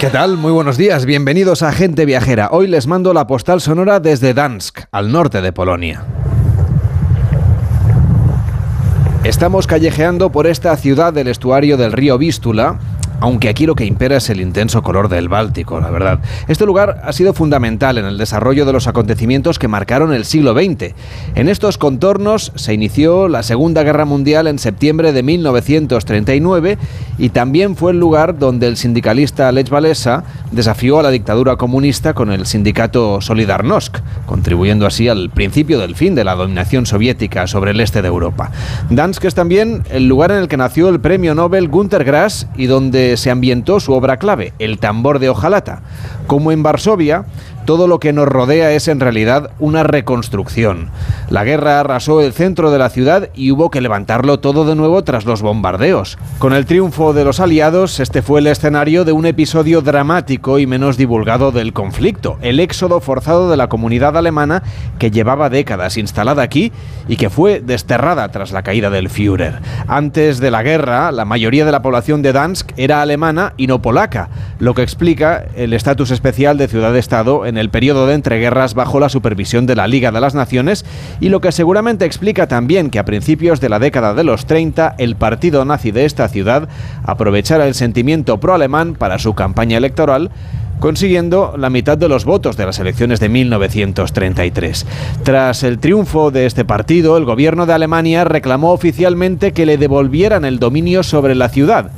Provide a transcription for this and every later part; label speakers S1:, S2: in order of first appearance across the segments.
S1: ¿Qué tal? Muy buenos días, bienvenidos a Gente Viajera. Hoy les mando la postal sonora desde Dansk, al norte de Polonia. Estamos callejeando por esta ciudad del estuario del río Vístula, aunque aquí lo que impera es el intenso color del Báltico, la verdad. Este lugar ha sido fundamental en el desarrollo de los acontecimientos que marcaron el siglo XX. En estos contornos se inició la Segunda Guerra Mundial en septiembre de 1939 y también fue el lugar donde el sindicalista Lech Walesa desafió a la dictadura comunista con el sindicato Solidarnosc, contribuyendo así al principio del fin de la dominación soviética sobre el este de Europa. Dansk es también el lugar en el que nació el premio Nobel Günter Grass y donde se ambientó su obra clave, El tambor de hojalata. Como en Varsovia, todo lo que nos rodea es en realidad una reconstrucción. La guerra arrasó el centro de la ciudad y hubo que levantarlo todo de nuevo tras los bombardeos. Con el triunfo de los aliados, este fue el escenario de un episodio dramático y menos divulgado del conflicto, el éxodo forzado de la comunidad alemana que llevaba décadas instalada aquí y que fue desterrada tras la caída del Führer. Antes de la guerra, la mayoría de la población de Dansk era alemana y no polaca, lo que explica el estatus especial de ciudad-estado en el periodo de entreguerras bajo la supervisión de la Liga de las Naciones y lo que seguramente explica también que a principios de la década de los 30 el partido nazi de esta ciudad aprovechara el sentimiento pro-alemán para su campaña electoral consiguiendo la mitad de los votos de las elecciones de 1933. Tras el triunfo de este partido, el gobierno de Alemania reclamó oficialmente que le devolvieran el dominio sobre la ciudad.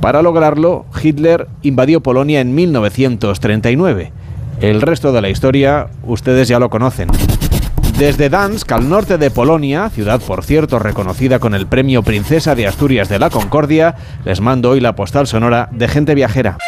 S1: Para lograrlo, Hitler invadió Polonia en 1939. El resto de la historia ustedes ya lo conocen. Desde Dansk, al norte de Polonia, ciudad por cierto reconocida con el premio Princesa de Asturias de la Concordia, les mando hoy la postal sonora de gente viajera.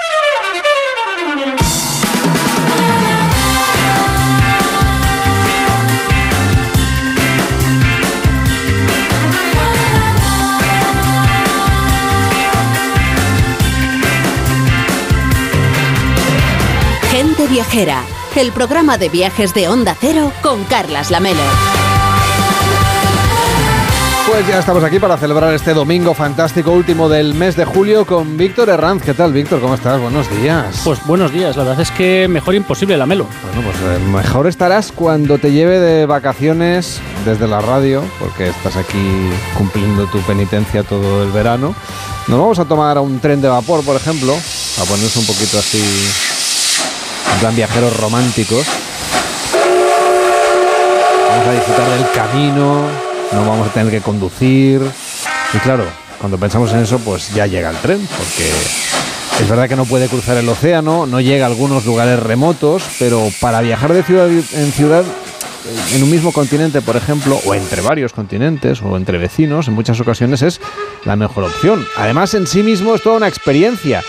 S2: Viajera, el programa de viajes de Onda Cero con Carlas Lamelo.
S1: Pues ya estamos aquí para celebrar este domingo fantástico último del mes de julio con Víctor Herranz. ¿Qué tal, Víctor? ¿Cómo estás? Buenos días.
S3: Pues buenos días, la verdad es que mejor imposible la Melo.
S1: Bueno, pues eh, mejor estarás cuando te lleve de vacaciones desde la radio, porque estás aquí cumpliendo tu penitencia todo el verano. Nos vamos a tomar un tren de vapor, por ejemplo, a ponernos un poquito así en viajeros románticos. Vamos a disfrutar del camino, no vamos a tener que conducir. Y claro, cuando pensamos en eso, pues ya llega el tren, porque es verdad que no puede cruzar el océano, no llega a algunos lugares remotos, pero para viajar de ciudad en ciudad, en un mismo continente, por ejemplo, o entre varios continentes, o entre vecinos, en muchas ocasiones es la mejor opción. Además, en sí mismo es toda una experiencia.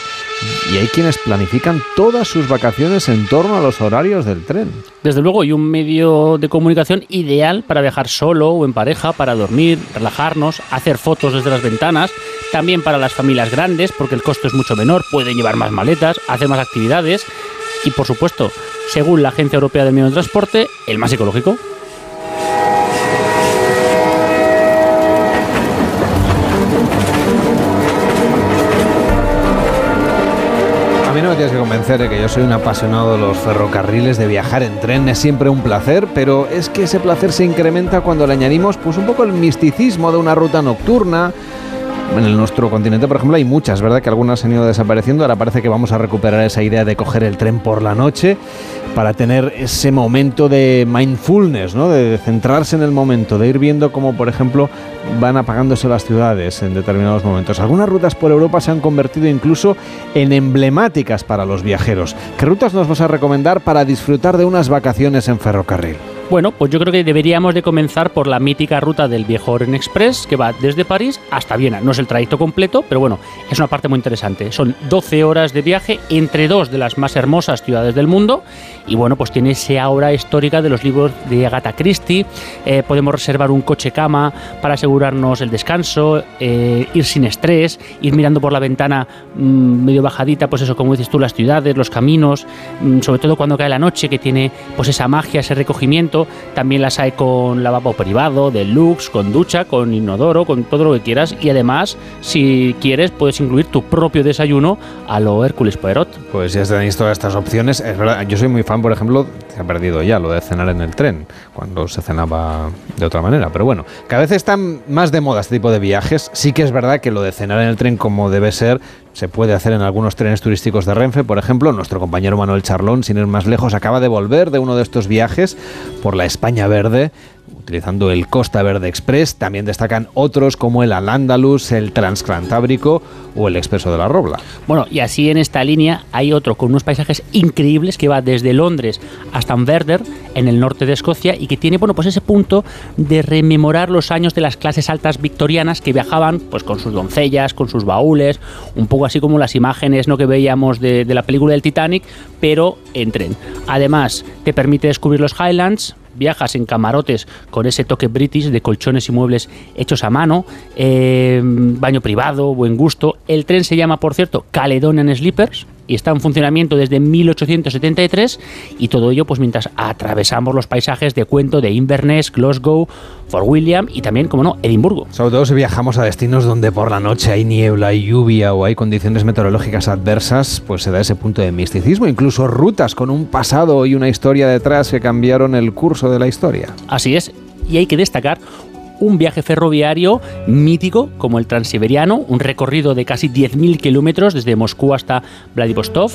S1: Y hay quienes planifican todas sus vacaciones en torno a los horarios del tren.
S3: Desde luego, y un medio de comunicación ideal para viajar solo o en pareja, para dormir, relajarnos, hacer fotos desde las ventanas, también para las familias grandes, porque el costo es mucho menor, pueden llevar más maletas, hacer más actividades y, por supuesto, según la Agencia Europea del Medio de Transporte, el más ecológico.
S1: No me tienes que convencer de que yo soy un apasionado de los ferrocarriles, de viajar en tren es siempre un placer, pero es que ese placer se incrementa cuando le añadimos pues un poco el misticismo de una ruta nocturna. En nuestro continente, por ejemplo, hay muchas, ¿verdad? Que algunas han ido desapareciendo. Ahora parece que vamos a recuperar esa idea de coger el tren por la noche para tener ese momento de mindfulness, ¿no? De centrarse en el momento, de ir viendo cómo, por ejemplo, van apagándose las ciudades en determinados momentos. Algunas rutas por Europa se han convertido incluso en emblemáticas para los viajeros. ¿Qué rutas nos vas a recomendar para disfrutar de unas vacaciones en ferrocarril?
S3: Bueno, pues yo creo que deberíamos de comenzar por la mítica ruta del Viejo Oren Express, que va desde París hasta Viena. No es el trayecto completo, pero bueno, es una parte muy interesante. Son 12 horas de viaje entre dos de las más hermosas ciudades del mundo. Y bueno, pues tiene esa aura histórica de los libros de Agatha Christie. Eh, podemos reservar un coche cama para asegurarnos el descanso, eh, ir sin estrés, ir mirando por la ventana mmm, medio bajadita, pues eso, como dices tú, las ciudades, los caminos, mmm, sobre todo cuando cae la noche, que tiene pues esa magia, ese recogimiento también las hay con lavabo privado, deluxe, con ducha, con inodoro, con todo lo que quieras. Y además, si quieres, puedes incluir tu propio desayuno a lo Hércules Poirot.
S1: Pues ya tenéis todas estas opciones. Es verdad, yo soy muy fan, por ejemplo, se ha perdido ya lo de cenar en el tren, cuando se cenaba de otra manera. Pero bueno, cada vez están más de moda este tipo de viajes. Sí que es verdad que lo de cenar en el tren como debe ser se puede hacer en algunos trenes turísticos de Renfe, por ejemplo. Nuestro compañero Manuel Charlón, sin ir más lejos, acaba de volver de uno de estos viajes por la España Verde utilizando el Costa Verde Express. También destacan otros como el Al-Ándalus, el Transcantábrico o el Expreso de la Robla.
S3: Bueno, y así en esta línea hay otro con unos paisajes increíbles que va desde Londres hasta Anverder, en el norte de Escocia, y que tiene, bueno, pues ese punto de rememorar los años de las clases altas victorianas que viajaban pues con sus doncellas, con sus baúles, un poco así como las imágenes ¿no? que veíamos de, de la película del Titanic, pero en tren. Además, te permite descubrir los Highlands, viajas en camarotes con ese toque british de colchones y muebles hechos a mano, eh, baño privado, buen gusto. El tren se llama, por cierto, Caledonian Sleepers y está en funcionamiento desde 1873 y todo ello pues mientras atravesamos los paisajes de cuento de Inverness, Glasgow, Fort William y también, como no, Edimburgo.
S1: Sobre todo si viajamos a destinos donde por la noche hay niebla, hay lluvia o hay condiciones meteorológicas adversas, pues se da ese punto de misticismo, incluso rutas con un pasado y una historia detrás que cambiaron el curso de la historia.
S3: Así es, y hay que destacar un viaje ferroviario mítico como el Transiberiano, un recorrido de casi 10.000 kilómetros desde Moscú hasta Vladivostok.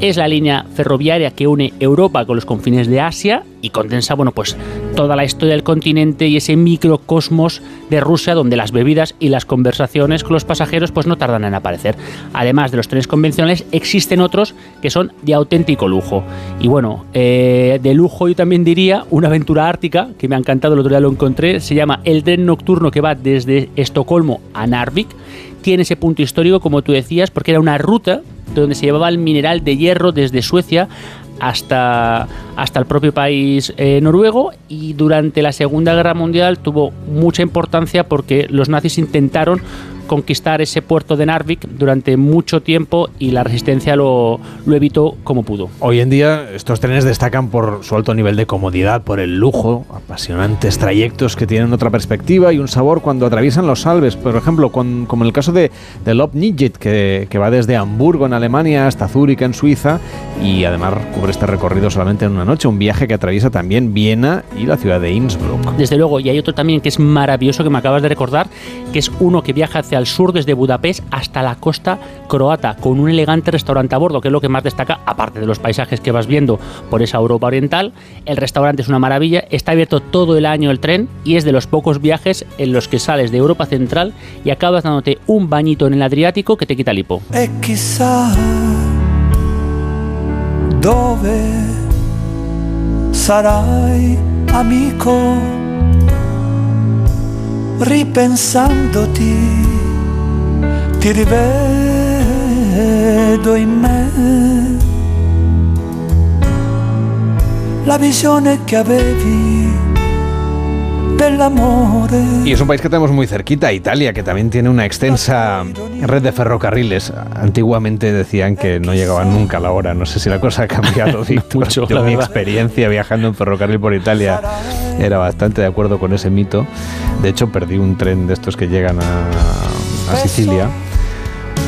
S3: Es la línea ferroviaria que une Europa con los confines de Asia y condensa, bueno, pues toda la historia del continente y ese microcosmos de Rusia donde las bebidas y las conversaciones con los pasajeros pues no tardan en aparecer. Además de los trenes convencionales, existen otros que son de auténtico lujo. Y bueno, eh, de lujo yo también diría una aventura ártica que me ha encantado, el otro día lo encontré, se llama el tren nocturno que va desde Estocolmo a Narvik. Tiene ese punto histórico, como tú decías, porque era una ruta donde se llevaba el mineral de hierro desde Suecia hasta, hasta el propio país eh, noruego. Y durante la Segunda Guerra Mundial tuvo mucha importancia porque los nazis intentaron conquistar ese puerto de Narvik durante mucho tiempo y la resistencia lo, lo, evitó como pudo.
S1: Hoy en día estos trenes destacan por su alto nivel de comodidad, por el lujo, apasionantes trayectos que tienen otra perspectiva y un sabor cuando atraviesan los Alpes. Por ejemplo, con, como en el caso de, de Lobnitz, que, que va desde Hamburgo en Alemania hasta Zúrich en Suiza y además cubre este recorrido solamente en una noche, un viaje que atraviesa también Viena y la ciudad de Innsbruck.
S3: Desde luego, y hay otro también que es maravilloso que me acabas de recordar, que es uno que viaja hacia el sur desde Budapest hasta la costa croata, con un elegante restaurante a bordo, que es lo que más destaca, aparte de los paisajes que vas viendo por esa Europa Oriental. El restaurante es una maravilla, está abierto todo el año el tren y es de los pocos viajes en los que sales de Europa Central y acabas dándote un bañito en el Adriático que te quita el hipo.
S4: Ti rivedo in me la visione che avevi dell'amore.
S1: Y es un país que tenemos muy cerquita, Italia, que también tiene una extensa red de ferrocarriles. Antiguamente decían que no llegaban nunca a la hora. No sé si la cosa ha cambiado, Víctor.
S3: Mucho,
S1: Yo
S3: la
S1: mi
S3: verdad.
S1: experiencia viajando en ferrocarril por Italia era bastante de acuerdo con ese mito. De hecho, perdí un tren de estos que llegan a, a Sicilia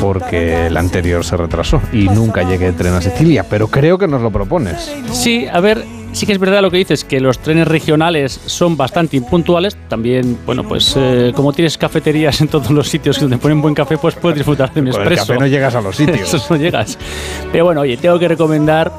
S1: porque el anterior se retrasó y nunca llegué de tren a Sicilia, pero creo que nos lo propones.
S3: Sí, a ver, sí que es verdad lo que dices, que los trenes regionales son bastante impuntuales. También, bueno, pues eh, como tienes cafeterías en todos los sitios donde ponen buen café, pues puedes disfrutar de
S1: Con el
S3: expreso.
S1: café no llegas a los sitios.
S3: Eso no llegas. Pero bueno, oye, tengo que recomendar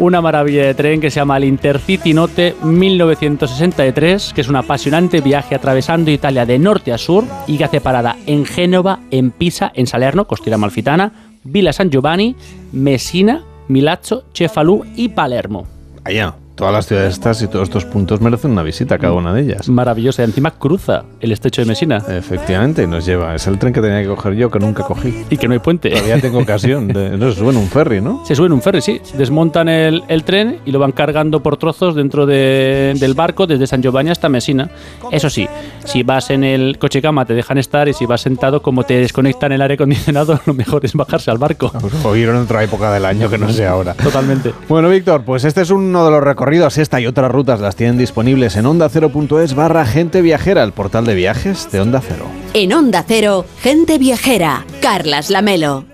S3: una maravilla de tren que se llama el Intercity Note 1963, que es un apasionante viaje atravesando Italia de norte a sur y que hace parada en Génova, en Pisa, en Salerno, Costiera Malfitana, Villa San Giovanni, Messina, Milazzo, Cefalù y Palermo.
S1: Allá, todas las ciudades estas y todos estos puntos merecen una visita, cada una de ellas.
S3: Maravillosa. Encima cruza el estrecho de Messina
S1: Efectivamente, y nos lleva. Es el tren que tenía que coger yo, que nunca cogí.
S3: y que no hay puente.
S1: Todavía tengo ocasión. De, no, se sube en un ferry, ¿no?
S3: Se suben un ferry, sí. Desmontan el, el tren y lo van cargando por trozos dentro de- del barco desde San Giovanni hasta Messina. Eso sí, si vas en el coche cama te dejan estar y si vas sentado, como te desconectan el aire acondicionado, lo mejor es bajarse al barco.
S1: O ir en otra época del año que no sé ahora.
S3: Totalmente.
S1: Bueno, Víctor, pues este es uno de los recorridos recorrido a Sesta y otras rutas las tienen disponibles en onda0.es barra gente viajera, el portal de viajes de Onda Cero.
S2: En Onda Cero, gente viajera, Carlas Lamelo.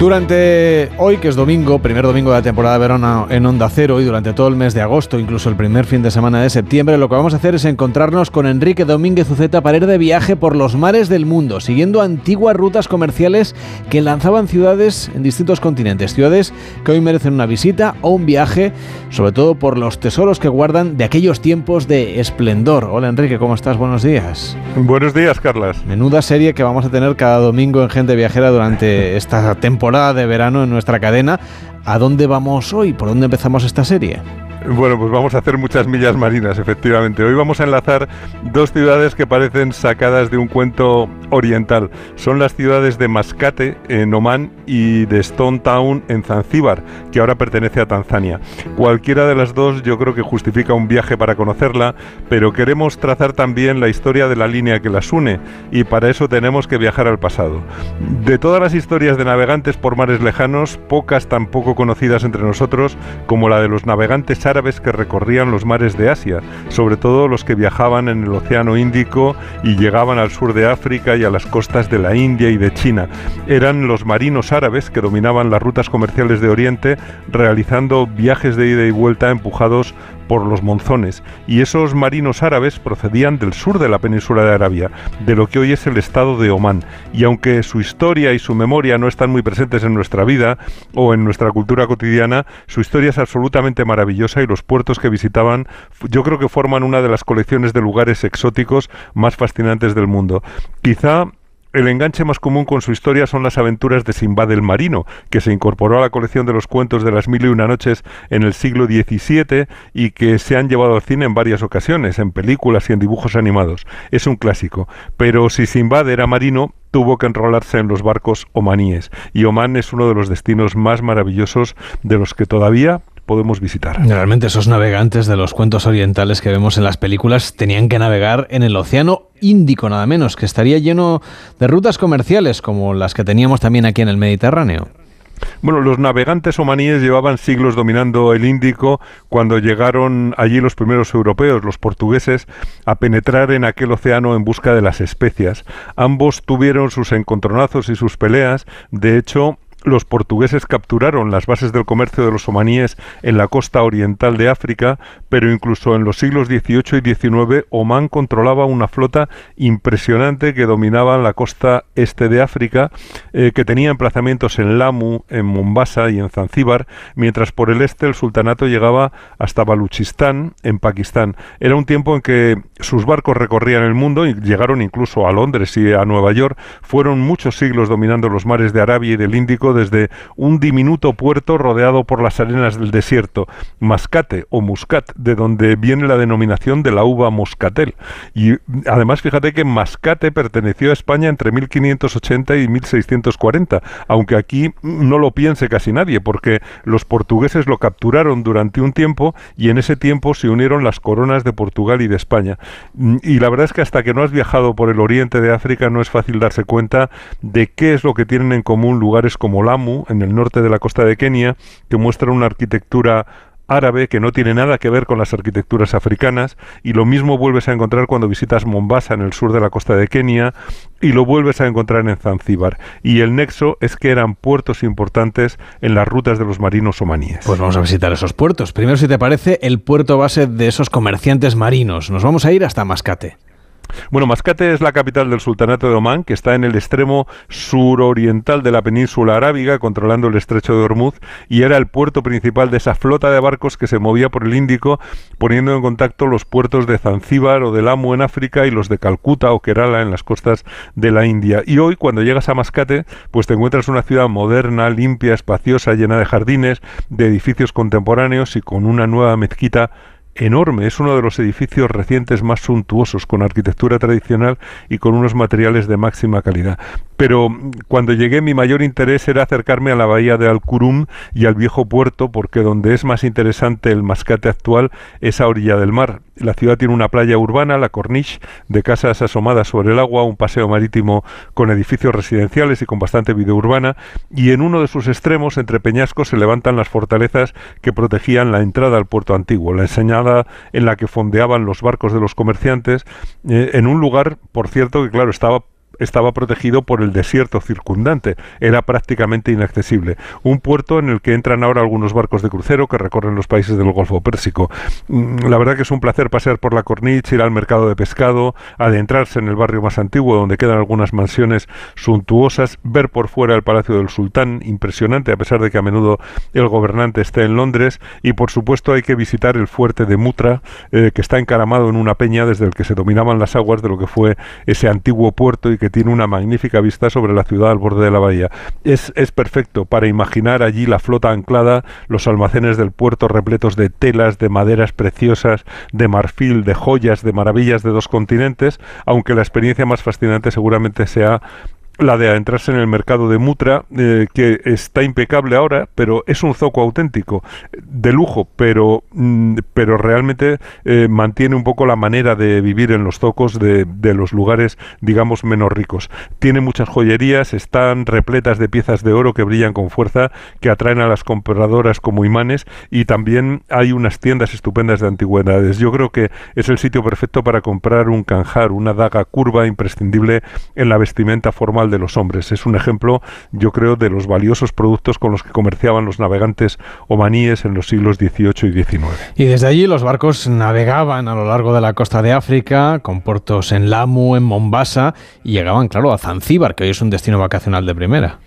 S1: Durante hoy, que es domingo, primer domingo de la temporada de verano en Onda Cero y durante todo el mes de agosto, incluso el primer fin de semana de septiembre, lo que vamos a hacer es encontrarnos con Enrique Domínguez Uceta para ir de viaje por los mares del mundo, siguiendo antiguas rutas comerciales que lanzaban ciudades en distintos continentes, ciudades que hoy merecen una visita o un viaje, sobre todo por los tesoros que guardan de aquellos tiempos de esplendor. Hola Enrique, ¿cómo estás? Buenos días.
S5: Buenos días, Carlas.
S1: Menuda serie que vamos a tener cada domingo en Gente Viajera durante esta temporada de verano en nuestra cadena. ¿A dónde vamos hoy? ¿Por dónde empezamos esta serie?
S5: Bueno, pues vamos a hacer muchas millas marinas, efectivamente. Hoy vamos a enlazar dos ciudades que parecen sacadas de un cuento oriental. Son las ciudades de Mascate, en Oman, y de Stone Town, en Zanzíbar, que ahora pertenece a Tanzania. Cualquiera de las dos yo creo que justifica un viaje para conocerla, pero queremos trazar también la historia de la línea que las une, y para eso tenemos que viajar al pasado. De todas las historias de navegantes por mares lejanos, pocas tan poco conocidas entre nosotros como la de los navegantes árabes que recorrían los mares de Asia, sobre todo los que viajaban en el Océano Índico y llegaban al sur de África y a las costas de la India y de China. Eran los marinos árabes que dominaban las rutas comerciales de Oriente, realizando viajes de ida y vuelta empujados por los monzones, y esos marinos árabes procedían del sur de la península de Arabia, de lo que hoy es el estado de Omán, y aunque su historia y su memoria no están muy presentes en nuestra vida o en nuestra cultura cotidiana, su historia es absolutamente maravillosa y los puertos que visitaban yo creo que forman una de las colecciones de lugares exóticos más fascinantes del mundo. Quizá el enganche más común con su historia son las aventuras de Simbad el Marino, que se incorporó a la colección de los cuentos de las mil y una noches en el siglo XVII y que se han llevado al cine en varias ocasiones, en películas y en dibujos animados. Es un clásico. Pero si Simbad era marino, tuvo que enrolarse en los barcos omaníes, y Oman es uno de los destinos más maravillosos de los que todavía podemos visitar.
S1: Realmente esos navegantes de los cuentos orientales que vemos en las películas tenían que navegar en el océano Índico nada menos, que estaría lleno de rutas comerciales como las que teníamos también aquí en el Mediterráneo.
S5: Bueno, los navegantes omaníes llevaban siglos dominando el Índico cuando llegaron allí los primeros europeos, los portugueses, a penetrar en aquel océano en busca de las especias. Ambos tuvieron sus encontronazos y sus peleas. De hecho, los portugueses capturaron las bases del comercio de los omaníes en la costa oriental de África, pero incluso en los siglos XVIII y XIX Omán controlaba una flota impresionante que dominaba la costa este de África, eh, que tenía emplazamientos en Lamu, en Mombasa y en Zanzíbar, mientras por el este el sultanato llegaba hasta Baluchistán, en Pakistán. Era un tiempo en que sus barcos recorrían el mundo y llegaron incluso a Londres y a Nueva York. Fueron muchos siglos dominando los mares de Arabia y del Índico desde un diminuto puerto rodeado por las arenas del desierto, Mascate o Muscat, de donde viene la denominación de la uva moscatel. Y además fíjate que Mascate perteneció a España entre 1580 y 1640, aunque aquí no lo piense casi nadie, porque los portugueses lo capturaron durante un tiempo y en ese tiempo se unieron las coronas de Portugal y de España. Y la verdad es que hasta que no has viajado por el oriente de África no es fácil darse cuenta de qué es lo que tienen en común lugares como En el norte de la costa de Kenia, que muestra una arquitectura árabe que no tiene nada que ver con las arquitecturas africanas y lo mismo vuelves a encontrar cuando visitas Mombasa en el sur de la costa de Kenia y lo vuelves a encontrar en Zanzíbar y el nexo es que eran puertos importantes en las rutas de los marinos omaníes.
S1: Pues vamos a visitar esos puertos. Primero si te parece el puerto base de esos comerciantes marinos. Nos vamos a ir hasta Mascate.
S5: Bueno, Mascate es la capital del Sultanato de Omán, que está en el extremo suroriental de la península arábiga, controlando el estrecho de Hormuz, y era el puerto principal de esa flota de barcos que se movía por el Índico, poniendo en contacto los puertos de Zanzíbar o de Lamu en África y los de Calcuta o Kerala en las costas de la India. Y hoy, cuando llegas a Mascate, pues te encuentras una ciudad moderna, limpia, espaciosa, llena de jardines, de edificios contemporáneos y con una nueva mezquita enorme, es uno de los edificios recientes más suntuosos, con arquitectura tradicional y con unos materiales de máxima calidad. Pero mm, cuando llegué mi mayor interés era acercarme a la bahía de Alcurum y al viejo puerto, porque donde es más interesante el mascate actual es a orilla del mar. La ciudad tiene una playa urbana, la Corniche, de casas asomadas sobre el agua, un paseo marítimo con edificios residenciales y con bastante vida urbana, y en uno de sus extremos, entre peñascos, se levantan las fortalezas que protegían la entrada al puerto antiguo, la enseñada en la que fondeaban los barcos de los comerciantes, eh, en un lugar, por cierto, que claro, estaba estaba protegido por el desierto circundante, era prácticamente inaccesible. Un puerto en el que entran ahora algunos barcos de crucero que recorren los países del Golfo Pérsico. Mm, la verdad que es un placer pasear por la corniche, ir al mercado de pescado, adentrarse en el barrio más antiguo donde quedan algunas mansiones suntuosas, ver por fuera el Palacio del Sultán, impresionante a pesar de que a menudo el gobernante esté en Londres, y por supuesto hay que visitar el fuerte de Mutra, eh, que está encaramado en una peña desde el que se dominaban las aguas de lo que fue ese antiguo puerto y que tiene una magnífica vista sobre la ciudad al borde de la bahía. Es, es perfecto para imaginar allí la flota anclada, los almacenes del puerto repletos de telas, de maderas preciosas, de marfil, de joyas, de maravillas de dos continentes, aunque la experiencia más fascinante seguramente sea la de adentrarse en el mercado de Mutra, eh, que está impecable ahora, pero es un zoco auténtico, de lujo, pero, mm, pero realmente eh, mantiene un poco la manera de vivir en los zocos de, de, los lugares, digamos, menos ricos. Tiene muchas joyerías, están repletas de piezas de oro que brillan con fuerza, que atraen a las compradoras como imanes, y también hay unas tiendas estupendas de antigüedades. Yo creo que es el sitio perfecto para comprar un canjar, una daga curva imprescindible en la vestimenta formal de los hombres. Es un ejemplo, yo creo, de los valiosos productos con los que comerciaban los navegantes omaníes en los siglos XVIII y XIX.
S1: Y desde allí los barcos navegaban a lo largo de la costa de África, con puertos en Lamu, en Mombasa, y llegaban, claro, a Zanzíbar, que hoy es un destino vacacional de primera.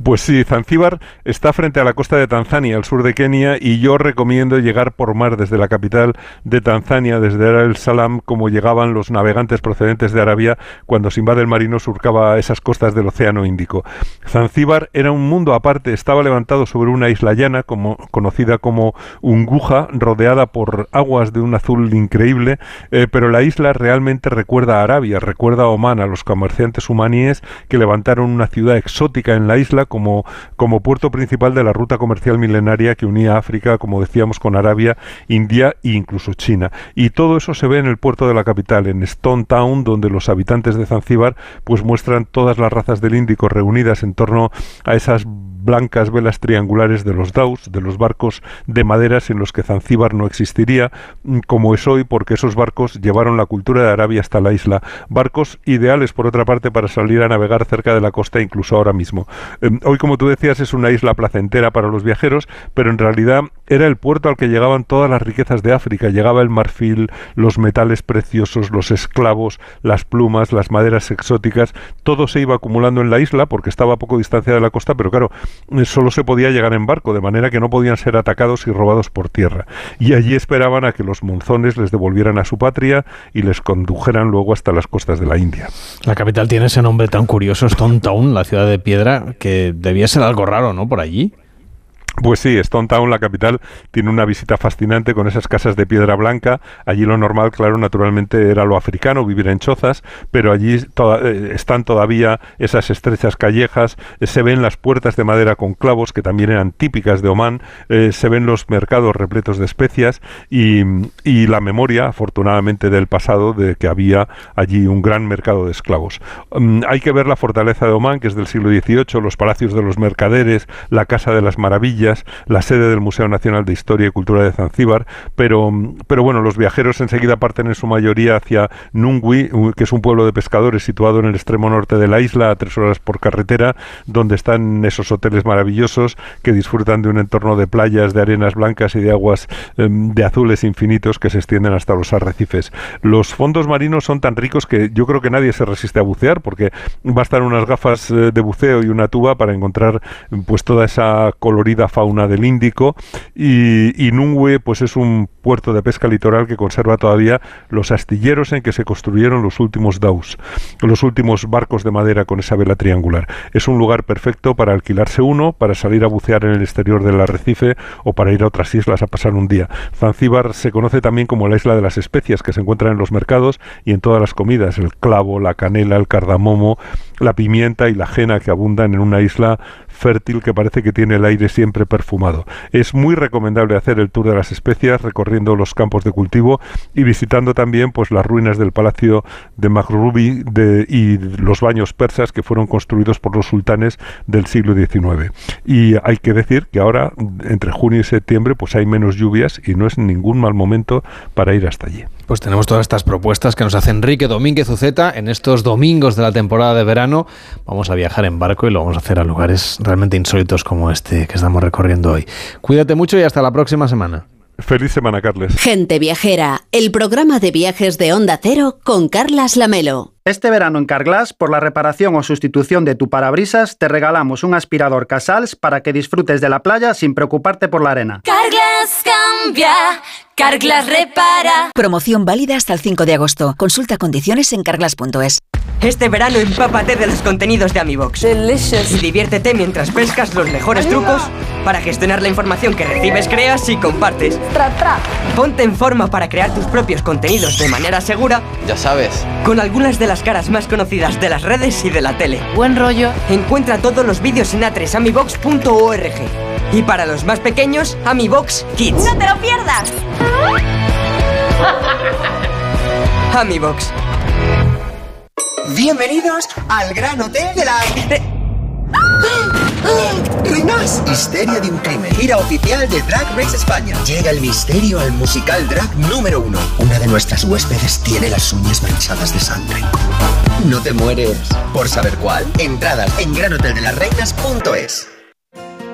S5: Pues sí, Zanzíbar está frente a la costa de Tanzania, al sur de Kenia, y yo recomiendo llegar por mar desde la capital de Tanzania, desde Dar el Salam, como llegaban los navegantes procedentes de Arabia cuando Simbad el Marino surcaba esas costas del Océano Índico. Zanzíbar era un mundo aparte, estaba levantado sobre una isla llana, como, conocida como Unguja, rodeada por aguas de un azul increíble, eh, pero la isla realmente recuerda a Arabia, recuerda a Oman, a los comerciantes humaníes que levantaron una ciudad exótica en la isla como, como puerto principal de la ruta comercial milenaria que unía África, como decíamos, con Arabia, India e incluso China. Y todo eso se ve en el puerto de la capital, en Stone Town, donde los habitantes de Zanzíbar pues muestran todas las razas del Índico reunidas en torno a esas blancas velas triangulares de los daus, de los barcos de madera sin los que Zanzíbar no existiría, mm, como es hoy, porque esos barcos llevaron la cultura de Arabia hasta la isla. Barcos ideales, por otra parte, para salir a navegar cerca de la costa, incluso ahora mismo. Em, hoy, como tú decías, es una isla placentera para los viajeros, pero en realidad era el puerto al que llegaban todas las riquezas de África. Llegaba el marfil, los metales preciosos, los esclavos, las plumas, las maderas exóticas. Todo se iba acumulando en la isla porque estaba a poco distancia de la costa, pero claro, solo se podía llegar en barco, de manera que no podían ser atacados y robados por tierra. Y allí esperaban a que los monzones les devolvieran a su patria y les condujeran luego hasta las costas de la India.
S1: La capital tiene ese nombre tan curioso, Stone Town, la ciudad de piedra, que debía ser algo raro, ¿no? Por allí.
S5: Pues sí, Stone Town, la capital, tiene una visita fascinante con esas casas de piedra blanca. Allí lo normal, claro, naturalmente era lo africano, vivir en chozas, pero allí eh, están todavía esas estrechas callejas, eh, se ven las puertas de madera con clavos, que también eran típicas de Omán, eh, se ven los mercados repletos de especias y, la memoria, afortunadamente, del pasado, de que había allí un gran mercado de esclavos. Um, hay que ver la fortaleza de Omán, que es del siglo XVIII, los palacios de los mercaderes, la Casa de las Maravillas, la sede del Museo Nacional de Historia y Cultura de Zanzíbar, pero, pero bueno, los viajeros enseguida parten en su mayoría hacia Nungui, que es un pueblo de pescadores situado en el extremo norte de la isla, a tres horas por carretera, donde están esos hoteles maravillosos que disfrutan de un entorno de playas, de arenas blancas y de aguas em, de azules infinitos que se extienden hasta los arrecifes. Los fondos marinos son tan ricos que yo creo que nadie se resiste a bucear, porque bastan unas gafas eh, de buceo y una tuba para encontrar pues toda esa colorida fauna del Índico y, y Nungüe pues es un puerto de pesca litoral que conserva todavía los astilleros en que se construyeron los últimos daus, los últimos barcos de madera con esa vela triangular. Es un lugar perfecto para alquilarse uno, para salir a bucear en el exterior del arrecife o para ir a otras islas a pasar un día. Zanzíbar se conoce también como la isla de las especias que se encuentran en los mercados y en todas las comidas, el clavo, la canela, el cardamomo, la pimienta y la jena que abundan en una isla fértil que parece que tiene el aire siempre perfumado. Es muy recomendable hacer el tour de las especias recorriendo los campos de cultivo y visitando también pues las ruinas del palacio de Maghrubi y los baños persas que fueron construidos por los sultanes del siglo XIX. Y hay que decir que ahora entre junio y septiembre pues hay menos lluvias y no es ningún mal momento para ir hasta allí.
S1: Pues tenemos todas estas propuestas que nos hace Enrique Domínguez Uceta en estos domingos de la temporada de verano. Vamos a viajar en barco y lo vamos a hacer a lugares realmente insólitos como este que estamos recorriendo hoy. Cuídate mucho y hasta la próxima semana.
S5: Feliz semana, Carles.
S2: Gente Viajera, el programa de viajes de Onda Cero con Carlas Lamelo.
S6: Este verano en Carglass, por la reparación o sustitución de tu parabrisas, te regalamos un aspirador Casals para que disfrutes de la playa sin preocuparte por la arena.
S7: Carglass cambia, Carglass repara.
S8: Promoción válida hasta el 5 de agosto. Consulta condiciones en carglass.es.
S9: Este verano empápate de los contenidos de AmiBox.
S7: Delicious.
S9: Y diviértete mientras pescas los mejores trucos para gestionar la información que recibes, creas y compartes.
S7: Tra, tra.
S9: Ponte en forma para crear tus propios contenidos de manera segura.
S10: Ya sabes.
S9: Con algunas de las caras más conocidas de las redes y de la tele.
S7: Buen rollo.
S9: Encuentra todos los vídeos en atresamibox.org. Y para los más pequeños, AmiBox Kids.
S7: ¡No te lo pierdas!
S9: AmiBox.
S11: Bienvenidos al Gran Hotel de la... Reinas, Histeria de un crimen. Gira oficial de Drag Race España. Llega el misterio al musical drag número uno. Una de nuestras huéspedes tiene las uñas manchadas de sangre. No te mueres por saber cuál. Entradas en granhoteldelasreinas.es.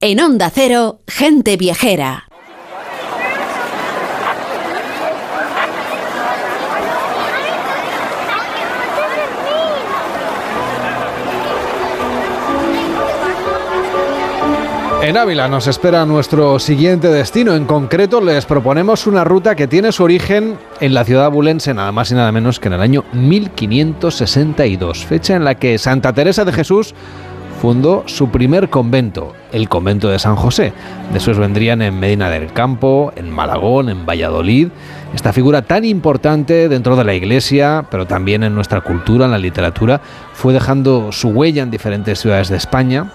S2: En Onda Cero, Gente Viajera.
S1: En Ávila nos espera nuestro siguiente destino. En concreto, les proponemos una ruta que tiene su origen en la ciudad bulense, nada más y nada menos que en el año 1562, fecha en la que Santa Teresa de Jesús fundó su primer convento, el convento de San José. Después vendrían en Medina del Campo, en Malagón, en Valladolid. Esta figura tan importante dentro de la iglesia, pero también en nuestra cultura, en la literatura, fue dejando su huella en diferentes ciudades de España,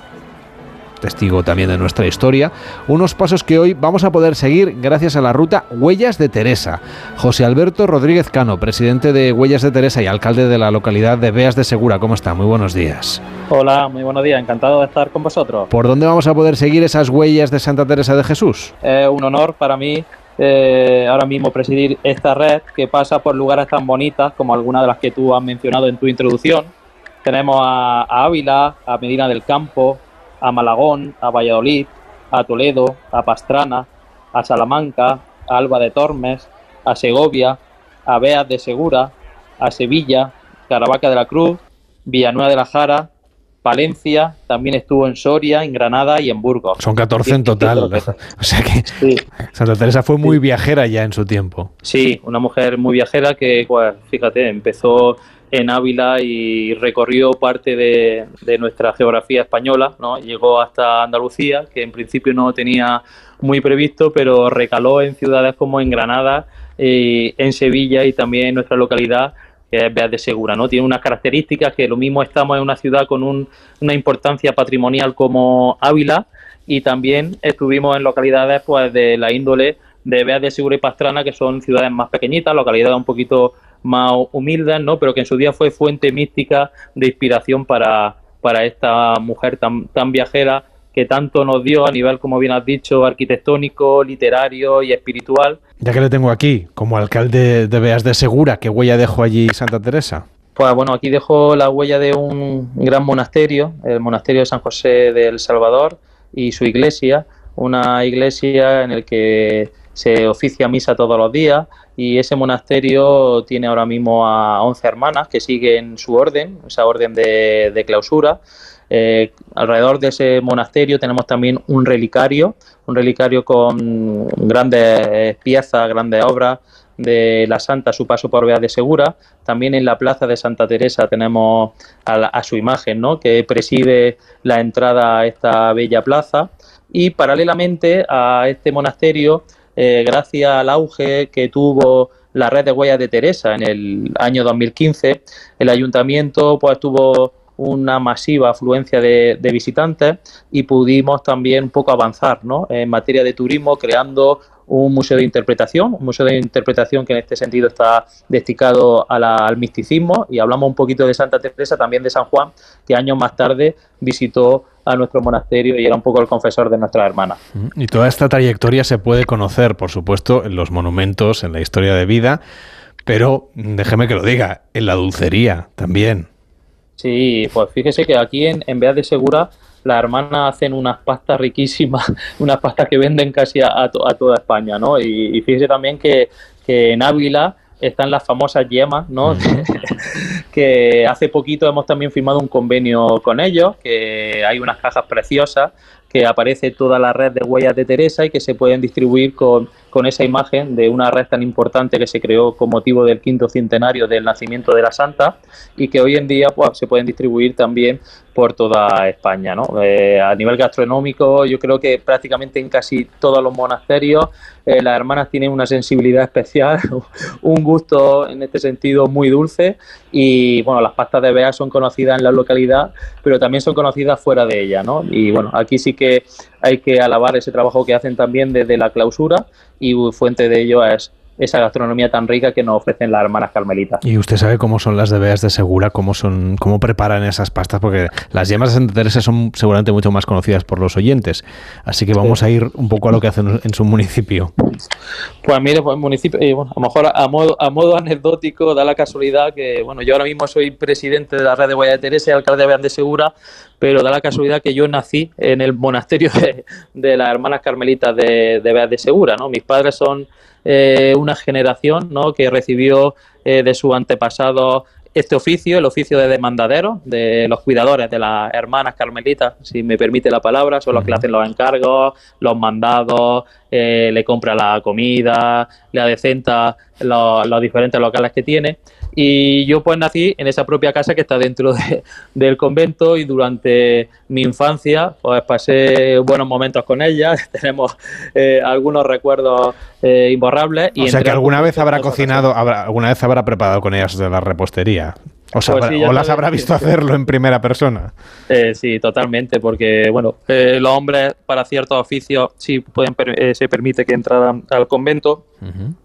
S1: testigo también de nuestra historia, unos pasos que hoy vamos a poder seguir gracias a la ruta Huellas de Teresa. José Alberto Rodríguez Cano, presidente de Huellas de Teresa y alcalde de la localidad de Beas de Segura, ¿cómo está? Muy buenos días.
S12: Hola, muy buenos días, encantado de estar con vosotros.
S1: ¿Por dónde vamos a poder seguir esas huellas de Santa Teresa de Jesús?
S12: Es un honor para mí eh, ahora mismo presidir esta red que pasa por lugares tan bonitas como algunas de las que tú has mencionado en tu introducción. Tenemos a, a Ávila, a Medina del Campo, a Malagón, a Valladolid, a Toledo, a Pastrana, a Salamanca, a Alba de Tormes, a Segovia, a Beas de Segura, a Sevilla, Caravaca de la Cruz, Villanueva de la Jara, Palencia, también estuvo en Soria, en Granada y en Burgos.
S1: Son 14 en total. O sea que
S12: Sí.
S1: Santa Teresa fue muy viajera ya en su tiempo.
S12: Sí, una mujer muy viajera que, pues, fíjate, empezó en Ávila y recorrió parte de, de nuestra geografía española, ¿no? Llegó hasta Andalucía, que en principio no tenía muy previsto, pero recaló en ciudades como en Granada, eh, en Sevilla y también en nuestra localidad, que es Beas de Segura, ¿no? Tiene unas características que lo mismo estamos en una ciudad con un- una importancia patrimonial como Ávila y también estuvimos en localidades pues de la índole de Beas de Segura y Pastrana, que son ciudades más pequeñitas, localidades un poquito más humildes, ¿no? Pero que en su día fue fuente mística de inspiración para, para esta mujer tan, tan viajera que tanto nos dio a nivel, como bien has dicho, arquitectónico, literario y espiritual.
S1: Ya que le tengo aquí, como alcalde de Beas de Segura, ¿qué huella dejó allí Santa Teresa?
S12: Pues bueno, aquí dejo la huella de un gran monasterio, el monasterio de San José del Salvador y su iglesia, una iglesia en el que se oficia misa todos los días y ese monasterio tiene ahora mismo a 11 hermanas que siguen su orden, esa orden de, de clausura. Eh, alrededor de ese monasterio tenemos también un relicario, un relicario con grandes piezas, grandes obras de la Santa su paso por Vea de Segura. También en la plaza de Santa Teresa tenemos a, a su imagen, ¿no? que preside la entrada a esta bella plaza. Y paralelamente a este monasterio, eh, gracias al auge que tuvo la red de huellas de Teresa en el año 2015, el ayuntamiento pues tuvo una masiva afluencia de, visitantes y pudimos también un poco avanzar ¿no? en materia de turismo creando un museo de interpretación, un museo de interpretación que en este sentido está destinado a la- al misticismo y hablamos un poquito de Santa Teresa, también de San Juan, que años más tarde visitó a nuestro monasterio y era un poco el confesor de nuestras hermanas.
S1: Y toda esta trayectoria se puede conocer, por supuesto, en los monumentos, en la historia de vida, pero mm, déjeme que lo diga, en la dulcería también.
S12: Sí, pues fíjese que aquí en, en Beas de Segura las hermanas hacen unas pastas riquísimas, unas pastas que venden casi a, a to- a toda España, ¿no? Y, y fíjese también que, que en Ávila están las famosas yemas, ¿no? que hace poquito hemos también firmado un convenio con ellos, que hay unas cajas preciosas que aparece toda la red de huellas de Teresa y que se pueden distribuir con, con esa imagen de una red tan importante que se creó con motivo del quinto centenario del nacimiento de la Santa y que hoy en día pues, se pueden distribuir también por toda España. ¿no? Eh, a nivel gastronómico, yo creo que prácticamente en casi todos los monasterios eh, las hermanas tienen una sensibilidad especial, un gusto en este sentido muy dulce y bueno, las pastas de Bea son conocidas en la localidad, pero también son conocidas fuera de ella, ¿no? Y bueno, aquí sí que hay que alabar ese trabajo que hacen también desde la clausura y fuente de ello es esa gastronomía tan rica que nos ofrecen las hermanas carmelitas.
S1: Y usted sabe cómo son las de Beas de Segura, cómo son, cómo preparan esas pastas, porque las yemas de Santa Teresa son seguramente mucho más conocidas por los oyentes. Así que vamos a ir un poco a lo que hacen en su municipio.
S12: Pues mire, pues municipio, eh, bueno, a lo mejor a modo, a modo anecdótico da la casualidad que, bueno, yo ahora mismo soy presidente de la red de Guaya de Teresa y alcalde de Beas de Segura, pero da la casualidad que yo nací en el monasterio de, de las hermanas carmelitas de, de Beas de Segura, ¿no? Mis padres son eh, una generación, ¿no? Que recibió eh, de sus antepasados este oficio, el oficio de demandadero, de los cuidadores de las hermanas carmelitas, si me permite la palabra, son los que le hacen los encargos, los mandados, eh, le compra la comida, le adecenta los, los diferentes locales que tiene. Y yo pues nací en esa propia casa que está dentro de- del convento y durante mi infancia pues pasé buenos momentos con ella, tenemos eh, algunos recuerdos eh, imborrables. Y
S1: o sea que alguna vez habrá cocinado, habrá- alguna vez habrá preparado con ellas de la repostería. O,
S12: Pues
S1: sabrá-
S12: sí, ya
S1: o las habrá visto hacerlo en primera persona.
S12: Eh, sí, totalmente, porque bueno, eh, los hombres para ciertos oficios sí pueden per- eh, se permite que entraran al convento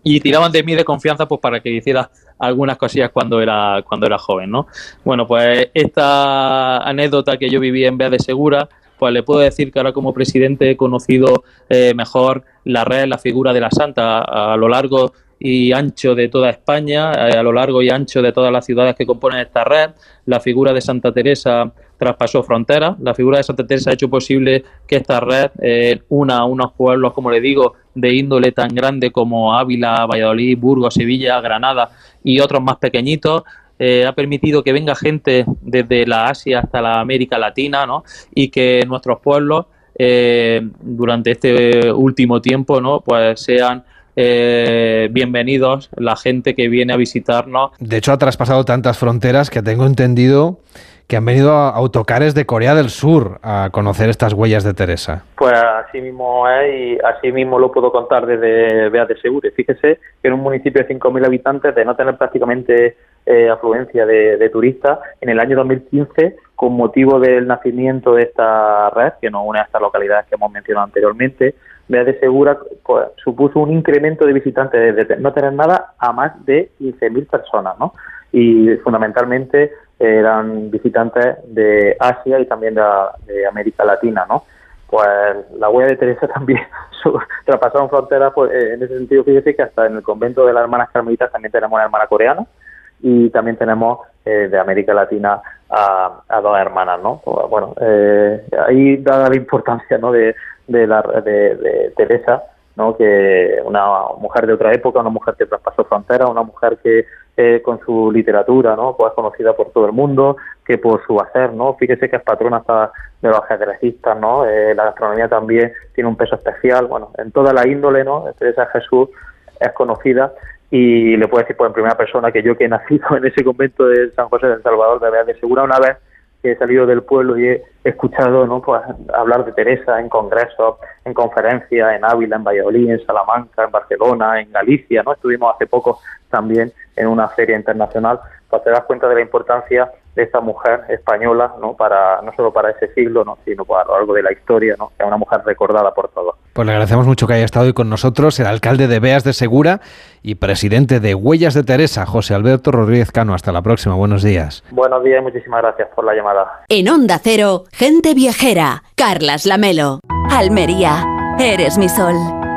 S12: y tiraban de mí de confianza pues para que hiciera algunas cosillas cuando era cuando era joven, ¿no? Bueno, pues esta anécdota que yo viví en Vea de Segura, pues le puedo decir que ahora como presidente he conocido eh, mejor la red, la figura de la Santa a, a lo largo y ancho de toda España, eh, a lo largo y ancho de todas las ciudades que componen esta red. La figura de Santa Teresa traspasó fronteras. La figura de Santa Teresa ha hecho posible que esta red eh, una a unos pueblos, como le digo, de índole tan grande como Ávila, Valladolid, Burgos, Sevilla, Granada y otros más pequeñitos. Eh, ha permitido que venga gente desde la Asia hasta la América Latina, ¿no? Y que nuestros pueblos durante este último tiempo, ¿no? Pues sean eh, bienvenidos la gente que viene a visitarnos
S1: De hecho, ha traspasado tantas fronteras que tengo entendido que han venido a autocares de Corea del Sur a conocer estas huellas de Teresa.
S12: Pues así mismo es y así mismo lo puedo contar desde Beas de Segure. Fíjese que en un municipio de 5.000 habitantes, de no tener prácticamente eh, afluencia de, de turistas, en el año 2015, con motivo del nacimiento de esta red, que nos une a estas localidades que hemos mencionado anteriormente, Beas de Segura supuso un incremento de visitantes desde no tener nada a más de 15.000 personas, ¿no? Y fundamentalmente eran visitantes de Asia y también de, América Latina, ¿no?
S13: pues la huella de Teresa también traspasaron fronteras, pues en ese sentido, fíjese que hasta en el convento de las hermanas carmelitas también tenemos una hermana coreana y también tenemos eh, de América Latina a, dos hermanas, ¿no? Pues, bueno, eh, ahí dada la importancia, ¿no? De, de, la, de, Teresa, ¿no? Que una mujer de otra época, una mujer que traspasó fronteras, una mujer que eh, con su literatura, ¿no? Pues conocida por todo el mundo, que por su hacer, ¿no? Fíjese que es patrona de los ajedrecistas, ¿no? Eh, la gastronomía también tiene un peso especial, bueno, en toda la índole, ¿no? Teresa Jesús es conocida y le puedo decir pues en primera persona que yo que he nacido en ese convento de San José del Salvador, de de segura una vez que he salido del pueblo y he escuchado ¿no? pues, hablar de Teresa en congresos, en conferencias, en Ávila, en Valladolid, en Salamanca, en Barcelona, en Galicia, ¿no? Estuvimos hace poco también en una feria internacional, pues te das cuenta de la importancia de esta mujer española, ¿no? Para, no solo para ese siglo, ¿no? sino para lo largo de la historia, ¿no? Que es una mujer recordada por todos.
S1: Pues le agradecemos mucho que haya estado hoy con nosotros el alcalde de Beas de Segura y presidente de Huellas de Teresa, José Alberto Rodríguez Cano. Hasta la próxima. Buenos días.
S13: Buenos días y muchísimas gracias por la llamada.
S14: En Onda Cero, gente viajera. Carlas Lamelo.
S2: Almería, eres mi sol.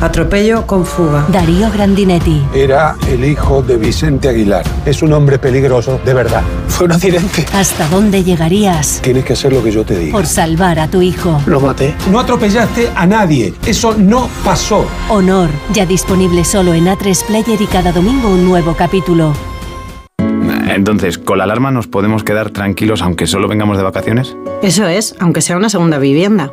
S10: Atropello con fuga.
S2: Darío Grandinetti.
S15: Era el hijo de Vicente Aguilar. Es un hombre peligroso, de verdad. Fue un accidente.
S2: ¿Hasta dónde llegarías?
S15: Tienes que hacer lo que yo te diga.
S2: Por salvar a tu hijo.
S15: Lo maté. No atropellaste a nadie. Eso no pasó.
S2: Honor, ya disponible solo en A3 Player y cada domingo un nuevo capítulo.
S16: Entonces, ¿con la alarma nos podemos quedar tranquilos aunque solo vengamos de vacaciones?
S10: Eso es, aunque sea una segunda vivienda.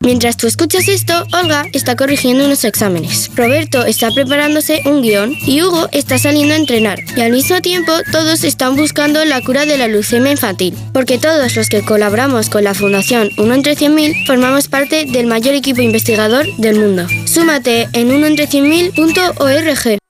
S17: Mientras tú escuchas esto, Olga está corrigiendo unos exámenes. Roberto está preparándose un guion y Hugo está saliendo a entrenar. Y al mismo tiempo, todos están buscando la cura de la leucemia infantil. Porque todos los que colaboramos con la Fundación 1 entre 100.000 formamos parte del mayor equipo investigador del mundo. Súmate en unoentre100.000.org.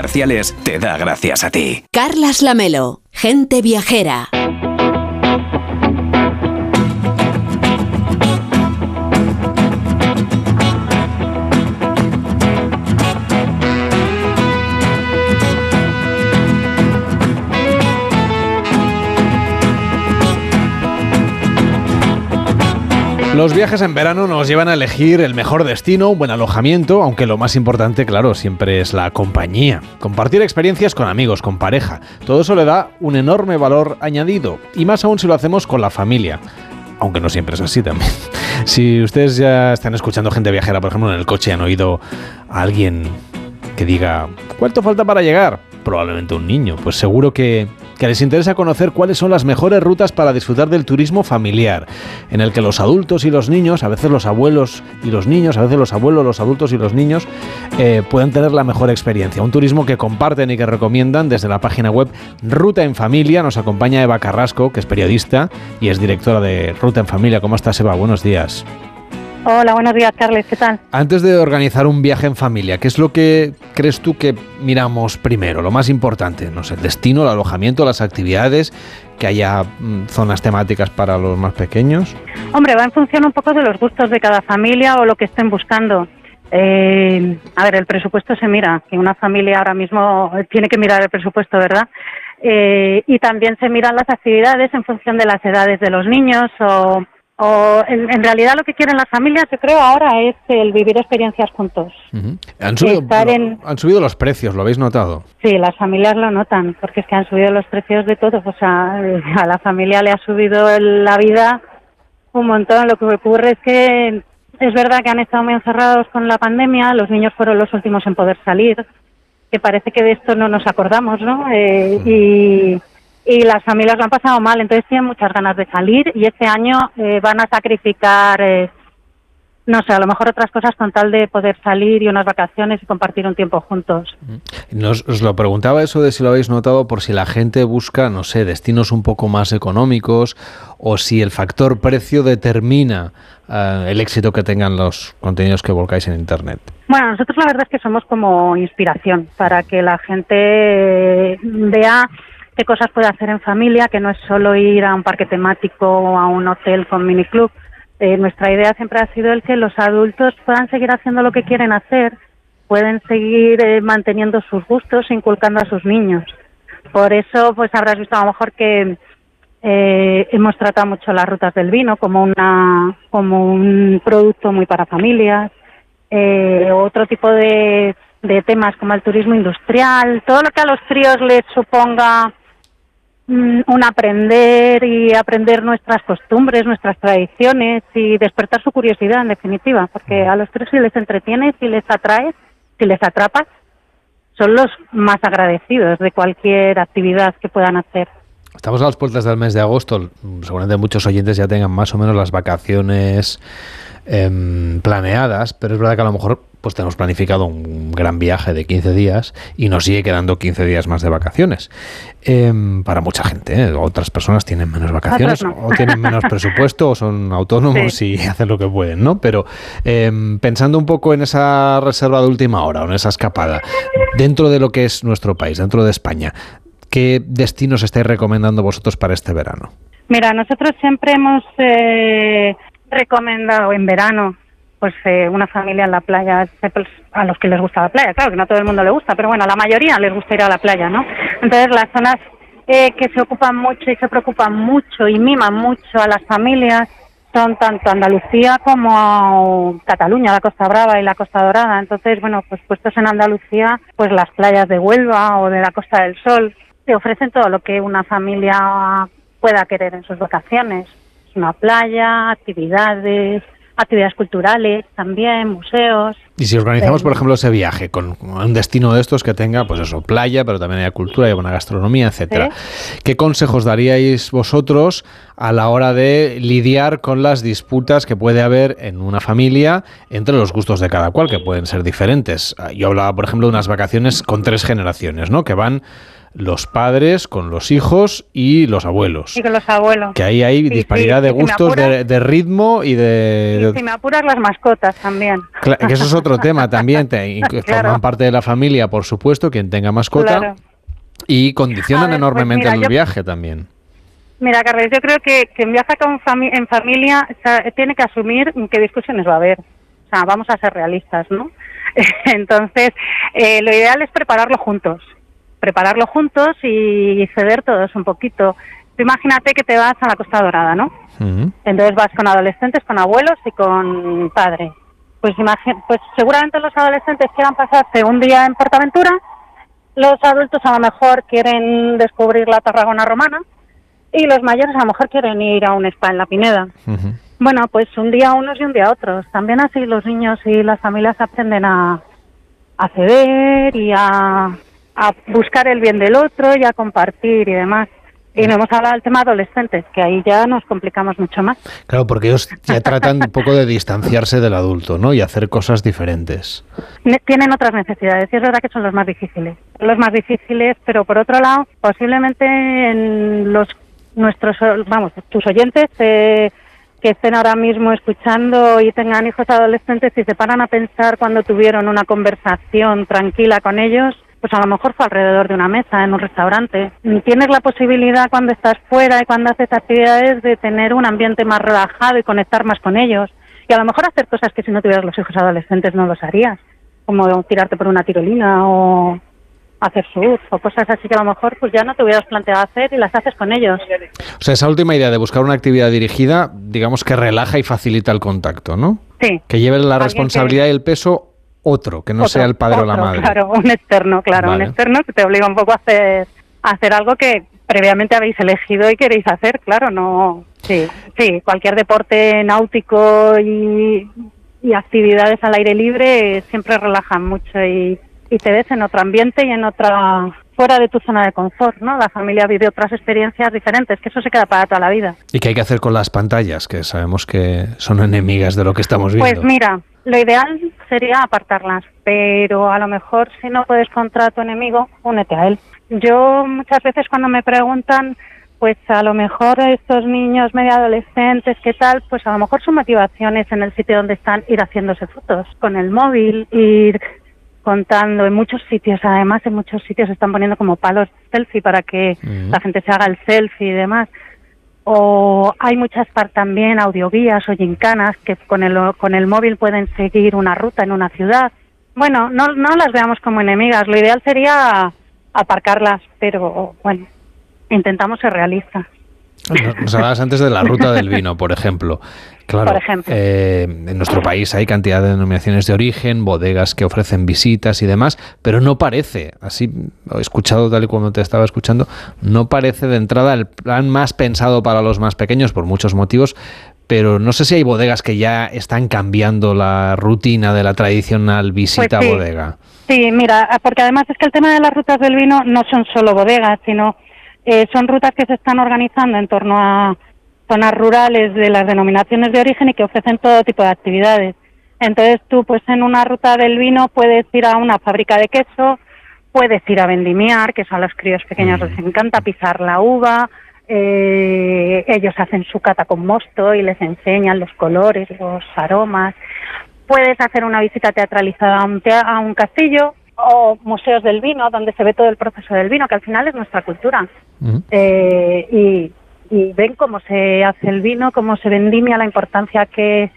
S18: comerciales te da gracias a ti.
S14: Carlas Lamelo, gente viajera.
S1: Los viajes en verano nos llevan a elegir el mejor destino, un buen alojamiento, aunque lo más importante, claro, siempre es la compañía. Compartir experiencias con amigos, con pareja, todo eso le da un enorme valor añadido, y más aún si lo hacemos con la familia. Aunque no siempre es así también. Si ustedes ya están escuchando gente viajera, por ejemplo, en el coche han oído a alguien que diga, ¿cuánto falta para llegar? Probablemente un niño. Pues seguro que que les interesa conocer cuáles son las mejores rutas para disfrutar del turismo familiar, en el que los adultos y los niños, a veces los abuelos y los niños, a veces los abuelos, los adultos y los niños, eh, pueden tener la mejor experiencia. Un turismo que comparten y que recomiendan desde la página web Ruta en Familia. Nos acompaña Eva Carrasco, que es periodista y es directora de Ruta en Familia. ¿Cómo estás, Eva? Buenos días.
S19: Hola, buenos días, Carles. ¿Qué tal?
S1: Antes de organizar un viaje en familia, ¿qué es lo que crees tú que miramos primero? Lo más importante, no sé, el destino, el alojamiento, las actividades, que haya mm, zonas temáticas para los más pequeños.
S19: Hombre, va en función un poco de los gustos de cada familia o lo que estén buscando. Eh, a ver, el presupuesto se mira, que una familia ahora mismo tiene que mirar el presupuesto, ¿verdad? Eh, y también se miran las actividades en función de las edades de los niños o O en, en realidad lo que quieren las familias, yo creo, ahora es el vivir experiencias juntos.
S1: Han subido,
S19: en-
S1: han subido los precios, ¿lo habéis notado?
S19: Sí, las familias lo notan, porque es que han subido los precios de todo. O sea, a la familia le ha subido la vida un montón. Lo que ocurre es que es verdad que han estado muy encerrados con la pandemia, los niños fueron los últimos en poder salir, que parece que de esto no nos acordamos, ¿no? Eh, y, y las familias lo han pasado mal, entonces tienen muchas ganas de salir y este año eh, van a sacrificar, eh, no sé, a lo mejor otras cosas con tal de poder salir y unas vacaciones y compartir un tiempo juntos.
S1: Nos, os lo preguntaba eso de si lo habéis notado por si la gente busca, no sé, destinos un poco más económicos o si el factor precio determina eh, el éxito que tengan los contenidos que volcáis en Internet.
S19: Bueno, nosotros la verdad es que somos como inspiración para que la gente vea cosas puede hacer en familia, que no es solo ir a un parque temático o a un hotel con miniclub. Eh, nuestra idea siempre ha sido el que los adultos puedan seguir haciendo lo que quieren hacer, pueden seguir eh, manteniendo sus gustos, inculcando a sus niños. Por eso, pues habrás visto a lo mejor que eh, hemos tratado mucho las rutas del vino como una como un producto muy para familias eh, otro tipo de, temas como el turismo industrial, todo lo que a los críos les suponga un aprender y aprender nuestras costumbres, nuestras tradiciones y despertar su curiosidad en definitiva, porque a los críos si les entretienes, si les atraes, si les atrapas, son los más agradecidos de cualquier actividad que puedan hacer.
S1: Estamos a las puertas del mes de agosto. Seguramente muchos oyentes ya tengan más o menos las vacaciones em, planeadas, pero es verdad que a lo mejor pues tenemos planificado un gran viaje de 15 días y nos sigue quedando 15 días más de vacaciones. Em, para mucha gente, ¿eh? otras personas tienen menos vacaciones
S19: no.
S1: o tienen menos presupuesto o son autónomos
S19: Sí.
S1: y hacen lo que pueden, ¿no? Pero em, pensando un poco en esa reserva de última hora o en esa escapada, dentro de lo que es nuestro país, dentro de España, ¿qué destinos estáis recomendando vosotros para este verano?
S19: Mira, nosotros siempre hemos eh, recomendado en verano pues eh, una familia en la playa, pues, a los que les gusta la playa, claro que no a todo el mundo le gusta, pero bueno, a la mayoría les gusta ir a la playa, ¿no? Entonces las zonas eh, que se ocupan mucho y se preocupan mucho y miman mucho a las familias son tanto Andalucía como Cataluña, la Costa Brava y la Costa Dorada. Entonces, bueno, pues puestos en Andalucía, pues las playas de Huelva o de la Costa del Sol te ofrecen todo lo que una familia pueda querer en sus vacaciones. Es una playa, actividades, actividades culturales también, museos.
S1: Y si organizamos,
S19: Eh,
S1: por ejemplo, ese viaje con un destino de estos que tenga, pues eso, playa, pero también haya cultura, haya buena gastronomía, etcétera. ¿Qué consejos daríais vosotros a la hora de lidiar con las disputas que puede haber en una familia entre los gustos de cada cual, que pueden ser diferentes? Ah, Yo hablaba, por ejemplo, de unas vacaciones con tres generaciones, ¿no? Que van los padres con los hijos y los abuelos.
S19: Y con los abuelos.
S1: Que ahí hay
S19: Sí,
S1: disparidad
S19: sí,
S1: de
S19: y si
S1: gustos, de,
S19: apuras-
S1: de ritmo y de, de-
S19: Si me apuras, las mascotas también.
S1: Que eso es otro tema también. te-
S19: Claro.
S1: Forman parte de la familia, por supuesto, quien tenga mascota.
S19: Claro.
S1: Y condicionan
S19: pues
S1: enormemente
S19: mira,
S1: el
S19: yo-
S1: viaje también.
S19: Mira, Carles, yo creo que quien viaja con fami- en familia o sea, tiene que asumir qué discusiones va a haber. O sea, vamos a ser realistas, ¿no? Entonces, eh, lo ideal es prepararlo juntos. Prepararlo juntos y ceder todos un poquito. Tú imagínate que te vas a la Costa Dorada, ¿no? Entonces vas con adolescentes, con abuelos y con padres. Pues, pues seguramente los adolescentes quieran pasarse un día en Portaventura, los adultos a lo mejor quieren descubrir la Tarragona romana y los mayores a lo mejor quieren ir a un spa en la Pineda. Bueno, pues un día unos y un día otros. También así los niños y las familias aprenden a, a ceder y a, a buscar el bien del otro y a compartir y demás. Y no hemos hablado del tema adolescentes, que ahí ya nos complicamos mucho más.
S1: Claro, porque ellos ya tratan un poco de distanciarse del adulto, ¿no? Y hacer cosas diferentes.
S19: Ne- tienen otras necesidades y es verdad que son los más difíciles. Los más difíciles, pero por otro lado, posiblemente en los nuestros, vamos, tus oyentes eh, que estén ahora mismo escuchando y tengan hijos adolescentes y se paran a pensar cuando tuvieron una conversación tranquila con ellos, pues a lo mejor fue alrededor de una mesa en un restaurante. Tienes la posibilidad cuando estás fuera y cuando haces actividades de tener un ambiente más relajado y conectar más con ellos. Y a lo mejor hacer cosas que si no tuvieras los hijos adolescentes no los harías, como tirarte por una tirolina o, hacer surf o cosas así que a lo mejor pues ya no te hubieras planteado hacer y las haces con ellos.
S1: O sea, esa última idea de buscar una actividad dirigida, digamos que relaja y facilita el contacto, ¿no?
S19: Sí.
S1: Que lleve la responsabilidad y el peso otro, que no
S19: Otro,
S1: sea el padre o la
S19: otro,
S1: madre.
S19: Claro, un externo, claro,
S1: Vale.
S19: un externo que te obliga un poco a hacer, a hacer algo que previamente habéis elegido y queréis hacer, claro, no, sí, sí, cualquier deporte náutico y, y actividades al aire libre siempre relajan mucho y, y te ves en otro ambiente y en otra fuera de tu zona de confort, ¿no? La familia vive otras experiencias diferentes, que eso se queda para toda la vida.
S1: ¿Y qué hay que hacer con las pantallas? Que sabemos que son enemigas de lo que estamos viendo.
S19: Pues mira, lo ideal sería apartarlas, pero a lo mejor si no puedes contra tu enemigo, únete a él. Yo muchas veces cuando me preguntan, pues a lo mejor estos niños medio adolescentes, ¿qué tal? Pues a lo mejor su motivación es en el sitio donde están ir haciéndose fotos con el móvil, ir contando en muchos sitios, además en muchos sitios están poniendo como palos selfie para que la gente se haga el selfie y demás o hay muchas también audioguías o gincanas que con el, con el móvil pueden seguir una ruta en una ciudad. Bueno, no, no las veamos como enemigas, lo ideal sería aparcarlas, pero bueno, intentamos ser realistas.
S1: Nos hablabas antes de la ruta del vino, por ejemplo. Claro,
S19: Por ejemplo.
S1: eh, en nuestro país hay cantidad de denominaciones de origen, bodegas que ofrecen visitas y demás, pero no parece, así escuchado tal y como te estaba escuchando, no parece de entrada el plan más pensado para los más pequeños por muchos motivos, pero no sé si hay bodegas que ya están cambiando la rutina de la tradicional visita
S19: Pues sí.
S1: a bodega.
S19: Sí, mira, porque además es que el tema de las rutas del vino no son solo bodegas, sino eh, son rutas que se están organizando en torno a zonas rurales de las denominaciones de origen y que ofrecen todo tipo de actividades. Entonces tú, pues en una ruta del vino puedes ir a una fábrica de queso, puedes ir a vendimiar, que eso a los críos pequeños les encanta pisar la uva, eh, ellos hacen su cata con mosto y les enseñan los colores, los aromas. Puedes hacer una visita teatralizada a un, a un castillo o museos del vino, donde se ve todo el proceso del vino, que al final es nuestra cultura. Eh, y, y ven cómo se hace el vino, cómo se vendimia, la importancia que,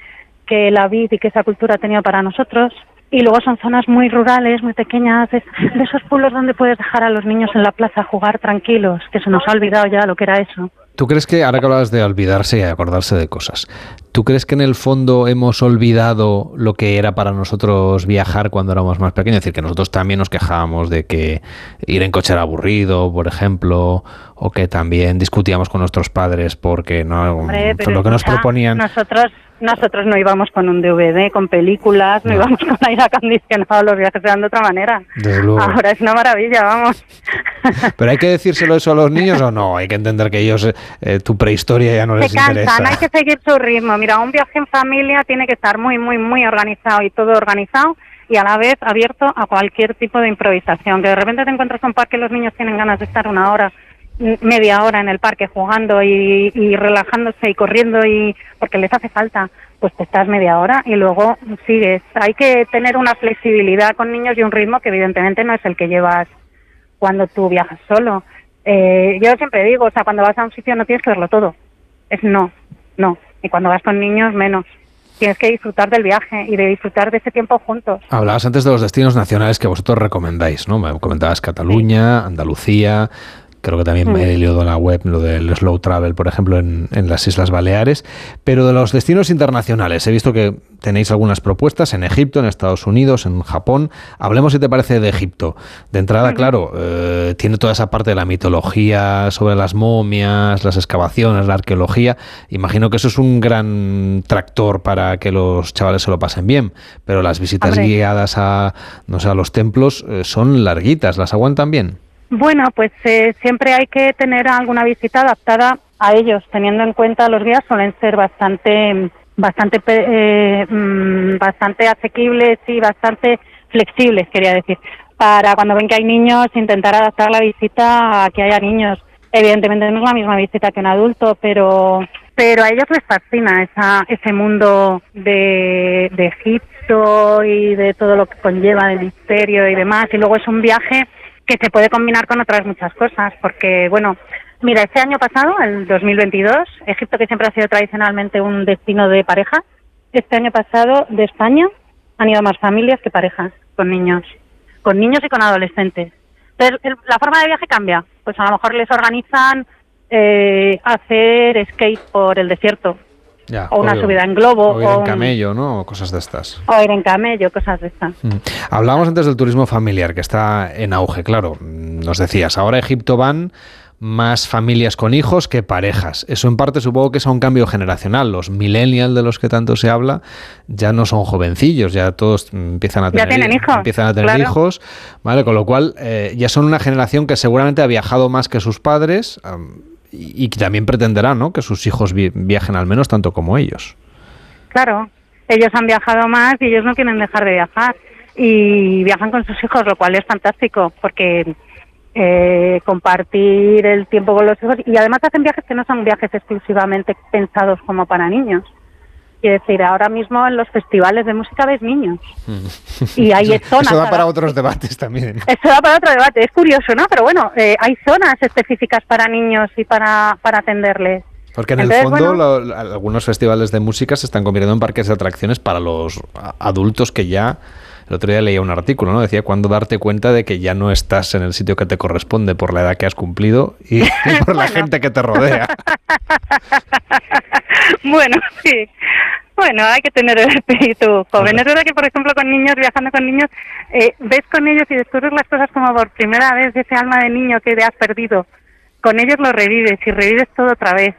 S19: que la vid y que esa cultura ha tenido para nosotros. Y luego son zonas muy rurales, muy pequeñas, de, de esos pueblos donde puedes dejar a los niños en la plaza a jugar tranquilos, que se nos ha olvidado ya lo que era eso.
S1: ¿Tú crees que, ahora que hablabas de olvidarse y acordarse de cosas, ¿tú crees que en el fondo hemos olvidado lo que era para nosotros viajar cuando éramos más pequeños? Es decir, que nosotros también nos quejábamos de que ir en coche era aburrido, por ejemplo, o que también discutíamos con nuestros padres porque no
S19: Hombre,
S1: lo que nos
S19: escucha,
S1: proponían.
S19: Nosotros, nosotros no íbamos con un DVD, con películas, no, íbamos con aire acondicionado, los viajes eran de otra manera.
S1: Desde luego.
S19: Ahora es una maravilla, vamos.
S1: Pero hay que decírselo eso a los niños o no? Hay que entender que ellos, eh, eh, tu prehistoria ya no les
S19: Se cansan,
S1: interesa.
S19: hay que seguir su ritmo. Mira, un viaje en familia tiene que estar muy, muy, muy organizado y todo organizado y a la vez abierto a cualquier tipo de improvisación. Que de repente te encuentras en un parque y los niños tienen ganas de estar una hora, media hora en el parque jugando y, y relajándose y corriendo y porque les hace falta, pues te estás media hora y luego sigues. Hay que tener una flexibilidad con niños y un ritmo que evidentemente no es el que llevas cuando tú viajas solo. Eh, yo siempre digo, o sea, cuando vas a un sitio no tienes que verlo todo. Es no, no. Y cuando vas con niños, menos. Tienes que disfrutar del viaje y de disfrutar de ese tiempo juntos.
S1: Hablabas antes de los destinos nacionales que vosotros recomendáis, ¿no? Me comentabas Cataluña, Andalucía, creo que también
S19: Mm.
S1: he leído en la web lo del slow travel, por ejemplo, en, en las Islas Baleares. Pero de los destinos internacionales, he visto que tenéis algunas propuestas en Egipto, en Estados Unidos, en Japón. Hablemos, si te parece, de Egipto. De entrada, claro, eh, tiene toda esa parte de la mitología sobre las momias, las excavaciones, la arqueología. Imagino que eso es un gran tractor para que los chavales se lo pasen bien. Pero las visitas
S19: Hombre.
S1: guiadas a, no sé, a los templos eh, son larguitas, ¿las aguantan bien?
S19: Bueno, pues eh, siempre hay que tener alguna visita adaptada a ellos, teniendo en cuenta los guías suelen ser bastante, bastante, eh, mm, bastante asequibles y bastante flexibles, quería decir. Para cuando ven que hay niños, intentar adaptar la visita a que haya niños. Evidentemente no es la misma visita que un adulto, pero pero a ellos les fascina esa, ese mundo de, de Egipto y de todo lo que conlleva de misterio y demás. Y luego es un viaje que se puede combinar con otras muchas cosas, porque, bueno, mira, este año pasado, el 2022, Egipto, que siempre ha sido tradicionalmente un destino de parejas, este año pasado de España han ido más familias que parejas con niños, con niños y con adolescentes. Entonces, el- la forma de viaje cambia. Pues a lo mejor les organizan eh, hacer skate por el desierto,
S1: Ya,
S19: o una
S1: obvio.
S19: subida en globo,
S1: O ir
S19: o
S1: en camello, ¿no? O cosas de estas.
S19: o ir en camello, cosas de estas.
S1: Mm. Hablábamos antes del turismo familiar, que está en auge, claro. Nos decías, ahora a Egipto van más familias con hijos que parejas. Eso en parte supongo que es a un cambio generacional. Los millennials de los que tanto se habla ya no son jovencillos, ya todos empiezan a
S19: Ya
S1: tener,
S19: tienen hijos,
S1: empiezan a tener
S19: claro.
S1: hijos, ¿vale? Con lo cual eh, ya son una generación que seguramente ha viajado más que sus padres y, y también pretenderá, ¿no? Que sus hijos vi- viajen al menos tanto como ellos.
S19: Claro, ellos han viajado más y ellos no quieren dejar de viajar y viajan con sus hijos, lo cual es fantástico porque eh, compartir el tiempo con los hijos y además hacen viajes que no son viajes exclusivamente pensados como para niños. Quiero decir, ahora mismo en los festivales de música ves niños. Y hay
S1: Eso-
S19: zonas
S1: Eso da para otros debates también.
S19: Eso da para otro debate, es curioso, ¿no? Pero bueno, eh, hay zonas específicas para niños y para, para atenderles.
S1: Porque en
S19: Entonces,
S1: el fondo
S19: bueno-
S1: lo- algunos festivales de música se están convirtiendo en parques de atracciones para los adultos que ya... El otro día leía un artículo, ¿no? Decía cuándo darte cuenta de que ya no estás en el sitio que te corresponde por la edad que has cumplido y, y por la gente que te rodea.
S19: Bueno, sí. Bueno, hay que tener el espíritu joven. Es verdad que, por ejemplo, con niños, viajando con niños, eh, ves con ellos y descubres las cosas como por primera vez, ese alma de niño que te has perdido. Con ellos lo revives y revives todo otra vez.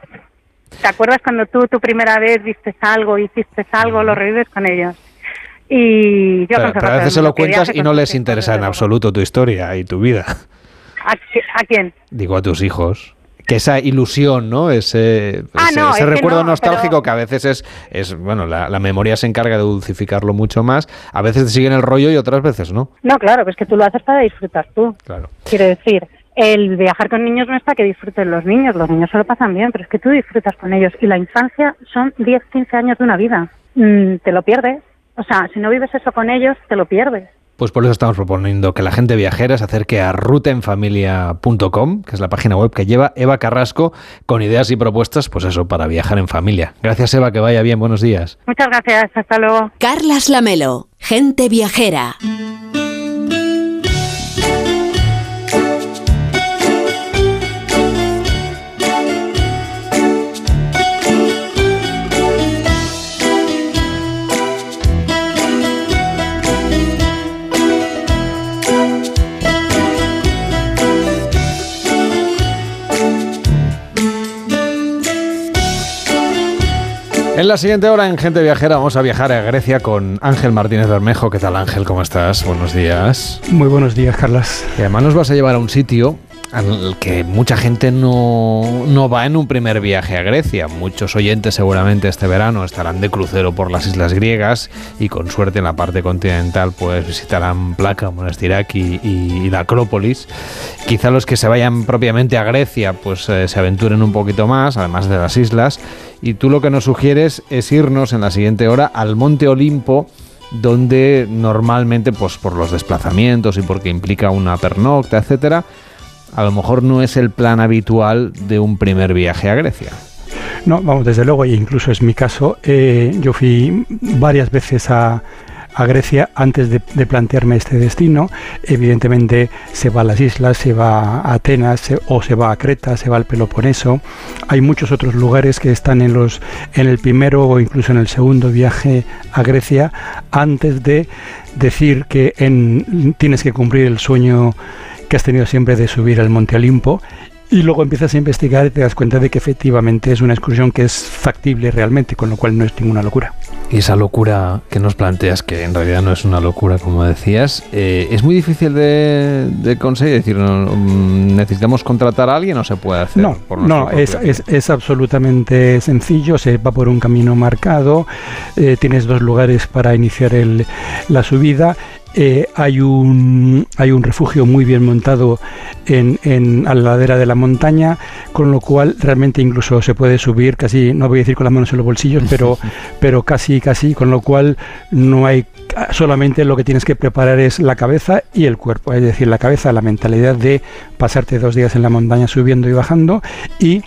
S19: ¿Te acuerdas cuando tú tu primera vez viste algo, hiciste algo, lo revives con ellos? Y yo
S1: Pero, pero a veces se lo cuentas y no les interesa en absoluto tu historia y tu vida.
S19: ¿A, qui- a quién?
S1: Digo a tus hijos. Que esa ilusión, ¿no? Ese,
S19: Ah,
S1: ese,
S19: no,
S1: ese
S19: es
S1: recuerdo
S19: no,
S1: nostálgico
S19: pero-
S1: que a veces es, es bueno, la, la memoria se encarga de dulcificarlo mucho más. A veces te siguen el rollo y otras veces no.
S19: No, claro, pues que tú lo haces para disfrutar tú.
S1: Claro.
S19: Quiero decir, el viajar con niños no es para que disfruten los niños, los niños se lo pasan bien, pero es que tú disfrutas con ellos. Y la infancia son 10, 15 años de una vida. Mm, te lo pierdes. O sea, si no vives eso con ellos, te lo pierdes.
S1: Pues por eso estamos proponiendo que la gente viajera se acerque a rutaenfamilia.com, que es la página web que lleva Eva Carrasco, con ideas y propuestas, pues eso, para viajar en familia. Gracias, Eva, que vaya bien, buenos días.
S19: Muchas gracias, hasta luego.
S2: Carlas Lamelo, gente viajera.
S1: En la siguiente hora en Gente Viajera vamos a viajar a Grecia con Ángel Martínez Bermejo. ¿Qué tal Ángel? ¿Cómo estás? Buenos días.
S20: Muy buenos días, Carlas.
S1: Y además nos vas a llevar a un sitio al que mucha gente no, no va en un primer viaje a Grecia. Muchos oyentes seguramente este verano estarán de crucero por las islas griegas y con suerte en la parte continental pues visitarán Placa, Monastiraki y, y la Acrópolis. Quizá los que se vayan propiamente a Grecia pues eh, se aventuren un poquito más, además de las islas. Y tú lo que nos sugieres es irnos en la siguiente hora al Monte Olimpo donde normalmente, pues por los desplazamientos y porque implica una pernocta, etcétera, a lo mejor no es el plan habitual de un primer viaje a Grecia.
S20: No, vamos, desde luego, e incluso es mi caso. eh, yo fui varias veces a, a Grecia antes de, de plantearme este destino. Evidentemente se va a las islas, se va a Atenas se- o se va a Creta, se va al Peloponeso. Hay muchos otros lugares que están en, los, en el primero o incluso en el segundo viaje a Grecia antes de decir que en- tienes que cumplir el sueño que has tenido siempre de subir al Monte Olimpo y luego empiezas a investigar y te das cuenta de que efectivamente es una excursión que es factible realmente, con lo cual no es ninguna locura.
S1: Y esa locura que nos planteas, que en realidad no es una locura, como decías, eh, es muy difícil de, de conseguir. Es decir, mm, ¿necesitamos contratar a alguien o se puede hacer?
S20: No,
S1: por
S20: no, es, es, es absolutamente sencillo, se va por un camino marcado, eh, tienes dos lugares para iniciar el- la subida. Eh, hay, un, hay un refugio muy bien montado en, en- a la ladera de la montaña, con lo cual realmente incluso se puede subir casi, no voy a decir con las manos en los bolsillos, pero, pero casi, casi, con lo cual no hay solamente lo que tienes que preparar es la cabeza y el cuerpo, es decir, la cabeza, la mentalidad de pasarte dos días en la montaña subiendo y bajando y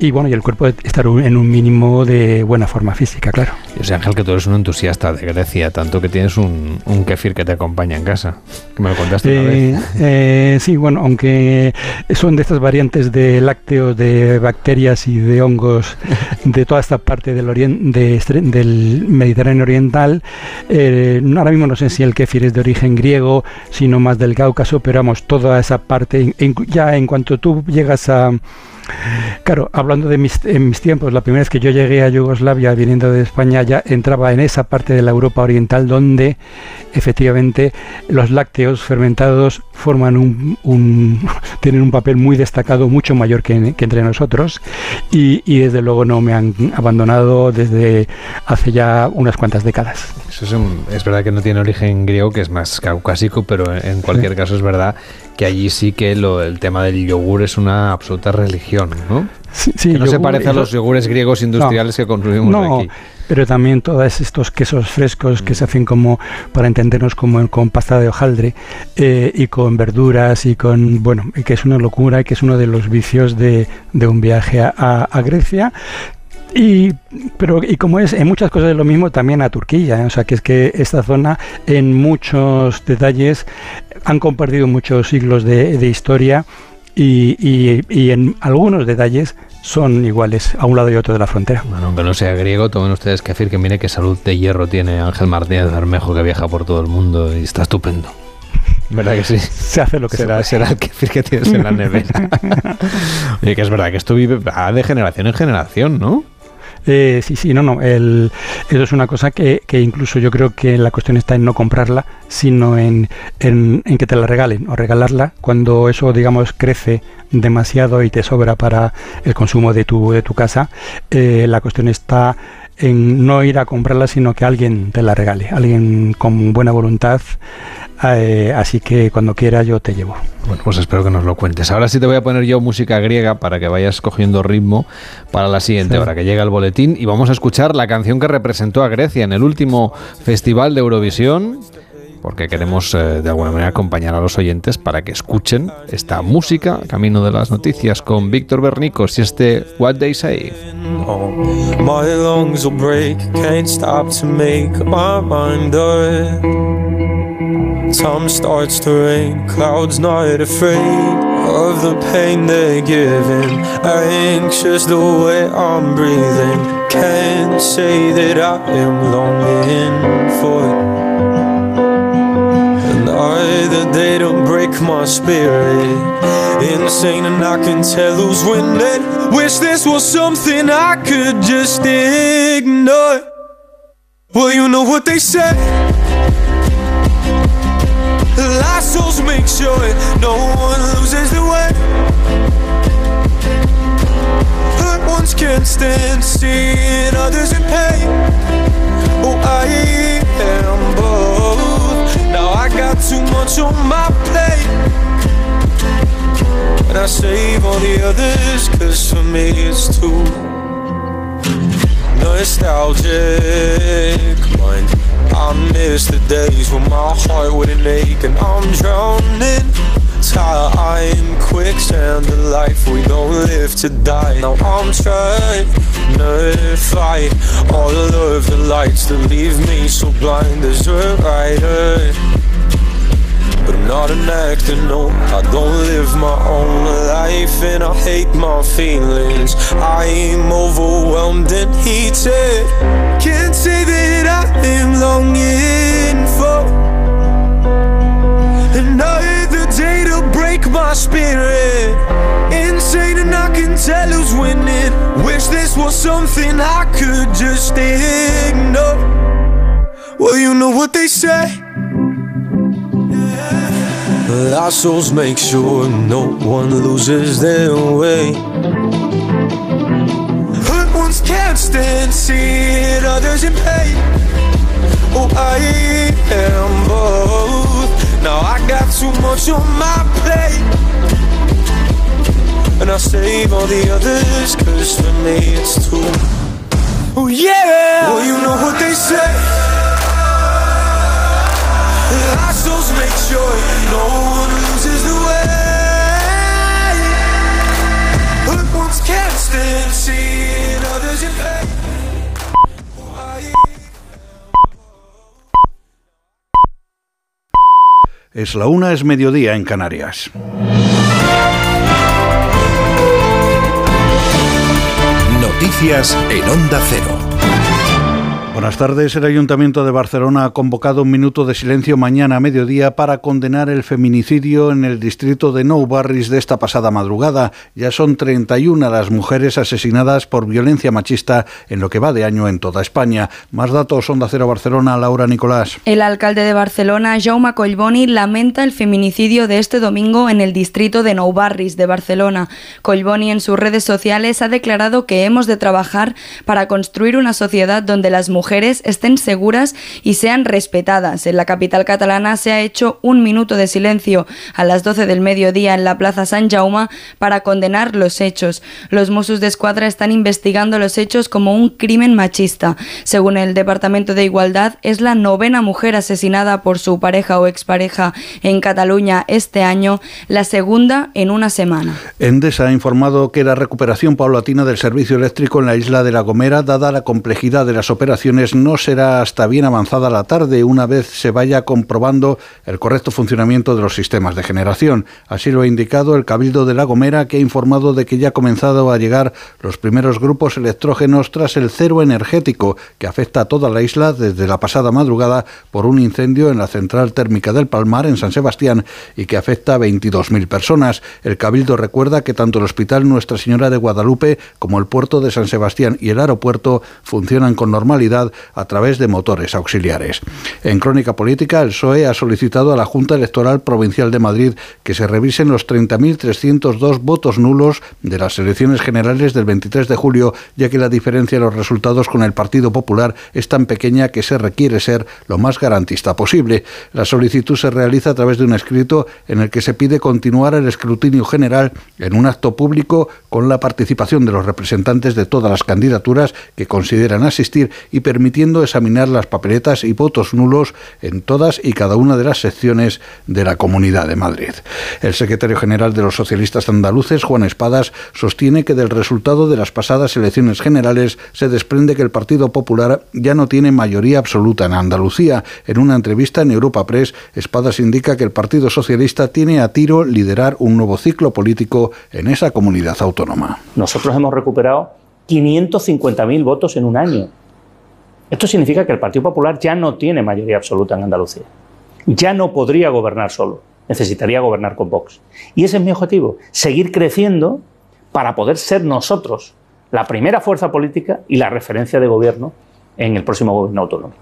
S20: y bueno, y el cuerpo estar en un mínimo de buena forma física, claro.
S1: Yo sé, Ángel, que tú eres un entusiasta de Grecia, tanto que tienes un, un kefir que te acompaña en casa. Que me lo contaste una
S20: Eh,
S1: vez.
S20: eh, sí, bueno, aunque son de estas variantes de lácteos, de bacterias y de hongos de toda esta parte del, orien- de estre- del Mediterráneo Oriental, eh, ahora mismo no sé si el kéfir es de origen griego, sino más del Cáucaso, pero vamos, toda esa parte, ya en cuanto tú llegas a... Claro, hablando de mis, tiempos, la primera vez que yo llegué a Yugoslavia viniendo de España ya entraba en esa parte de la Europa Oriental donde efectivamente los lácteos fermentados forman un, un- tienen un papel muy destacado, mucho mayor que, que entre nosotros y, y desde luego no me han abandonado desde hace ya unas cuantas décadas.
S1: Eso es, un- es verdad que no tiene origen griego, que es más caucásico, pero en, cualquier
S20: Sí.
S1: caso es verdad que allí sí que lo, el tema del yogur es una absoluta religión, ¿no?
S20: Sí, sí,
S1: que no se parece a los yogures griegos industriales que consumimos
S20: No,
S1: aquí.
S20: Pero también todos estos quesos frescos
S1: Mm.
S20: que se hacen como, para entendernos, como con pasta de hojaldre eh, y con verduras y con, bueno, que es una locura y que es uno de los vicios de, de un viaje a, a- Grecia. Y, pero, y como es en muchas cosas es lo mismo también a Turquía, ¿eh? o sea que es que esta zona en muchos detalles han compartido muchos siglos de, de historia y, y- y en algunos detalles son iguales a un lado y otro de la frontera.
S1: Bueno, aunque no sea griego, tomen ustedes que decir que mire qué salud de hierro tiene Ángel Martínez Bermejo, que viaja por todo el mundo y está estupendo. ¿Verdad que sí?
S20: Se hace lo que se
S1: será,
S20: puede.
S1: será el kefir que tienes en la nevera. Oye, que es verdad que esto vive va de generación en generación, ¿no?
S20: Eh, sí, sí, no, no. El, eso es una cosa que, que incluso yo creo que la cuestión está en no comprarla, sino en, en, en que te la regalen o regalarla cuando eso, digamos, crece demasiado y te sobra para el consumo de tu, de tu casa. eh, la cuestión está en no ir a comprarla, sino que alguien te la regale, alguien con buena voluntad. Eh, así que cuando quiera yo te llevo.
S1: Bueno, pues espero que nos lo cuentes. Ahora sí te voy a poner yo música griega para que vayas cogiendo ritmo para la siguiente
S20: Sí.
S1: hora, que llega el boletín y vamos a escuchar la canción que representó a Grecia en el último festival de Eurovisión, porque queremos eh, de alguna manera acompañar a los oyentes para que escuchen esta música, Camino de las Noticias, con Víctor Bernicos y este What They Say.
S21: Time starts to rain, clouds not afraid of the pain they're giving. Anxious the way I'm breathing, can't say that I am longing for And either they don't break my spirit. Insane, and I can tell who's winning. Wish this was something I could just ignore. Well, you know what they say. Lost souls make sure no one loses their way. Hurt ones can't stand seeing others in pain. Oh, I I got too much on my plate. And I save all the others, cause for me it's too nostalgic. Mind, I miss the days when my heart wouldn't ache and I'm drowning. Time, quicksand, the life we don't live to die. Now I'm trying to fight all of the lights that leave me so blind as a writer. But I'm not an actor, no. I don't live my own life and I hate my feelings. I'm overwhelmed and heated. Can't say that I am longing for another day to break my spirit. Insane and I can tell who's winning. Wish this was something I could just ignore. Well, you know what they say. Our souls make sure no one loses their way. Hurt ones can't stand seeing others in pain. Oh, I am both. Now I got too much on my plate. And I save all the others, cause for me it's too. Oh, yeah! Well, you know what they say.
S22: Es la una, es mediodía en Canarias.
S23: Noticias en Onda Cero.
S22: Buenas tardes. El Ayuntamiento de Barcelona ha convocado un minuto de silencio mañana a mediodía para condenar el feminicidio en el distrito de Nou Barris de esta pasada madrugada. Ya son 31 las mujeres asesinadas por violencia machista en lo que va de año en toda España. Más datos, Onda Cero Barcelona, Laura Nicolás.
S24: El alcalde de Barcelona, Jaume Collboni, lamenta el feminicidio de este domingo en el distrito de Nou Barris de Barcelona. Collboni en sus redes sociales ha declarado que hemos de trabajar para construir una sociedad donde las mujeres estén seguras y sean respetadas. En la capital catalana se ha hecho un minuto de silencio a las 12 del mediodía en la Plaza San Jaume para condenar los hechos. Los Mossos de Escuadra están investigando los hechos como un crimen machista. Según el Departamento de Igualdad, es la novena mujer asesinada por su pareja o expareja en Cataluña este año, la segunda en una semana.
S22: Endesa ha informado que la recuperación paulatina del servicio eléctrico en la isla de La Gomera, dada la complejidad de las operaciones, no será hasta bien avanzada la tarde, una vez se vaya comprobando el correcto funcionamiento de los sistemas de generación. Así lo ha indicado el Cabildo de La Gomera, que ha informado de que ya ha comenzado a llegar los primeros grupos electrógenos tras el cero energético que afecta a toda la isla desde la pasada madrugada por un incendio en la central térmica del Palmar en San Sebastián y que afecta a 22.000 personas. El Cabildo recuerda que tanto el Hospital Nuestra Señora de Guadalupe como el puerto de San Sebastián y el aeropuerto funcionan con normalidad a través de motores auxiliares. En crónica política, el PSOE ha solicitado a la Junta Electoral Provincial de Madrid que se revisen los 30.302 votos nulos de las elecciones generales del 23 de julio, ya que la diferencia de los resultados con el Partido Popular es tan pequeña que se requiere ser lo más garantista posible. La solicitud se realiza a través de un escrito en el que se pide continuar el escrutinio general en un acto público con la participación de los representantes de todas las candidaturas que consideran asistir y permitiendo examinar las papeletas y votos nulos en todas y cada una de las secciones de la Comunidad de Madrid. El secretario general de los socialistas andaluces, Juan Espadas, sostiene que del resultado de las pasadas elecciones generales se desprende que el Partido Popular ya no tiene mayoría absoluta en Andalucía. En una entrevista en Europa Press, Espadas indica que el Partido Socialista tiene a tiro liderar un nuevo ciclo político en esa comunidad autónoma.
S25: Nosotros hemos recuperado 550.000 votos en un año. Esto significa que el Partido Popular ya no tiene mayoría absoluta en Andalucía. Ya no podría gobernar solo. Necesitaría gobernar con Vox. Y ese es mi objetivo, seguir creciendo para poder ser nosotros la primera fuerza política y la referencia de gobierno en el próximo gobierno autonómico.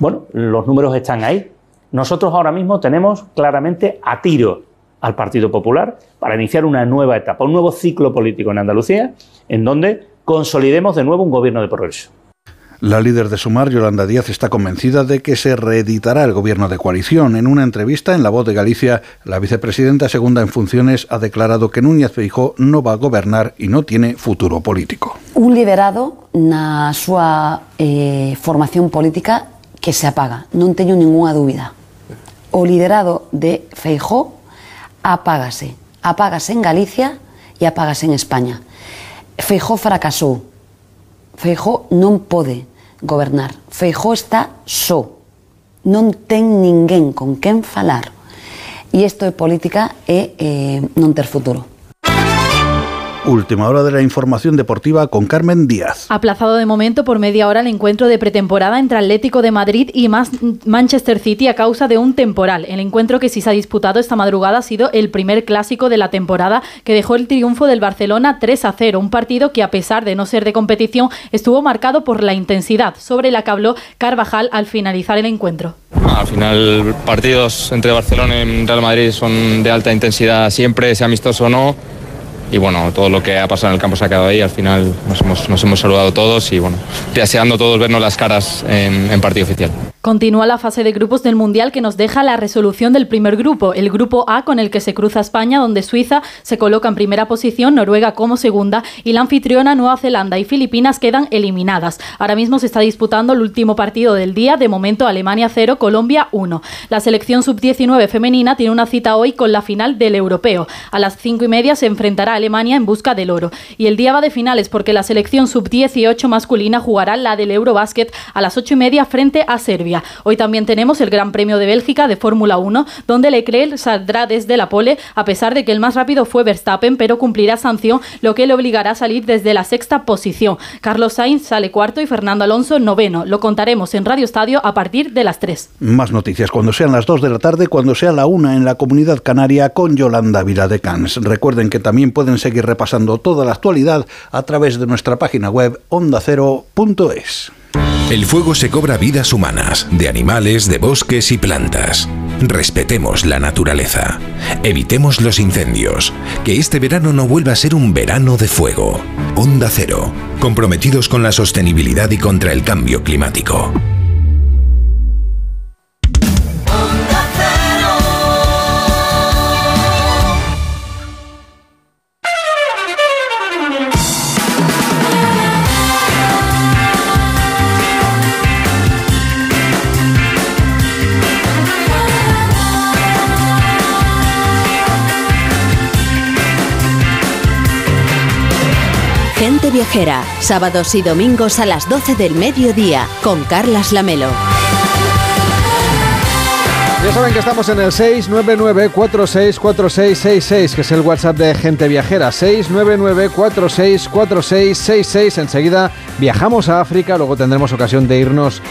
S25: Bueno, los números están ahí. Nosotros ahora mismo tenemos claramente a tiro al Partido Popular para iniciar una nueva etapa, un nuevo ciclo político en Andalucía, en donde consolidemos de nuevo un gobierno de progreso.
S22: La líder de Sumar, Yolanda Díaz, está convencida de que se reeditará el gobierno de coalición. En una entrevista en La Voz de Galicia, la vicepresidenta segunda en funciones ha declarado que Núñez Feijó no va a gobernar y no tiene futuro político.
S26: Un liderado na súa eh, formación política que se apaga, non teño ninguna dúbida. O liderado de Feijó apágase. Apágase en Galicia e apágase en España. Feijó fracasou. Feijó non pode gobernar. Feijó está só. Non ten ninguén con quen falar. E isto é política e eh, non ter futuro.
S22: Última hora de la información deportiva con Carmen Díaz.
S27: Aplazado de momento por media hora el encuentro de pretemporada entre Atlético de Madrid y Manchester City a causa de un temporal. El encuentro que sí se ha disputado esta madrugada ha sido el primer clásico de la temporada que dejó el triunfo del Barcelona 3 a 0. Un partido que a pesar de no ser de competición estuvo marcado por la intensidad sobre la que habló Carvajal al finalizar el encuentro.
S28: Al final partidos entre Barcelona y Real Madrid son de alta intensidad siempre, sea amistoso o no y bueno, todo lo que ha pasado en el campo se ha quedado ahí. Al final nos hemos, nos hemos saludado todos y bueno, deseando todos vernos las caras en, en, partido oficial.
S27: Continúa la fase de grupos del Mundial que nos deja la resolución del primer grupo, el grupo A con el que se cruza España, donde Suiza se coloca en primera posición, Noruega como segunda y la anfitriona Nueva Zelanda y Filipinas quedan eliminadas. Ahora mismo se está disputando el último partido del día, de momento Alemania 0, Colombia 1. La selección sub-19 femenina tiene una cita hoy con la final del europeo. A las cinco y media se enfrentará Alemania en busca del oro. Y el día va de finales porque la selección sub-18 masculina jugará la del Eurobasket a las 8 y media frente a Serbia. Hoy también tenemos el Gran Premio de Bélgica de Fórmula 1, donde Leclerc saldrá desde la pole, a pesar de que el más rápido fue Verstappen, pero cumplirá sanción, lo que le obligará a salir desde la sexta posición. Carlos Sainz sale cuarto y Fernando Alonso noveno. Lo contaremos en Radio Estadio a partir de las 3.
S22: Más noticias cuando sean las 2 de la tarde, cuando sea la 1 en la comunidad canaria con Yolanda Viladecans. Recuerden que también pueden seguir repasando toda la actualidad a través de nuestra página web ondacero.es.
S23: El fuego se cobra vidas humanas, de animales, de bosques y plantas. Respetemos la naturaleza. Evitemos los incendios. Que este verano no vuelva a ser un verano de fuego. Onda Cero. Comprometidos con la sostenibilidad y contra el cambio climático.
S2: Gente Viajera, sábados y domingos a las 12 del mediodía, con Carlas Lamelo.
S1: Ya saben que estamos en el 699-464666, que es el WhatsApp de Gente Viajera. 699-464666. Enseguida viajamos a África, luego tendremos ocasión de irnos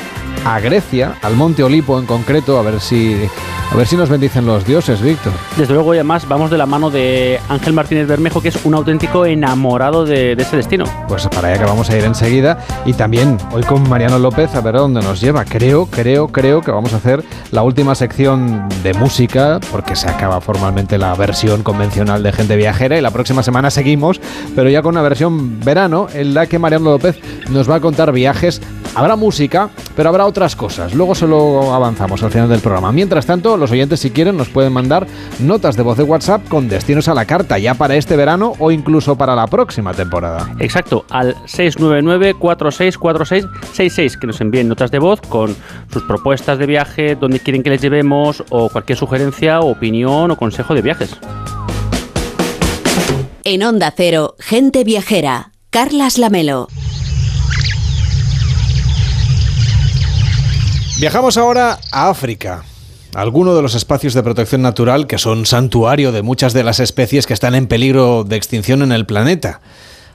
S1: a Grecia, al Monte Olipo en concreto, a ver si a ver si nos bendicen los dioses, Víctor.
S29: Desde luego, y además vamos de la mano de Ángel Martínez Bermejo, que es un auténtico enamorado de, de ese destino.
S1: Pues para allá que vamos a ir enseguida. Y también hoy con Mariano López a ver a dónde nos lleva. Creo, creo, creo que vamos a hacer la última sección de música, porque se acaba formalmente la versión convencional de Gente Viajera y la próxima semana seguimos, pero ya con una versión verano en la que Mariano López nos va a contar viajes. Habrá música, pero habrá otras cosas. Luego se lo avanzamos al final del programa. Mientras tanto, los oyentes si quieren nos pueden mandar notas de voz de WhatsApp con destinos a la carta ya para este verano o incluso para la próxima temporada.
S29: Exacto, al 699-464666, que nos envíen notas de voz con sus propuestas de viaje, donde quieren que les llevemos o cualquier sugerencia, opinión o consejo de viajes.
S2: En Onda Cero, Gente Viajera, Carlas Lamelo.
S1: Viajamos ahora a África. Algunos de los espacios de protección natural que son santuario de muchas de las especies que están en peligro de extinción en el planeta.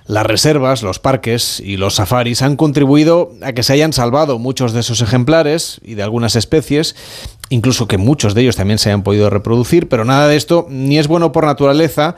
S1: Las reservas, los parques y los safaris han contribuido a que se hayan salvado muchos de esos ejemplares y de algunas especies, incluso que muchos de ellos también se hayan podido reproducir, pero nada de esto ni es bueno por naturaleza,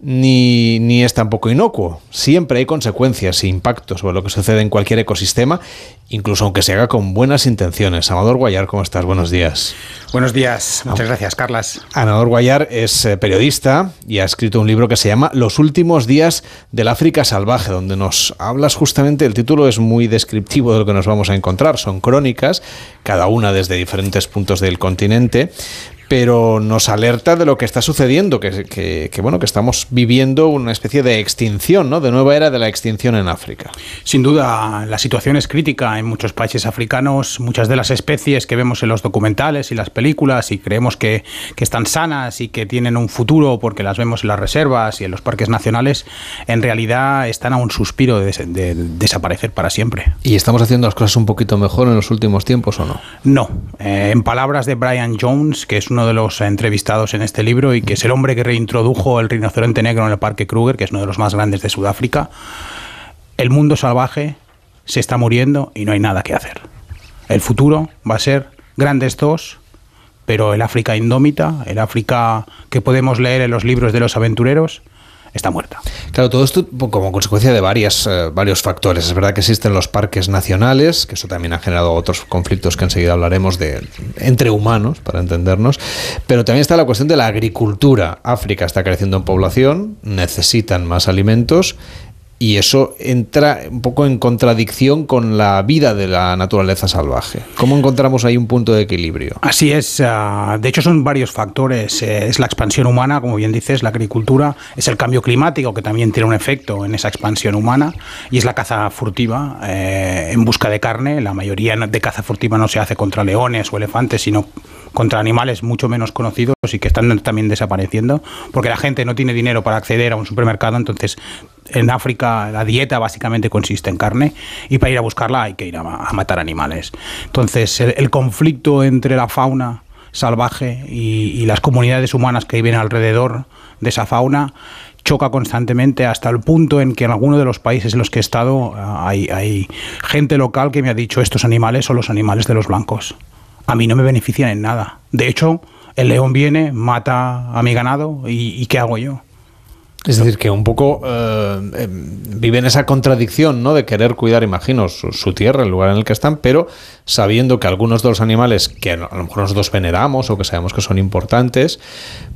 S1: ni, ni, es tampoco inocuo. Siempre hay consecuencias e impactos sobre lo que sucede en cualquier ecosistema, incluso aunque se haga con buenas intenciones. Amador Guayar, ¿cómo estás? Buenos días.
S30: Buenos días, muchas gracias, Carlas.
S1: Amador Guayar es eh, periodista y ha escrito un libro que se llama Los últimos días del África salvaje, donde nos hablas justamente, el título es muy descriptivo de lo que nos vamos a encontrar. Son crónicas, cada una desde diferentes puntos del continente, pero nos alerta de lo que está sucediendo, que, que, que, bueno, que estamos viviendo una especie de extinción, ¿no? De nueva era de la extinción en África.
S30: Sin duda, la situación es crítica en muchos países africanos. Muchas de las especies que vemos en los documentales y las películas y creemos que, que están sanas y que tienen un futuro porque las vemos en las reservas y en los parques nacionales, en realidad están a un suspiro de, de, de desaparecer para siempre.
S1: ¿Y estamos haciendo las cosas un poquito mejor en los últimos tiempos o no?
S30: No. Eh, en palabras de Brian Jones, que es uno de los entrevistados en este libro y que es el hombre que reintrodujo el rinoceronte negro en el Parque Kruger, que es uno de los más grandes de Sudáfrica. El mundo salvaje se está muriendo y no hay nada que hacer. El futuro va a ser grandes dos, pero el África indómita, el África que podemos leer en los libros de los aventureros, está muerta.
S1: Claro, todo esto como consecuencia de varias, eh, varios factores. Es verdad que existen los parques nacionales, que eso también ha generado otros conflictos que enseguida hablaremos de entre humanos, para entendernos, pero también está la cuestión de la agricultura. África está creciendo en población, necesitan más alimentos y eso entra un poco en contradicción con la vida de la naturaleza salvaje. ¿Cómo encontramos ahí un punto de equilibrio?
S30: Así es, uh, de hecho son varios factores. Eh, es la expansión humana, como bien dices, la agricultura, es el cambio climático que también tiene un efecto en esa expansión humana y es la caza furtiva eh, en busca de carne. La mayoría de caza furtiva no se hace contra leones o elefantes, sino contra animales mucho menos conocidos y que están también desapareciendo, porque la gente no tiene dinero para acceder a un supermercado, entonces en África la dieta básicamente consiste en carne y para ir a buscarla hay que ir a, matar animales. Entonces el, conflicto entre la fauna salvaje y, las comunidades humanas que viven alrededor de esa fauna choca constantemente hasta el punto en que en algunos de los países en los que he estado ah, hay, hay gente local que me ha dicho estos animales son los animales de los blancos. A mí no me benefician en nada. De hecho, el león viene, mata a mi ganado y, y ¿qué hago yo?
S1: Es decir, que un poco eh, eh, vive en esa contradicción, ¿no? De querer cuidar, imagino, su, su tierra, el lugar en el que están, pero sabiendo que algunos de los animales que a lo mejor nosotros veneramos o que sabemos que son importantes,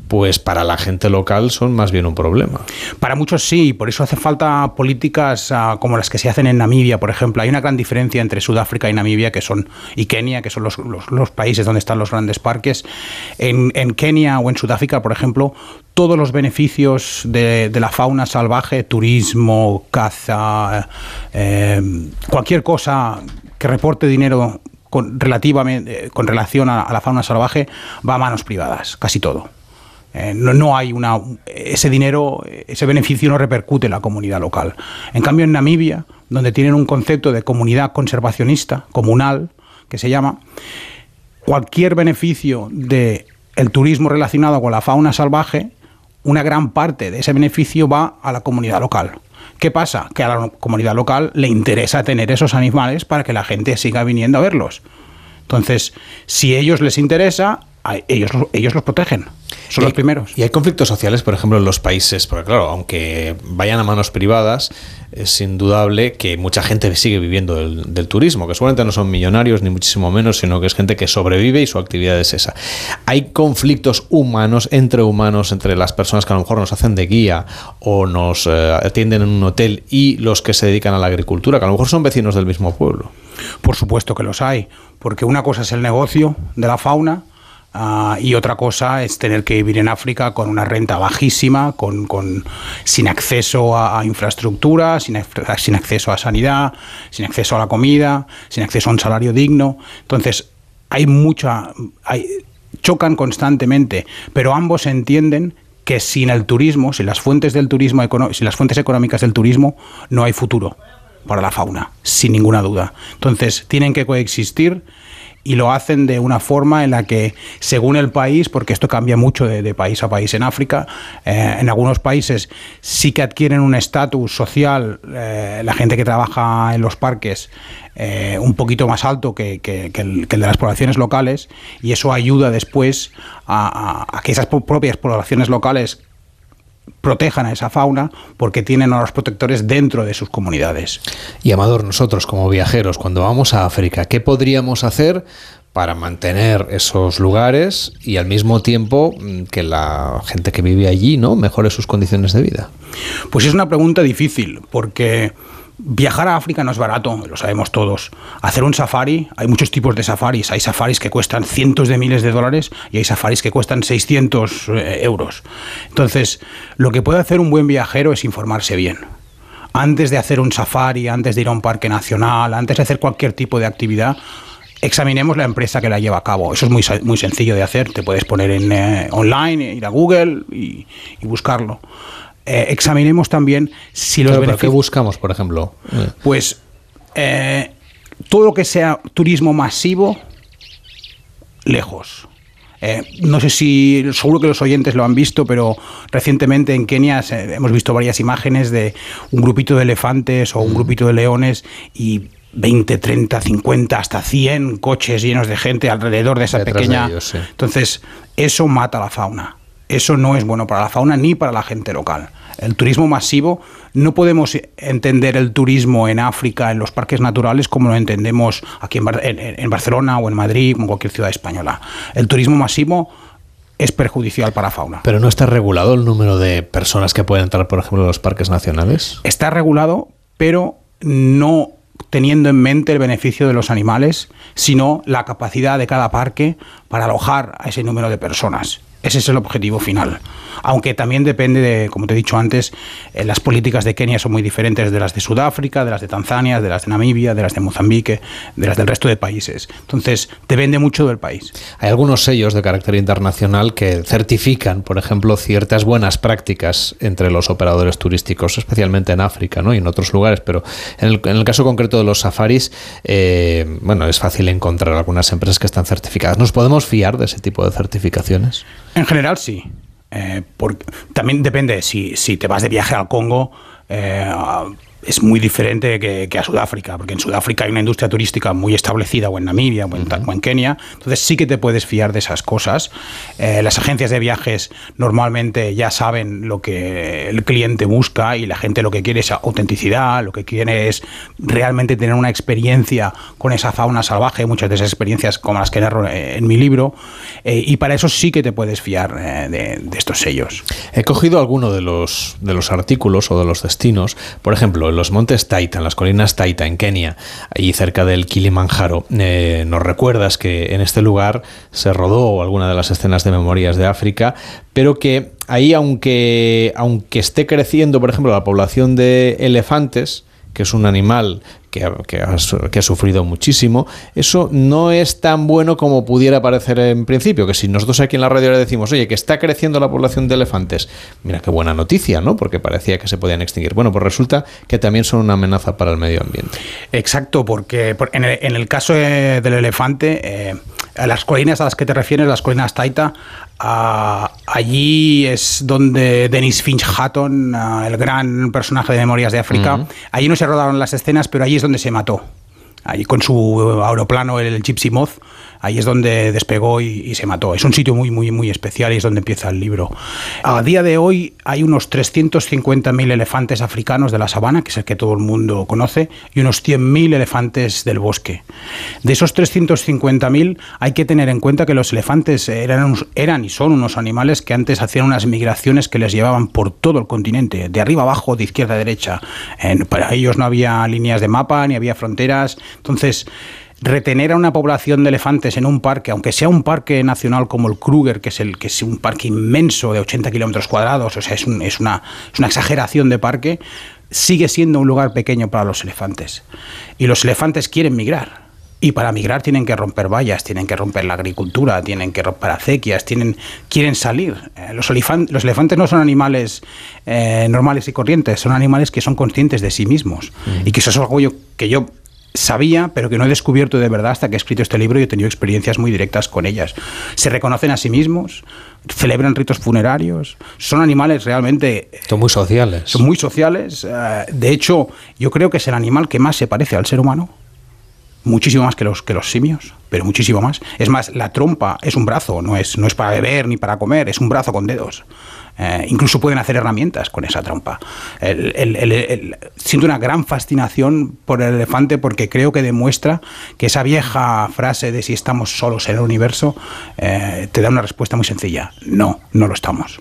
S1: pues para la gente local son más bien un problema.
S30: Para muchos sí, por eso hace falta políticas ah, como las que se hacen en Namibia, por ejemplo. Hay una gran diferencia entre Sudáfrica y Namibia, que son y Kenia, que son los, los- los países donde están los grandes parques. En, en Kenia o en Sudáfrica, por ejemplo, todos los beneficios de, de la fauna salvaje, turismo, caza, eh, cualquier cosa que reporte dinero con, relativamente, eh, con relación a, la fauna salvaje va a manos privadas, casi todo. Eh, no, no hay una ese dinero, ese beneficio no repercute en la comunidad local. En cambio, en Namibia, donde tienen un concepto de comunidad conservacionista, comunal, que se llama, cualquier beneficio de el turismo relacionado con la fauna salvaje, una gran parte de ese beneficio va a la comunidad local. ¿Qué pasa? Que a la comunidad local le interesa tener esos animales para que la gente siga viniendo a verlos. Entonces, si a ellos les interesa, ellos, ellos los protegen. Son los primeros.
S1: Y hay conflictos sociales, por ejemplo, en los países, porque claro, aunque vayan a manos privadas, es indudable que mucha gente sigue viviendo del, del turismo, que seguramente no son millonarios ni muchísimo menos, sino que es gente que sobrevive y su actividad es esa. Hay conflictos humanos, entre humanos, entre las personas que a lo mejor nos hacen de guía o nos eh, atienden en un hotel y los que se dedican a la agricultura, que a lo mejor son vecinos del mismo pueblo.
S30: Por supuesto que los hay, porque una cosa es el negocio de la fauna ah, y otra cosa es tener que vivir en África con una renta bajísima, con, sin acceso a, a infraestructura, sin, ac- sin acceso a sanidad, sin acceso a la comida, sin acceso a un salario digno. Entonces, hay mucha... Chocan constantemente, pero ambos entienden que sin el turismo, sin las fuentes del turismo, sin las fuentes económicas del turismo, no hay futuro para la fauna, sin ninguna duda. Entonces, tienen que coexistir y lo hacen de una forma en la que, según el país, porque esto cambia mucho de, país a país en África, eh, en algunos países sí que adquieren un estatus social, eh, la gente que trabaja en los parques, eh, un poquito más alto que, que- el, que de las poblaciones locales, y eso ayuda después a, a- que esas propias poblaciones locales protejan a esa fauna porque tienen a los protectores dentro de sus comunidades.
S1: Y Amador, nosotros como viajeros, cuando vamos a África, ¿qué podríamos hacer para mantener esos lugares y al mismo tiempo mm, que la gente que vive allí no mejore sus condiciones de vida?
S30: Pues es una pregunta difícil, porque viajar a África no es barato, lo sabemos todos. Hacer un safari, hay muchos tipos de safaris. Hay safaris que cuestan cientos de miles de dólares y hay safaris que cuestan 600 eh, euros. Entonces, lo que puede hacer un buen viajero es informarse bien. Antes de hacer un safari, antes de ir a un parque nacional, antes de hacer cualquier tipo de actividad, examinemos la empresa que la lleva a cabo. Eso es muy, muy sencillo de hacer. Te puedes poner en eh, online, ir a Google y buscarlo. Eh, examinemos también si los
S1: Claro, pero ¿qué
S30: beneficios.
S1: buscamos, por ejemplo? Eh,
S30: Pues eh, todo lo que sea turismo masivo, lejos. Eh, no sé si, seguro que los oyentes lo han visto, pero recientemente en Kenia se- hemos visto varias imágenes de un grupito de elefantes o un grupito de leones y 20, 30, 50, hasta 100 coches llenos de gente alrededor de esa
S1: Detrás de
S30: pequeña...
S1: ellos, sí.
S30: Entonces, eso mata la fauna. Eso no es bueno para la fauna ni para la gente local. El turismo masivo, no podemos entender el turismo en África, en los parques naturales, como lo entendemos aquí en, Bar- en- en Barcelona o en Madrid o en cualquier ciudad española. El turismo masivo es perjudicial para la fauna.
S1: ¿Pero no está regulado el número de personas que pueden entrar, por ejemplo, a los parques nacionales?
S30: Está regulado, pero no teniendo en mente el beneficio de los animales, sino la capacidad de cada parque para alojar a ese número de personas. Ese es el objetivo final. Aunque también depende de, como te he dicho antes, eh, las políticas de Kenia son muy diferentes de las de Sudáfrica, de las de Tanzania, de las de Namibia, de las de Mozambique, de las del resto de países. Entonces, depende mucho del país.
S1: Hay algunos sellos de carácter internacional que certifican, por ejemplo, ciertas buenas prácticas entre los operadores turísticos, especialmente en África ¿no? y en otros lugares, pero en el, en el caso concreto de los safaris, eh, bueno, es fácil encontrar algunas empresas que están certificadas. ¿Nos podemos fiar de ese tipo de certificaciones?
S30: En general sí. Eh, porque también depende, si, si te vas de viaje al Congo, eh, es muy diferente que, que, a Sudáfrica, porque en Sudáfrica hay una industria turística muy establecida, o en Namibia, o en, uh -huh. o en Kenia, entonces sí que te puedes fiar de esas cosas. Eh, las agencias de viajes normalmente ya saben lo que el cliente busca y la gente lo que quiere es autenticidad, lo que quiere es realmente tener una experiencia con esa fauna salvaje, muchas de esas experiencias como las que narro en mi libro, eh, y para eso sí que te puedes fiar eh, de, de, estos sellos.
S1: He cogido alguno de los, de los artículos o de los destinos, por ejemplo, los montes Taita, las colinas Taita, en Kenia, allí cerca del Kilimanjaro. Eh, nos recuerdas que en este lugar se rodó alguna de las escenas de Memorias de África, pero que ahí, aunque, aunque esté creciendo, por ejemplo, la población de elefantes, que es un animal que ha, que, ha, que ha, sufrido muchísimo, eso no es tan bueno como pudiera parecer en principio, que si nosotros aquí en la radio le decimos, oye, que está creciendo la población de elefantes, mira qué buena noticia, ¿no? Porque parecía que se podían extinguir. Bueno, pues resulta que también son una amenaza para el medio ambiente.
S30: Exacto, porque en el, en el caso del elefante, eh, las colinas a las que te refieres, las colinas Taita, Uh, allí es donde Dennis Finch Hatton, uh, el gran personaje de Memorias de África, uh -huh. allí no se rodaron las escenas, pero allí es donde se mató. Allí con su aeroplano, el Gypsy Moth, ahí es donde despegó y, se mató. Es un sitio muy, muy, muy especial y es donde empieza el libro. A día de hoy hay unos 350.000 elefantes africanos de la sabana, que es el que todo el mundo conoce, y unos 100.000 elefantes del bosque. De esos 350.000 hay que tener en cuenta que los elefantes eran, eran y son unos animales que antes hacían unas migraciones que les llevaban por todo el continente, de arriba abajo, de izquierda a derecha. En, para ellos no había líneas de mapa, ni había fronteras. Entonces, retener a una población de elefantes en un parque, aunque sea un parque nacional como el Kruger, que es, el, que es un parque inmenso de 80 kilómetros cuadrados, o sea, es, un, es, una, es una exageración de parque, sigue siendo un lugar pequeño para los elefantes. Y los elefantes quieren migrar. Y para migrar tienen que romper vallas, tienen que romper la agricultura, tienen que romper acequias, tienen, quieren salir. Eh, los, los, elefantes no son animales eh, normales y corrientes, son animales que son conscientes de sí mismos. Mm. Y que eso es algo yo, que yo sabía, pero que no he descubierto de verdad hasta que he escrito este libro y he tenido experiencias muy directas con ellas. Se reconocen a sí mismos, celebran ritos funerarios, son animales realmente...
S1: Son muy sociales.
S30: Son muy sociales. Eh, de hecho, yo creo que es el animal que más se parece al ser humano. Muchísimo más que los, que los simios, pero muchísimo más. Es más, la trompa es un brazo, no es, no es para beber ni para comer, es un brazo con dedos. Eh, incluso pueden hacer herramientas con esa trompa. El, el, el, siento una gran fascinación por el elefante porque creo que demuestra que esa vieja frase de si estamos solos en el universo eh, te da una respuesta muy sencilla. No, no lo estamos.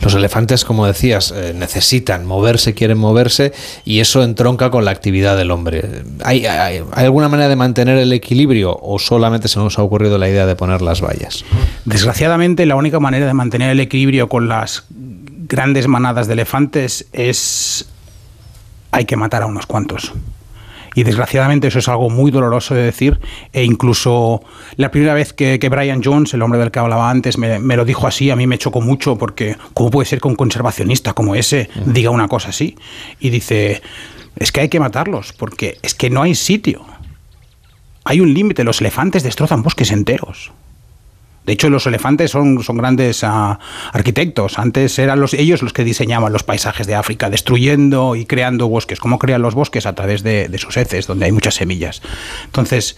S1: Los elefantes, como decías, eh, necesitan moverse, quieren moverse y eso entronca con la actividad del hombre. ¿Hay, hay, ¿Hay alguna manera de mantener el equilibrio o solamente se nos ha ocurrido la idea de poner las vallas?
S30: Desgraciadamente, la única manera de mantener el equilibrio con las grandes manadas de elefantes es hay que matar a unos cuantos. Y desgraciadamente eso es algo muy doloroso de decir. E incluso la primera vez que, Brian Jones, el hombre del que hablaba antes, me, lo dijo así, a mí me chocó mucho porque ¿cómo puede ser que un conservacionista como ese diga una cosa así? Y dice, es que hay que matarlos porque es que no hay sitio. Hay un límite, los elefantes destrozan bosques enteros. De hecho, los elefantes son, son grandes uh, arquitectos. Antes eran los, ellos los que diseñaban los paisajes de África, destruyendo y creando bosques. ¿Cómo crean los bosques? A través de, de sus heces, donde hay muchas semillas. Entonces,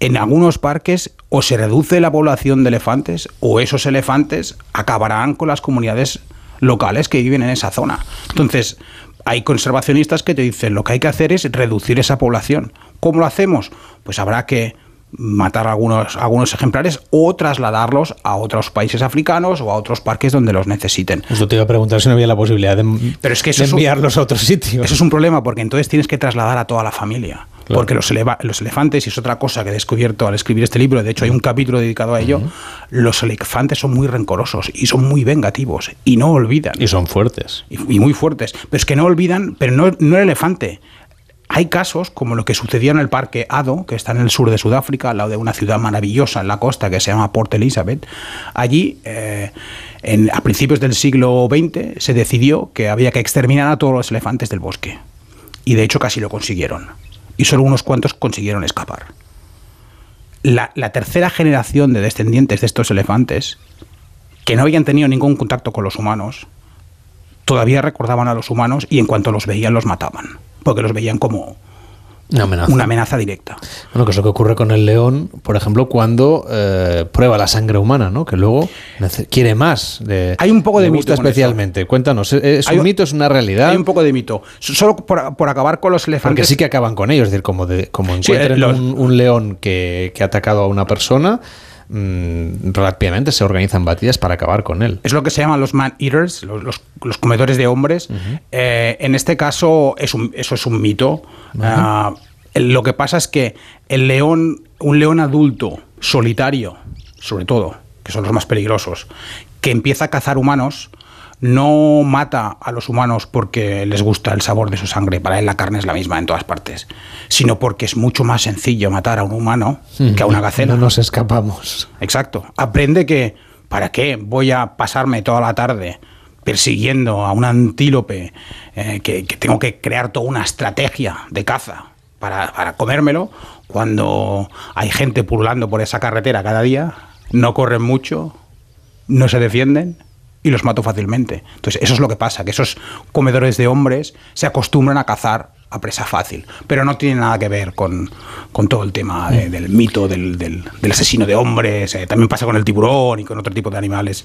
S30: en algunos parques o se reduce la población de elefantes o esos elefantes acabarán con las comunidades locales que viven en esa zona. Entonces, hay conservacionistas que te dicen lo que hay que hacer es reducir esa población. ¿Cómo lo hacemos? Pues habrá que matar algunos, algunos ejemplares o trasladarlos a otros países africanos o a otros parques donde los necesiten.
S1: Eso te iba a preguntar si no había la posibilidad de,
S30: Pero es que eso
S1: de enviarlos
S30: un,
S1: a otros sitios.
S30: Eso es un problema porque entonces tienes que trasladar a toda la familia. Porque los, los elefantes, y es otra cosa que he descubierto al escribir este libro, de hecho hay un capítulo dedicado a ello, los elefantes son muy rencorosos y son muy vengativos y no olvidan.
S1: Y son fuertes.
S30: Y, y muy fuertes. Pero es que no olvidan, pero no, no el elefante. Hay casos como lo que sucedía en el parque Ado, que está en el sur de Sudáfrica, al lado de una ciudad maravillosa en la costa que se llama Port Elizabeth. Allí, eh, en- a principios del siglo XX, se decidió que había que exterminar a todos los elefantes del bosque. Y de hecho casi lo consiguieron. Y solo unos cuantos consiguieron escapar. La tercera generación de descendientes de estos elefantes, que no habían tenido ningún contacto con los humanos, todavía recordaban a los humanos y en cuanto los veían los mataban, porque los veían como
S1: Una amenaza.
S30: una amenaza directa.
S1: Bueno, que es lo que ocurre con el león, por ejemplo, cuando eh, prueba la sangre humana, ¿no? Que luego quiere más. De,
S30: Hay un poco de mito
S1: especialmente. Cuéntanos, ¿es
S30: Hay
S1: un mito, es una realidad?
S30: Hay un poco de mito. Solo por, por acabar con los
S1: Porque
S30: elefantes.
S1: sí que acaban con ellos, es decir, como, de, como
S30: Sí, eh, los-
S1: un, un león que, que ha atacado a una persona, mm, rápidamente se organizan batidas para acabar con él.
S30: Es lo que se llaman los man-eaters, los, los- los comedores de hombres. Eh, en este caso, es un- eso es un mito. Ah, lo que pasa es que el león, un león adulto, solitario, sobre todo, que son los más peligrosos, que empieza a cazar humanos, no mata a los humanos porque les gusta el sabor de su sangre, para él la carne es la misma en todas partes, sino porque es mucho más sencillo matar a un humano que a una gacela.
S1: No nos escapamos.
S30: Exacto. Aprende que, ¿para qué voy a pasarme toda la tarde persiguiendo a un antílope eh, que, que tengo que crear toda una estrategia de caza para, para comérmelo cuando hay gente pululando por esa carretera cada día, no corren mucho, no se defienden y los mato fácilmente. Entonces, eso es lo que pasa, que esos comedores de hombres se acostumbran a cazar a presa fácil, pero no tiene nada que ver con, con todo el tema de- del mito del, del- asesino de hombres, eh, también pasa con el tiburón y con otro tipo de animales.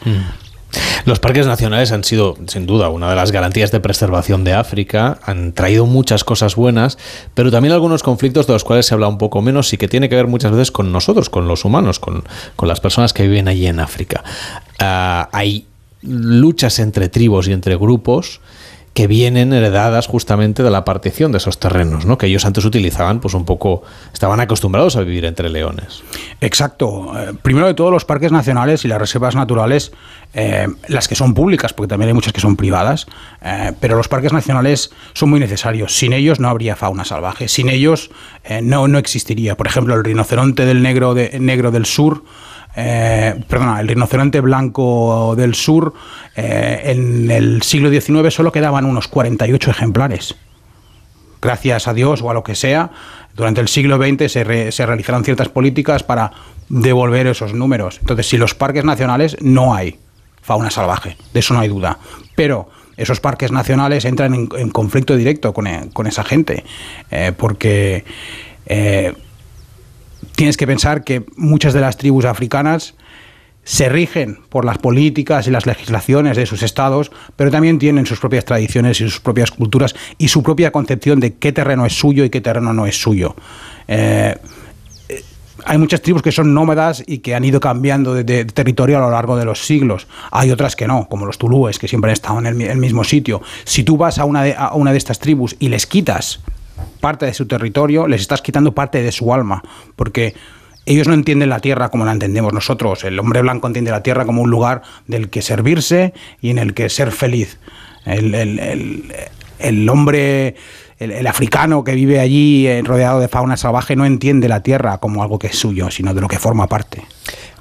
S1: Los parques nacionales han sido, sin duda, una de las garantías de preservación de África, han traído muchas cosas buenas, pero también algunos conflictos de los cuales se habla un poco menos y que tiene que ver muchas veces con nosotros, con los humanos, con, con las personas que viven allí en África. Ah, hay luchas entre tribus y entre grupos que vienen heredadas justamente de la partición de esos terrenos, ¿no? que ellos antes utilizaban, pues un poco, estaban acostumbrados a vivir entre leones.
S30: Exacto. Eh, primero de todo, los parques nacionales y las reservas naturales, eh, las que son públicas, porque también hay muchas que son privadas, eh, pero los parques nacionales son muy necesarios. Sin ellos no habría fauna salvaje. Sin ellos no, no existiría. Por ejemplo, el rinoceronte del negro, de- negro del sur. Eh, perdona, el rinoceronte blanco del sur, eh, en el siglo XIX solo quedaban unos 48 ejemplares gracias a Dios o a lo que sea, durante el siglo XX se, re- se realizaron ciertas políticas para devolver esos números. Entonces, si los parques nacionales no hay fauna salvaje, de eso no hay duda. Pero esos parques nacionales entran en, conflicto directo con, e- con esa gente, eh, porque eh, tienes que pensar que muchas de las tribus africanas se rigen por las políticas y las legislaciones de sus estados, pero también tienen sus propias tradiciones y sus propias culturas y su propia concepción de qué terreno es suyo y qué terreno no es suyo. Eh, eh, hay muchas tribus que son nómadas y que han ido cambiando de, territorio a lo largo de los siglos. Hay otras que no, como los tulúes, que siempre han estado en el, mi- el mismo sitio. Si tú vas a una de estas tribus y les quitas parte de su territorio, les estás quitando parte de su alma, porque ellos no entienden la tierra como la entendemos nosotros. El hombre blanco entiende la tierra como un lugar del que servirse y en el que ser feliz. El, el- el- hombre, el, el africano que vive allí eh, rodeado de fauna salvaje no entiende la tierra como algo que es suyo, sino de lo que forma parte.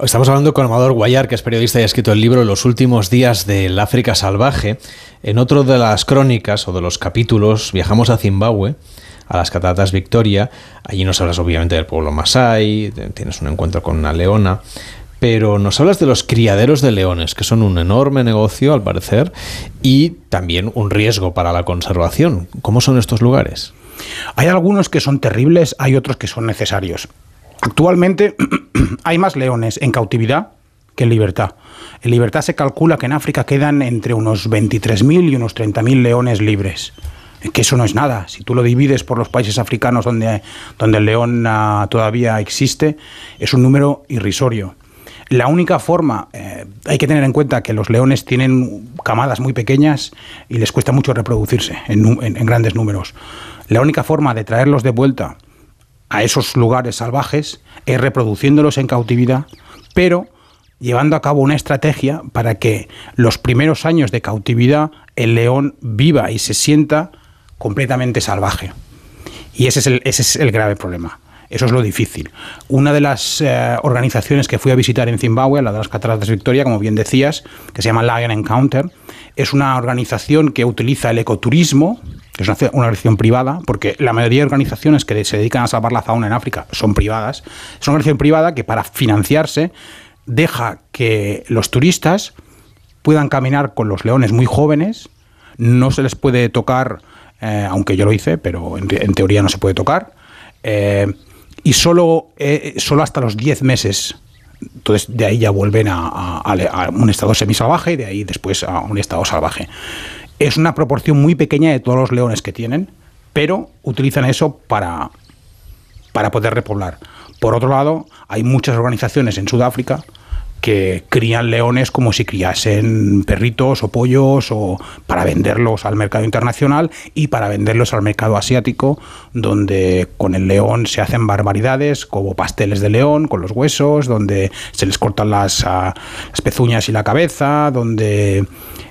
S1: Estamos hablando con Amador Guayar, que es periodista y ha escrito el libro Los últimos días del África salvaje. En otro de las crónicas o de los capítulos viajamos a Zimbabue, a las cataratas Victoria. Allí nos hablas obviamente del pueblo Masai, tienes un encuentro con una leona, pero nos hablas de los criaderos de leones, que son un enorme negocio al parecer y también un riesgo para la conservación. ¿Cómo son estos lugares?
S30: Hay algunos que son terribles, hay otros que son necesarios. Actualmente hay más leones en cautividad que en libertad. En libertad se calcula que en África quedan entre unos 23.000 y unos 30.000 leones libres. Que eso no es nada. Si tú lo divides por los países africanos donde, donde el león ah, todavía existe, es un número irrisorio. La única forma, eh, hay que tener en cuenta que los leones tienen camadas muy pequeñas y les cuesta mucho reproducirse en, en grandes números. La única forma de traerlos de vuelta a esos lugares salvajes es reproduciéndolos en cautividad, pero llevando a cabo una estrategia para que los primeros años de cautividad el león viva y se sienta completamente salvaje. Y ese es el, ese es el grave problema. Eso es lo difícil. Una de las eh, organizaciones que fui a visitar en Zimbabue, la de las Cataratas de Victoria, como bien decías, que se llama Lion Encounter, es una organización que utiliza el ecoturismo, que es una, una organización privada, porque la mayoría de organizaciones que se dedican a salvar la fauna en África son privadas. Es una organización privada que para financiarse deja que los turistas puedan caminar con los leones muy jóvenes, no se les puede tocar, eh, aunque yo lo hice, pero en, te- en teoría no se puede tocar, eh, y solo, eh, solo hasta los 10 meses. Entonces de ahí ya vuelven a- a un estado semisalvaje y de ahí después a un estado salvaje. Es una proporción muy pequeña de todos los leones que tienen, pero utilizan eso para, para poder repoblar. Por otro lado, hay muchas organizaciones en Sudáfrica que crían leones como si criasen perritos o pollos o para venderlos al mercado internacional y para venderlos al mercado asiático donde con el león se hacen barbaridades como pasteles de león con los huesos donde se les cortan las, ah, pezuñas y la cabeza donde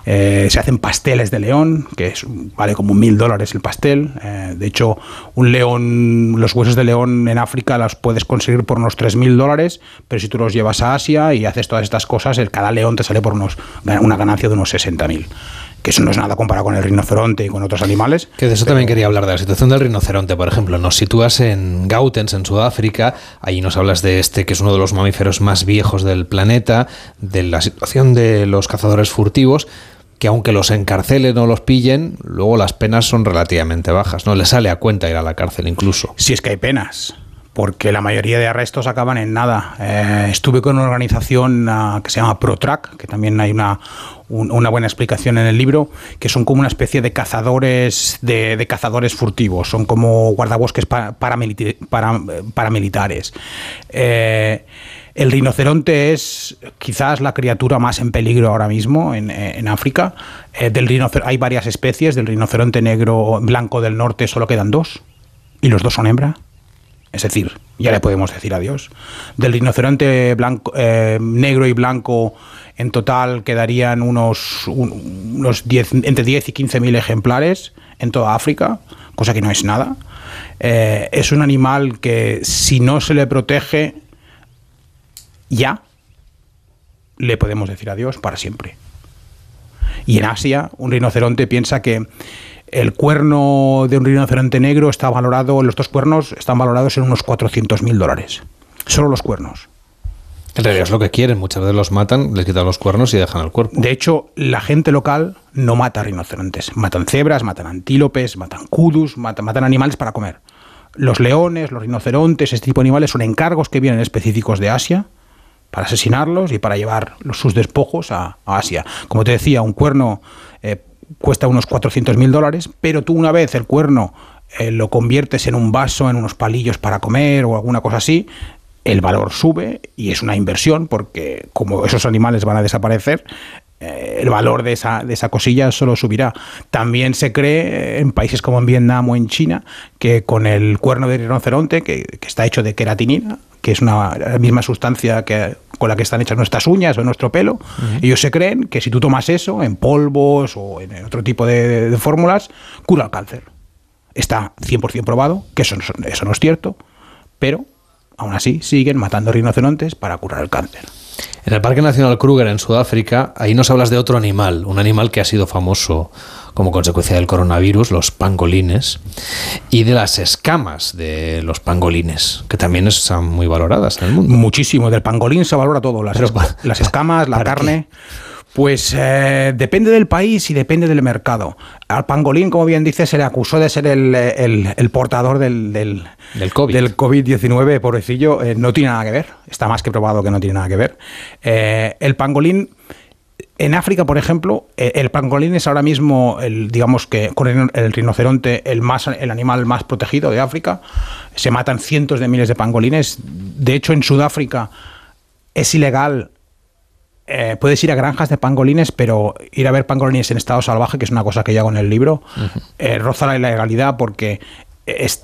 S30: eh, se hacen pasteles de león que es- vale como mil dólares el pastel. Eh, de hecho un león los huesos de león en África los puedes conseguir por unos tres mil dólares pero si tú los llevas a Asia y haces todas estas cosas el cada león te sale por unos una ganancia de unos 60 mil que eso no es nada comparado con el rinoceronte y con otros animales
S31: Que de eso también quería hablar, de la situación del rinoceronte, por ejemplo. Nos sitúas en Gautens, en Sudáfrica, ahí nos hablas de este, que es uno de los mamíferos más viejos del planeta, de la situación de los cazadores furtivos, que aunque los encarcelen o los pillen, luego las penas son relativamente bajas, ¿no? Le sale a cuenta ir a la cárcel incluso.
S30: Si es que hay penas, porque la mayoría de arrestos acaban en nada. Eh, estuve con una organización ah, que se llama ProTrack, que también hay una, un- una buena explicación en el libro, que son como una especie de cazadores de, de cazadores furtivos, son como guardabosques para- paramilitares. Eh, el rinoceronte es quizás la criatura más en peligro ahora mismo en, África. Eh, hay varias especies, del rinoceronte negro blanco del norte solo quedan dos, y los dos son hembra. Es decir, ya le podemos decir adiós. Del rinoceronte eh, negro y blanco, en total quedarían unos, un- unos 10, entre 10 y 15 mil ejemplares en toda África, cosa que no es nada. Eh, es un animal que si no se le protege ya, le podemos decir adiós para siempre. Y en Asia, un rinoceronte piensa que el cuerno de un rinoceronte negro está valorado, los dos cuernos están valorados en unos 400 mil dólares. Solo los cuernos.
S31: En realidad es lo que quieren, muchas veces los matan, les quitan los cuernos y dejan el cuerpo.
S30: De hecho, la gente local no mata rinocerontes. Matan cebras, matan antílopes, matan kudus, matan, matan animales para comer. Los leones, los rinocerontes, este tipo de animales son encargos que vienen específicos de Asia para asesinarlos y para llevar sus despojos a, a Asia. Como te decía, un cuerno eh, cuesta unos 400 mil dólares, pero tú una vez el cuerno eh, lo conviertes en un vaso, en unos palillos para comer o alguna cosa así, el valor sube y es una inversión porque como esos animales van a desaparecer, eh, el valor de esa, de esa cosilla solo subirá. También se cree en países como en Vietnam o en China que con el cuerno de rinoceronte, que, que está hecho de queratinina, que es una, la misma sustancia que, con la que están hechas nuestras uñas o nuestro pelo, ellos se creen que si tú tomas eso en polvos o en otro tipo de, de- de fórmulas, cura el cáncer. Está 100% probado que eso, no- eso no es cierto, pero aún así siguen matando rinocerontes para curar el cáncer.
S31: En el Parque Nacional Kruger en Sudáfrica, ahí nos hablas de otro animal, un animal que ha sido famoso como consecuencia del coronavirus, los pangolines, y de las escamas de los pangolines, que también están muy valoradas en el mundo.
S30: Muchísimo, del pangolín se valora todo, las, las escamas, la carne. Pues eh, depende del país y depende del mercado. Al pangolín, como bien dice, se le acusó de ser el, el- el portador del, del,
S31: del COVID.
S30: Del COVID-19, pobrecillo. Eh, no tiene nada que ver. Está más que probado que no tiene nada que ver. Eh, el pangolín. En África, por ejemplo, eh, el pangolín es ahora mismo, el, digamos que con el, rinoceronte, el, más, el animal más protegido de África. Se matan cientos de miles de pangolines. De hecho, en Sudáfrica es ilegal eh, puedes ir a granjas de pangolines, pero ir a ver pangolines en estado salvaje, que es una cosa que yo hago en el libro, eh, roza la ilegalidad porque es-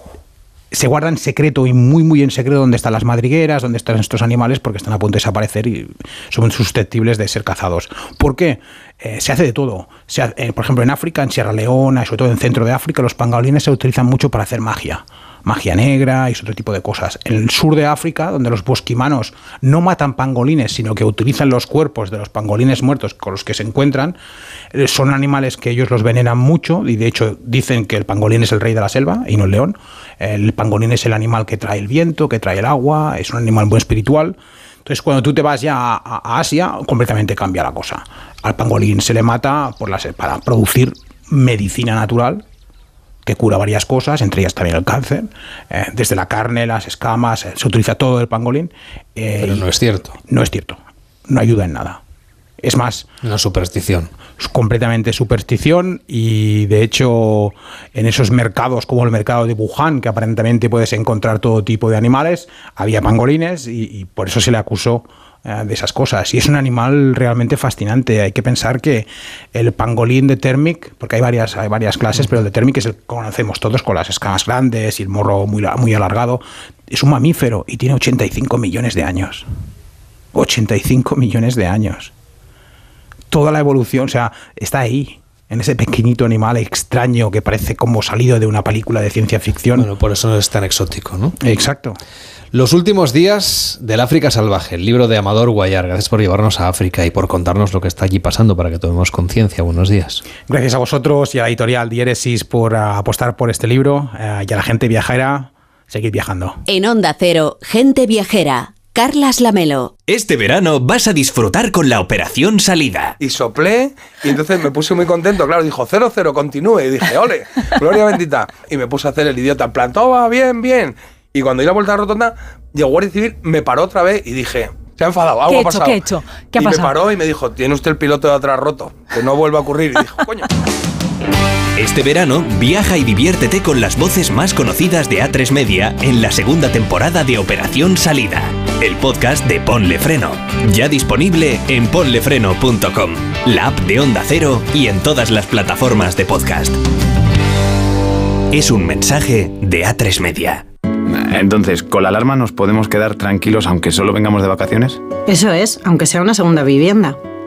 S30: se guarda en secreto y muy, muy en secreto dónde están las madrigueras, dónde están estos animales, porque están a punto de desaparecer y son susceptibles de ser cazados. ¿Por qué? Eh, se hace de todo. Eh, por ejemplo, en África, en Sierra Leona sobre todo en centro de África, los pangolines se utilizan mucho para hacer magia. Magia negra y otro tipo de cosas. En el sur de África, donde los bosquimanos no matan pangolines, sino que utilizan los cuerpos de los pangolines muertos con los que se encuentran, eh, son animales que ellos los veneran mucho y de hecho dicen que el pangolín es el rey de la selva y no el león. El pangolín es el animal que trae el viento, que trae el agua, es un animal muy espiritual. Entonces, cuando tú te vas ya a, a Asia, completamente cambia la cosa. Al pangolín se le mata por las, para producir medicina natural que cura varias cosas, entre ellas también el cáncer, eh, desde la carne, las escamas, eh, se utiliza todo el pangolín. eh,
S31: Pero no es cierto.
S30: No es cierto, no ayuda en nada. Es más,
S31: Una superstición.
S30: es completamente superstición y de hecho en esos mercados como el mercado de Wuhan, que aparentemente puedes encontrar todo tipo de animales, había pangolines y, y por eso se le acusó eh, de esas cosas. Y es un animal realmente fascinante. Hay que pensar que el pangolín de Thermic, porque hay varias, hay varias clases, pero el de Thermic es el que conocemos todos con las escamas grandes y el morro muy, muy alargado, es un mamífero y tiene 85 millones de años. 85 millones de años toda la evolución, o sea, está ahí, en ese pequeñito animal extraño que parece como salido de una película de ciencia ficción.
S31: Bueno, por eso no es tan exótico, ¿no?
S30: Exacto.
S31: Los últimos días del África Salvaje, el libro de Amador Guayar. Gracias por llevarnos a África y por contarnos lo que está allí pasando para que tomemos conciencia. Buenos días.
S30: Gracias a vosotros y a la editorial Diéresis por ah, apostar por este libro eh, y a la gente viajera, seguid viajando.
S2: En Onda Cero, Gente Viajera, Carlas Lamelo.
S32: Este verano vas a disfrutar con la operación salida.
S33: Y soplé y entonces me puse muy contento. Claro, dijo 0-0, continúe. Y dije, ole, gloria bendita. Y me puse a hacer el idiota. En plan, todo va bien, bien. Y cuando di la vuelta a la rotonda, llegó Guardia Civil, me paró otra vez y dije, se ha enfadado, algo
S34: ¿Qué
S33: ha
S34: hecho?
S33: pasado.
S34: ¿Qué he hecho? ¿Qué ha
S33: y
S34: pasado?
S33: me paró y me dijo, tiene usted el piloto de atrás roto, que no vuelva a ocurrir. Y dijo, coño.
S32: Este verano viaja y diviértete con las voces más conocidas de A3 Media en la segunda temporada de Operación Salida, el podcast de Ponle Freno. Ya disponible en ponlefreno.com, la app de Onda Cero y en todas las plataformas de podcast. Es un mensaje de A3 Media.
S35: Entonces, ¿con la alarma nos podemos quedar tranquilos aunque solo vengamos de vacaciones?
S10: Eso es, aunque sea una segunda vivienda.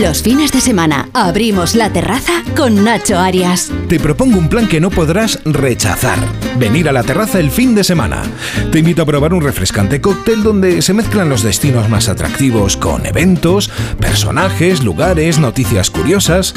S2: Los fines de semana abrimos la terraza con Nacho Arias.
S23: Te propongo un plan que no podrás rechazar. Venir a la terraza el fin de semana. Te invito a probar un refrescante cóctel donde se mezclan los destinos más atractivos con eventos, personajes, lugares, noticias curiosas.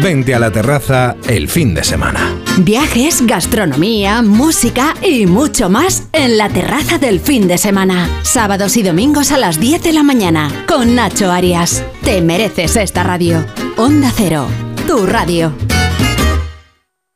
S23: Vente a la terraza el fin de semana.
S2: Viajes, gastronomía, música y mucho más en la terraza del fin de semana. Sábados y domingos a las 10 de la mañana con Nacho Arias. Te mereces esta radio. Onda Cero, tu radio.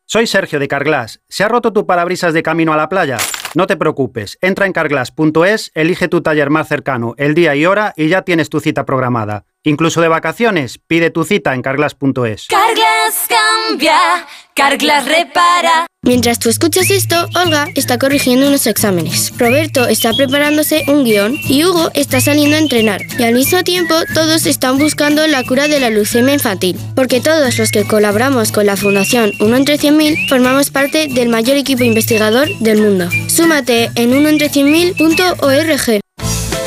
S36: Soy Sergio de Carglass. ¿Se ha roto tu parabrisas de camino a la playa? No te preocupes, entra en carglass.es, elige tu taller más cercano, el día y hora y ya tienes tu cita programada. Incluso de vacaciones, pide tu cita en carglass.es.
S17: Carglass cambia, Carglass repara. Mientras tú escuchas esto, Olga está corrigiendo unos exámenes. Roberto está preparándose un guion y Hugo está saliendo a entrenar. Y al mismo tiempo, todos están buscando la cura de la leucemia infantil. Porque todos los que colaboramos con la Fundación 1 entre 100.000 formamos parte del mayor equipo investigador del mundo. Súmate en 1entre100.000.org.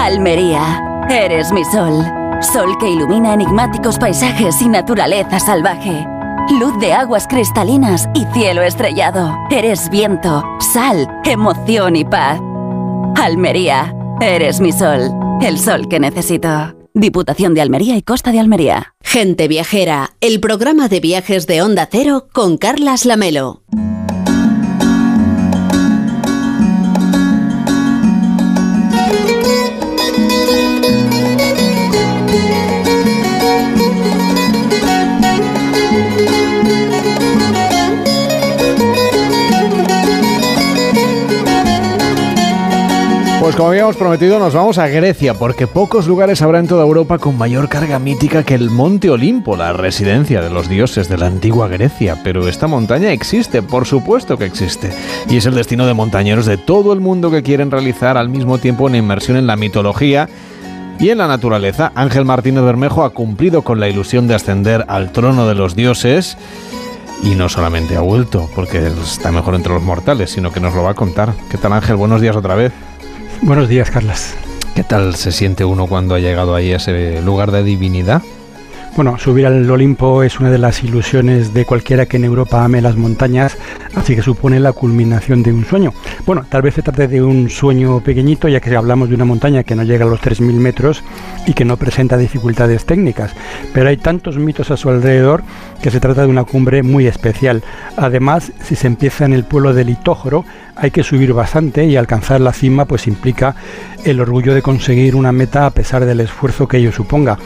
S37: Almería, eres mi sol. Sol que ilumina enigmáticos paisajes y naturaleza salvaje. Luz de aguas cristalinas y cielo estrellado. Eres viento, sal, emoción y paz. Almería, eres mi sol. El sol que necesito. Diputación de Almería y Costa de Almería.
S2: Gente Viajera, el programa de viajes de Onda Cero con Carlas Lamelo.
S1: Pues como habíamos prometido, nos vamos a Grecia, porque pocos lugares habrá en toda Europa con mayor carga mítica que el Monte Olimpo, la residencia de los dioses de la antigua Grecia. Pero esta montaña existe, por supuesto que existe, y es el destino de montañeros de todo el mundo que quieren realizar al mismo tiempo una inmersión en la mitología y en la naturaleza. Ángel Martínez Bermejo ha cumplido con la ilusión de ascender al trono de los dioses. Y no solamente ha vuelto, porque está mejor entre los mortales, sino que nos lo va a contar. ¿Qué tal Ángel? Buenos días otra vez.
S20: Buenos días, Carlas.
S1: ¿Qué tal se siente uno cuando ha llegado ahí a ese lugar de divinidad?
S20: Bueno, subir al Olimpo es una de las ilusiones de cualquiera que en Europa ame las montañas, así que supone la culminación de un sueño. Bueno, tal vez se trate de un sueño pequeñito, ya que hablamos de una montaña que no llega a los 3.000 metros y que no presenta dificultades técnicas, pero hay tantos mitos a su alrededor que se trata de una cumbre muy especial. Además, si se empieza en el pueblo de Litójoro, hay que subir bastante y alcanzar la cima pues implica el orgullo de conseguir una meta a pesar del esfuerzo que ello suponga.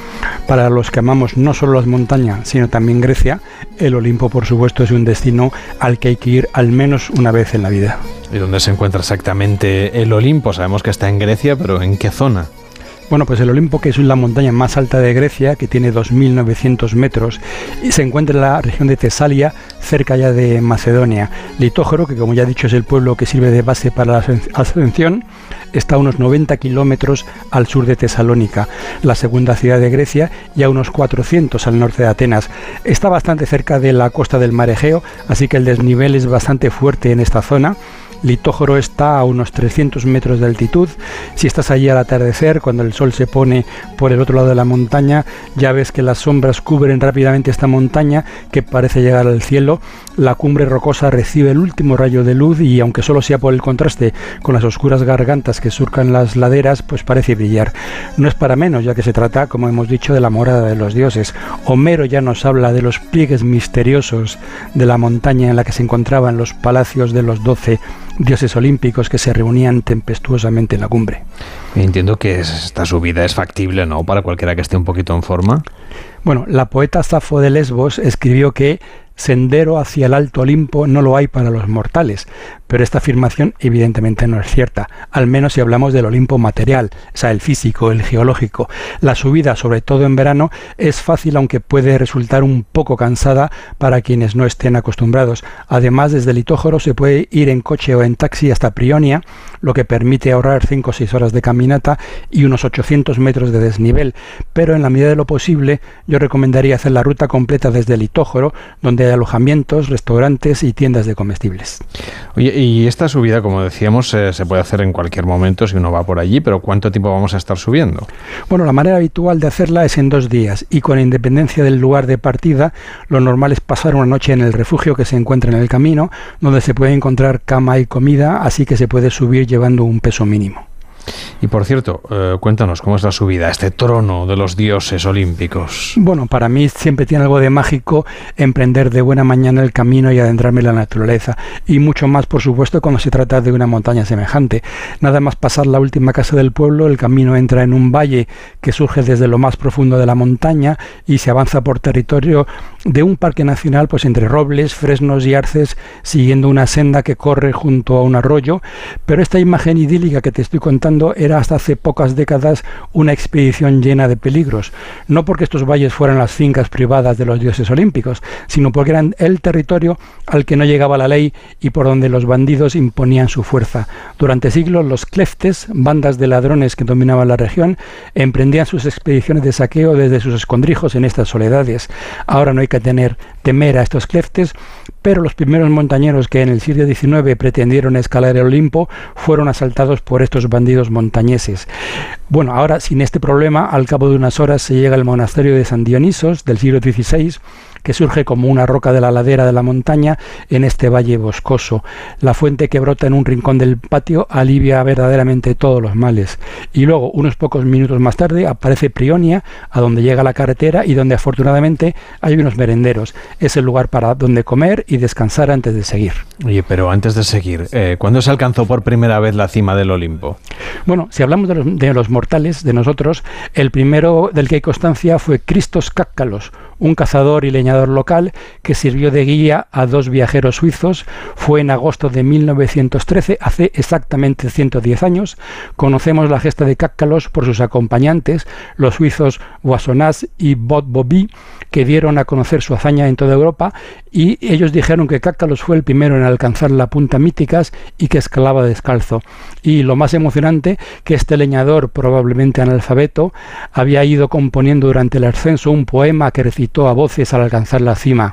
S20: Para los que amamos no solo las montañas, sino también Grecia, el Olimpo por supuesto es un destino al que hay que ir al menos una vez en la vida.
S1: ¿Y dónde se encuentra exactamente el Olimpo? Sabemos que está en Grecia, pero ¿en qué zona?
S20: Bueno, pues el Olimpo, que es la montaña más alta de Grecia, que tiene 2.900 metros, y se encuentra en la región de Tesalia, cerca ya de Macedonia. Litógoro, que como ya he dicho es el pueblo que sirve de base para la ascensión, está a unos 90 kilómetros al sur de Tesalónica, la segunda ciudad de Grecia, y a unos 400 al norte de Atenas. Está bastante cerca de la costa del mar Egeo, así que el desnivel es bastante fuerte en esta zona. Litójoro está a unos 300 metros de altitud. Si estás allí al atardecer, cuando el sol se pone por el otro lado de la montaña, ya ves que las sombras cubren rápidamente esta montaña que parece llegar al cielo. La cumbre rocosa recibe el último rayo de luz y aunque solo sea por el contraste con las oscuras gargantas que surcan las laderas, pues parece brillar. No es para menos, ya que se trata, como hemos dicho, de la morada de los dioses. Homero ya nos habla de los pliegues misteriosos de la montaña en la que se encontraban los palacios de los doce dioses olímpicos que se reunían tempestuosamente en la cumbre.
S1: Entiendo que esta subida es factible, ¿no? Para cualquiera que esté un poquito en forma.
S20: Bueno, la poeta Safo de Lesbos escribió que sendero hacia el alto Olimpo no lo hay para los mortales, pero esta afirmación evidentemente no es cierta, al menos si hablamos del Olimpo material, o sea, el físico, el geológico. La subida, sobre todo en verano, es fácil aunque puede resultar un poco cansada para quienes no estén acostumbrados. Además, desde Litójoro se puede ir en coche o en taxi hasta Prionia, lo que permite ahorrar 5 o 6 horas de caminata y unos 800 metros de desnivel, pero en la medida de lo posible recomendaría hacer la ruta completa desde Litójoro, donde hay alojamientos, restaurantes y tiendas de comestibles.
S1: Oye, y esta subida, como decíamos, eh, se puede hacer en cualquier momento si uno va por allí, pero ¿cuánto tiempo vamos a estar subiendo?
S20: Bueno, la manera habitual de hacerla es en dos días y con independencia del lugar de partida, lo normal es pasar una noche en el refugio que se encuentra en el camino, donde se puede encontrar cama y comida, así que se puede subir llevando un peso mínimo.
S1: Y por cierto, eh, cuéntanos cómo es la subida a este trono de los dioses olímpicos.
S20: Bueno, para mí siempre tiene algo de mágico emprender de buena mañana el camino y adentrarme en la naturaleza. Y mucho más, por supuesto, cuando se trata de una montaña semejante. Nada más pasar la última casa del pueblo, el camino entra en un valle que surge desde lo más profundo de la montaña y se avanza por territorio de un parque nacional, pues entre robles, fresnos y arces, siguiendo una senda que corre junto a un arroyo. Pero esta imagen idílica que te estoy contando era hasta hace pocas décadas una expedición llena de peligros, no porque estos valles fueran las fincas privadas de los dioses olímpicos, sino porque eran el territorio al que no llegaba la ley y por donde los bandidos imponían su fuerza. Durante siglos los cleftes, bandas de ladrones que dominaban la región, emprendían sus expediciones de saqueo desde sus escondrijos en estas soledades. Ahora no hay que tener temer a estos cleftes, pero los primeros montañeros que en el siglo XIX pretendieron escalar el Olimpo fueron asaltados por estos bandidos montañeses. Bueno, ahora sin este problema, al cabo de unas horas se llega al monasterio de San Dionisos del siglo XVI, que surge como una roca de la ladera de la montaña en este valle boscoso. La fuente que brota en un rincón del patio alivia verdaderamente todos los males. Y luego, unos pocos minutos más tarde, aparece Prionia, a donde llega la carretera y donde afortunadamente hay unos merenderos. Es el lugar para donde comer y descansar antes de seguir.
S31: Oye, pero antes de seguir, eh, ¿cuándo se alcanzó por primera vez la cima del Olimpo?
S20: Bueno, si hablamos de los, de los mortales, de nosotros, el primero del que hay constancia fue Cristos Cáccalos, un cazador y leñador local que sirvió de guía a dos viajeros suizos. Fue en agosto de 1913, hace exactamente 110 años. Conocemos la gesta de Cáccalos por sus acompañantes, los suizos Boissonnas y Bot Bobby, que dieron a conocer su hazaña en toda Europa y ellos dijeron que Cáccalos fue el primero en alcanzar la punta Míticas y que escalaba descalzo. Y lo más emocionante, que este leñador, probablemente analfabeto, había ido componiendo durante el ascenso un poema que recitó a voces al alcanzar la cima.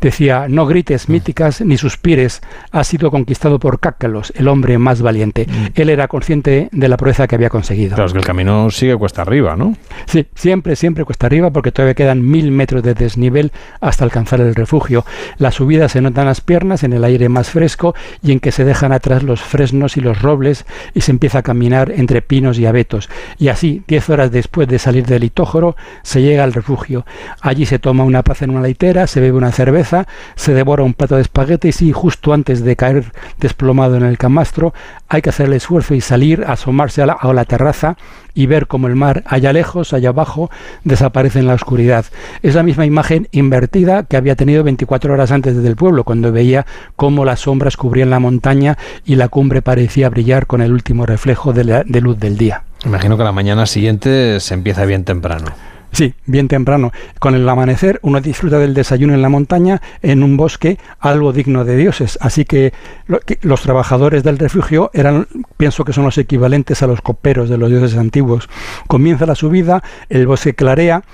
S20: Decía, no grites míticas ni suspires, has sido conquistado por Cácalos, el hombre más valiente. Él era consciente de la proeza que había conseguido.
S31: Claro, es que el camino sigue cuesta arriba, ¿no?
S20: Sí, siempre, siempre cuesta arriba porque todavía quedan mil metros de desnivel hasta alcanzar el refugio. La subida se notan las piernas en el aire más fresco y en que se dejan atrás los fresnos y los robles y se empieza a caminar entre pinos y abetos. Y así, diez horas después de salir del Itójoro, se llega al refugio. Allí se toma una paz en una litera, se bebe una cerveza, se devora un plato de espaguetis y justo antes de caer desplomado en el camastro hay que hacer el esfuerzo y salir, asomarse a la, la terraza y ver como el mar allá lejos, allá abajo, desaparece en la oscuridad. Es la misma imagen invertida que había tenido 24 horas antes desde el pueblo, cuando veía cómo las sombras cubrían la montaña y la cumbre parecía brillar con el último reflejo de, la, de luz del día.
S31: Imagino que la mañana siguiente se empieza bien temprano.
S20: Sí, bien temprano. Con el amanecer uno disfruta del desayuno en la montaña, en un bosque, algo digno de dioses. Así que, lo, que los trabajadores del refugio eran, pienso que son los equivalentes a los coperos de los dioses antiguos. Comienza la subida, el bosque clarea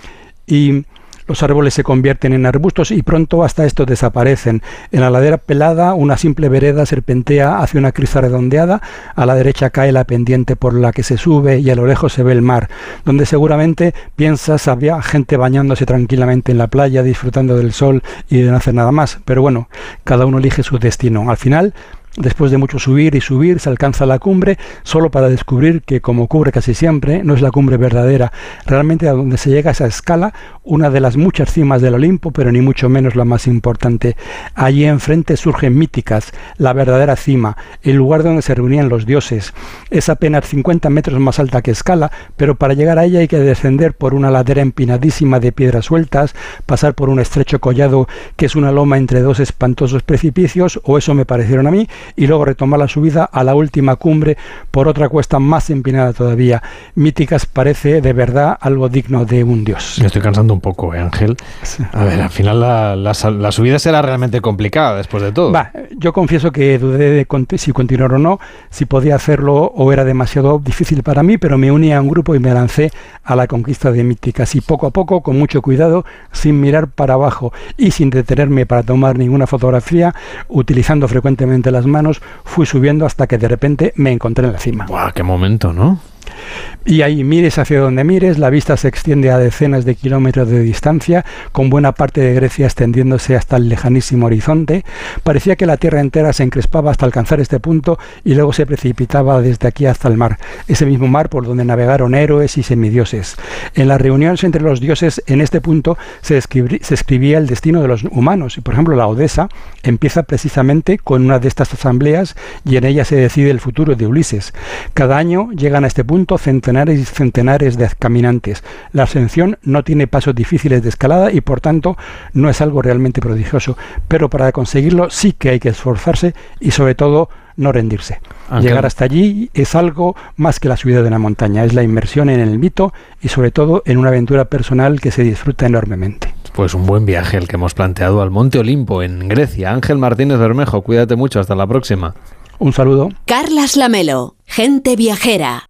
S20: y los árboles se convierten en arbustos y pronto hasta estos desaparecen. En la ladera pelada, una simple vereda serpentea hacia una crista redondeada. A la derecha cae la pendiente por la que se sube y a lo lejos se ve el mar, donde seguramente piensas había gente bañándose tranquilamente en la playa, disfrutando del sol y de no hacer nada más. Pero bueno, cada uno elige su destino. Al final, Después de mucho subir y subir, se alcanza la cumbre, solo para descubrir que, como ocurre casi siempre, no es la cumbre verdadera. Realmente a donde se llega a esa escala, una de las muchas cimas del Olimpo, pero ni mucho menos la más importante. Allí enfrente surgen míticas, la verdadera cima, el lugar donde se reunían los dioses. Es apenas 50 metros más alta que escala, pero para llegar a ella hay que descender por una ladera empinadísima de piedras sueltas, pasar por un estrecho collado que es una loma entre dos espantosos precipicios, o eso me parecieron a mí, y luego retomar la subida a la última cumbre por otra cuesta más empinada todavía. Míticas parece de verdad algo digno de un dios.
S31: Me estoy cansando un poco, ¿eh, Ángel. A ver, al final la, la, la, subida será realmente complicada después de todo.
S20: Va, yo confieso que dudé de si continuar o no, si podía hacerlo o era demasiado difícil para mí, pero me uní a un grupo y me lancé a la conquista de Míticas. Y poco a poco, con mucho cuidado, sin mirar para abajo y sin detenerme para tomar ninguna fotografía, utilizando frecuentemente las manos, fui subiendo hasta que de repente me encontré en la cima.
S31: ¡Guau, qué momento, ¿no?
S20: Y ahí mires hacia donde mires, la vista se extiende a decenas de kilómetros de distancia, con buena parte de Grecia extendiéndose hasta el lejanísimo horizonte. Parecía que la tierra entera se encrespaba hasta alcanzar este punto y luego se precipitaba desde aquí hasta el mar, ese mismo mar por donde navegaron héroes y semidioses. En las reuniones entre los dioses, en este punto se, escribí, se escribía el destino de los humanos. Y por ejemplo, la Odesa empieza precisamente con una de estas asambleas y en ella se decide el futuro de Ulises. Cada año llegan a este punto centenares y centenares de caminantes. La ascensión no tiene pasos difíciles de escalada y por tanto no es algo realmente prodigioso, pero para conseguirlo sí que hay que esforzarse y sobre todo no rendirse.
S31: Ángel.
S20: Llegar hasta allí es algo más que la subida de una montaña, es la inmersión en el mito y sobre todo en una aventura personal que se disfruta enormemente.
S31: Pues un buen viaje el que hemos planteado al Monte Olimpo, en Grecia. Ángel Martínez Bermejo, cuídate mucho, hasta la próxima.
S20: Un saludo.
S2: Carlas Lamelo, gente viajera.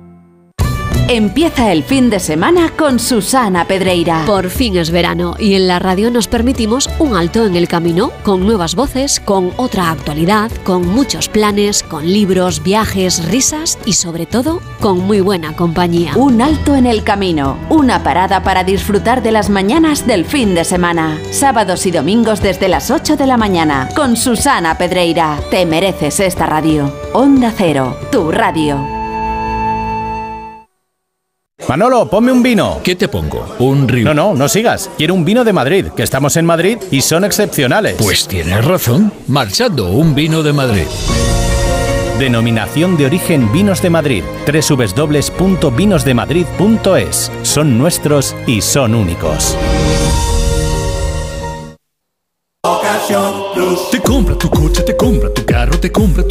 S2: Empieza el fin de semana con Susana Pedreira.
S38: Por fin es verano y en la radio nos permitimos un alto en el camino, con nuevas voces, con otra actualidad, con muchos planes, con libros, viajes, risas y sobre todo con muy buena compañía.
S2: Un alto en el camino, una parada para disfrutar de las mañanas del fin de semana. Sábados y domingos desde las 8 de la mañana con Susana Pedreira. Te mereces esta radio. Onda Cero, tu radio.
S39: Manolo, ponme un vino. ¿Qué te pongo? Un río. No, no, no sigas. Quiero un vino de Madrid, que estamos en Madrid y son excepcionales.
S40: Pues tienes razón. Marchando, un vino de Madrid.
S39: Denominación de origen Vinos de Madrid. www.vinosdemadrid.es. Son nuestros y son únicos.
S40: Te compra tu coche, te compra tu carro, te compra tu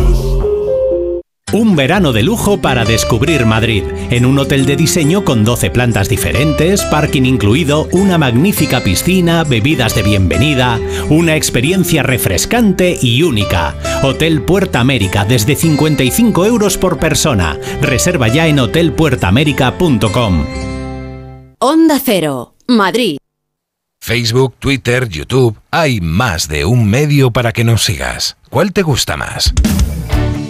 S39: Un verano de lujo para descubrir Madrid, en un hotel de diseño con 12 plantas diferentes, parking incluido, una magnífica piscina, bebidas de bienvenida, una experiencia refrescante y única. Hotel Puerta América desde 55 euros por persona. Reserva ya en hotelpuertaamerica.com.
S2: Onda Cero, Madrid.
S23: Facebook, Twitter, YouTube, hay más de un medio para que nos sigas. ¿Cuál te gusta más?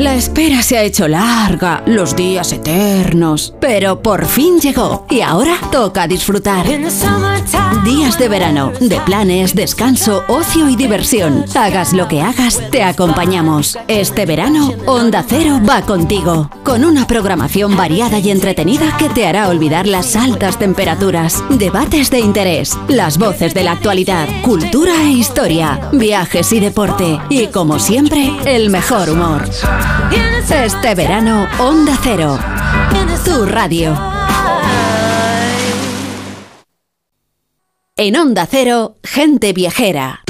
S2: La espera se ha hecho larga, los días eternos, pero por fin llegó y ahora toca disfrutar. Días de verano, de planes, descanso, ocio y diversión. Hagas lo que hagas, te acompañamos. Este verano, Onda Cero va contigo, con una programación variada y entretenida que te hará olvidar las altas temperaturas, debates de interés, las voces de la actualidad, cultura e historia, viajes y deporte y, como siempre, el mejor humor. Este verano, Onda Cero. Tu radio. En Onda Cero, gente viajera.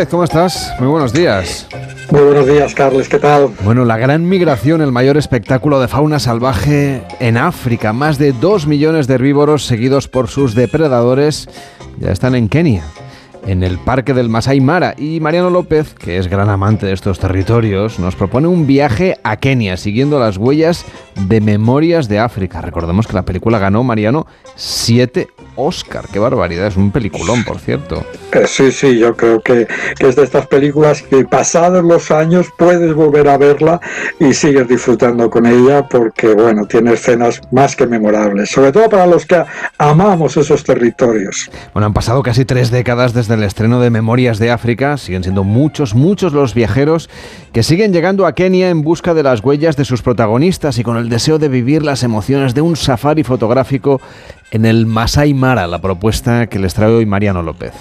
S1: López, ¿cómo estás? Muy buenos días.
S41: Muy buenos días, Carles, ¿qué tal?
S1: Bueno, la gran migración, el mayor espectáculo de fauna salvaje en África. Más de 2 millones de herbívoros seguidos por sus depredadores ya están en Kenia, en el parque del Masai Mara. Y Mariano López, que es gran amante de estos territorios, nos propone un viaje a Kenia, siguiendo las huellas de Memorias de África. Recordemos que la película ganó, Mariano, 7 Oscar. Qué barbaridad, es un peliculón, por cierto.
S41: Eh, sí, sí, yo creo que, que es de estas películas que pasados los años puedes volver a verla y sigues disfrutando con ella porque, bueno, tiene escenas más que memorables, sobre todo para los que amamos esos territorios.
S1: Bueno, han pasado casi tres décadas desde el estreno de Memorias de África. Siguen siendo muchos, muchos los viajeros que siguen llegando a Kenia en busca de las huellas de sus protagonistas y con el deseo de vivir las emociones de un safari fotográfico en el Masai Mara, la propuesta que les trae hoy Mariano López.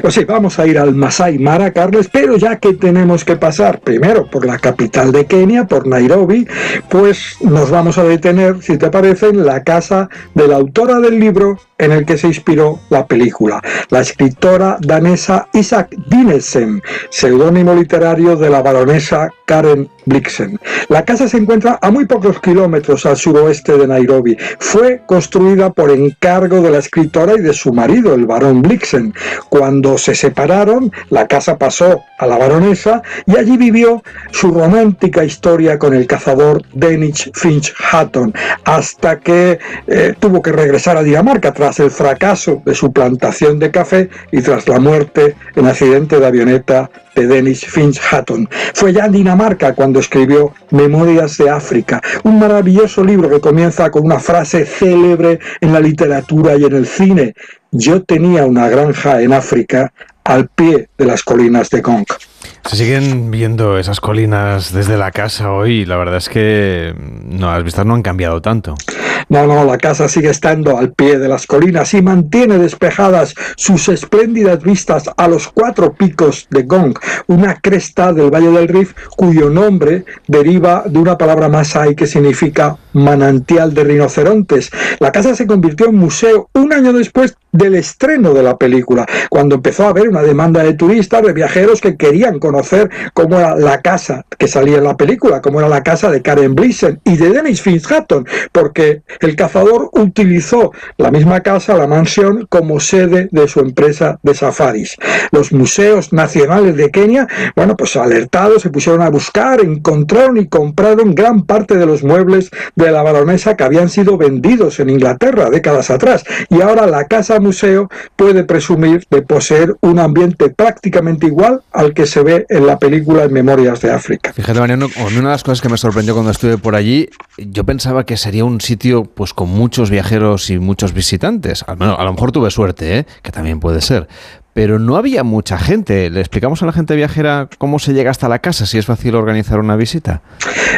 S41: Pues sí, vamos a ir al Masai Mara, Carles, pero ya que tenemos que pasar primero por la capital de Kenia, por Nairobi, pues nos vamos a detener, si te parece, en la casa de la autora del libro en el que se inspiró la película, la escritora danesa Isaac Dinesen, seudónimo literario de la baronesa Karen Blixen. La casa se encuentra a muy pocos kilómetros al suroeste de Nairobi. Fue construida por encargo de la escritora y de su marido, el barón Blixen. Cuando se separaron, la casa pasó a la baronesa y allí vivió su romántica historia con el cazador Dennis Finch Hatton, hasta que eh, tuvo que regresar a Dinamarca tras el fracaso de su plantación de café y tras la muerte en accidente de avioneta de Dennis Finch Hatton. Fue ya en Dinamarca cuando escribió Memorias de África, un maravilloso libro que comienza con una frase célebre en la literatura y en el cine. Yo tenía una granja en África al pie de las colinas de Gong.
S31: Se siguen viendo esas colinas desde la casa hoy. La verdad es que no, las vistas no han cambiado tanto.
S41: No, no, la casa sigue estando al pie de las colinas y mantiene despejadas sus espléndidas vistas a los cuatro picos de Gong, una cresta del Valle del Rif cuyo nombre deriva de una palabra masai que significa manantial de rinocerontes. La casa se convirtió en museo un año después del estreno de la película, cuando empezó a haber una demanda de turistas, de viajeros que querían conocer cómo era la casa que salía en la película, cómo era la casa de Karen Blissen y de Dennis Finch-Hatton, porque el cazador utilizó la misma casa, la mansión, como sede de su empresa de safaris. Los museos nacionales de Kenia, bueno, pues alertados, se pusieron a buscar, encontraron y compraron gran parte de los muebles de la baronesa que habían sido vendidos en Inglaterra décadas atrás. Y ahora la casa museo puede presumir de poseer un ambiente prácticamente igual al que se ve en la película Memorias de África.
S1: Fíjate, Mariano, una de las cosas que me sorprendió cuando estuve por allí, yo pensaba que sería un sitio pues con muchos viajeros y muchos visitantes. a lo mejor tuve suerte, ¿eh? que también puede ser pero no había mucha gente. ¿Le explicamos a la gente viajera cómo se llega hasta la casa, si es fácil organizar una visita?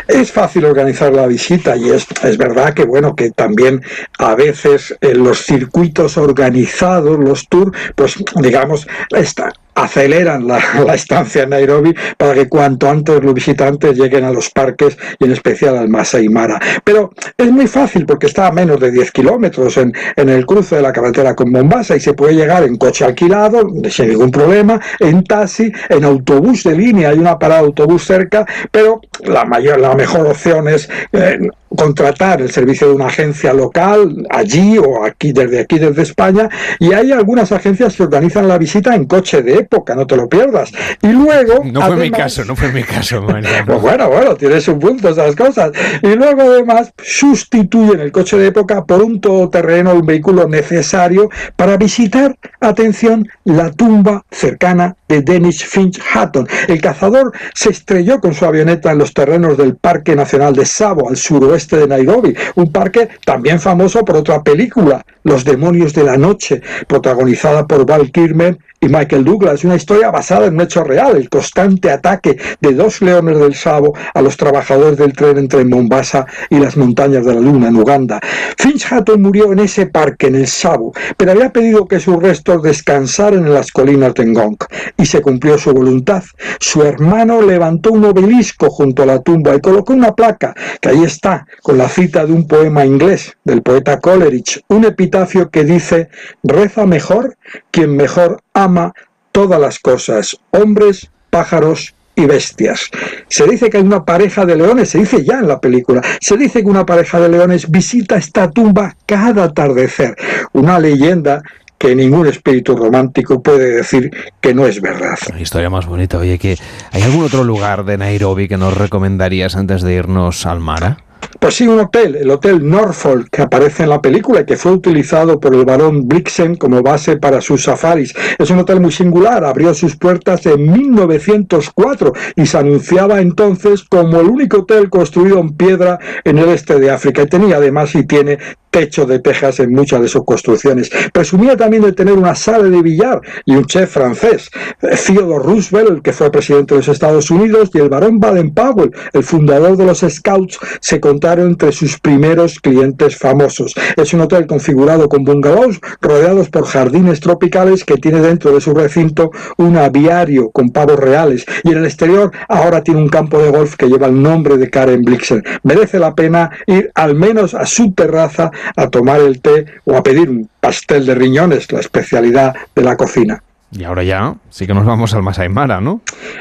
S41: Es fácil organizar la visita y es, es verdad que bueno, que también a veces en los circuitos organizados, los tours, pues digamos, está, aceleran la, estancia en Nairobi para que cuanto antes los visitantes lleguen a los parques y en especial al Masai Mara. Pero es muy fácil porque está a menos de 10 kilómetros en, en el cruce de la carretera con Mombasa y se puede llegar en coche alquilado sin ningún problema, en taxi, en autobús de línea, hay una parada de autobús cerca, pero la mayor, la mejor opción es eh, contratar el servicio de una agencia local allí o aquí desde aquí desde España y hay algunas agencias que organizan la visita en coche de época, no te lo pierdas. Y luego
S31: no fue mi caso, no fue mi caso.
S41: pues bueno, bueno, tienes un punto esas cosas. Y luego además sustituyen el coche de época por un todoterreno, un vehículo necesario para visitar, atención, la tumba cercana de Dennis Finch Hatton. El cazador se estrelló con su avioneta en los terrenos del Parque Nacional de Savo, al suroeste de Nairobi, un parque también famoso por otra película, Los Demonios de la Noche, protagonizada por Val Kilmer y Michael Douglas, una historia basada en un hecho real, el constante ataque de dos leones del Savo a los trabajadores del tren entre Mombasa y las montañas de la Luna en Uganda. Finch Hatton murió en ese parque, en el Savo, pero había pedido que sus restos descansaran en las colinas de Ngong, y se cumplió su voluntad. Su hermano levantó un obelisco junto a la tumba y colocó una placa, que ahí está, con la cita de un poema inglés del poeta Coleridge, un epitafio que dice, reza mejor quien mejor ama todas las cosas, hombres, pájaros y bestias. Se dice que hay una pareja de leones, se dice ya en la película, se dice que una pareja de leones visita esta tumba cada atardecer. Una leyenda que ningún espíritu romántico puede decir que no es verdad.
S1: La historia más bonita. Oye, que ¿hay algún otro lugar de Nairobi que nos recomendarías antes de irnos al mar?
S41: Pues sí, un hotel, el Hotel Norfolk, que aparece en la película y que fue utilizado por el barón Blixen como base para sus safaris. Es un hotel muy singular, abrió sus puertas en 1904 y se anunciaba entonces como el único hotel construido en piedra en el este de África. Y tenía además y tiene techo de tejas en muchas de sus construcciones. Presumía también de tener una sala de billar y un chef francés. Theodore Roosevelt, el que fue presidente de los Estados Unidos, y el barón Baden-Powell, el fundador de los Scouts, se entre sus primeros clientes famosos. Es un hotel configurado con bungalows rodeados por jardines tropicales que tiene dentro de su recinto un aviario con pavos reales y en el exterior ahora tiene un campo de golf que lleva el nombre de Karen Blixen. Merece la pena ir al menos a su terraza a tomar el té o a pedir un pastel de riñones, la especialidad de la cocina.
S1: Y ahora ya sí que nos vamos al Masai Mara, ¿no?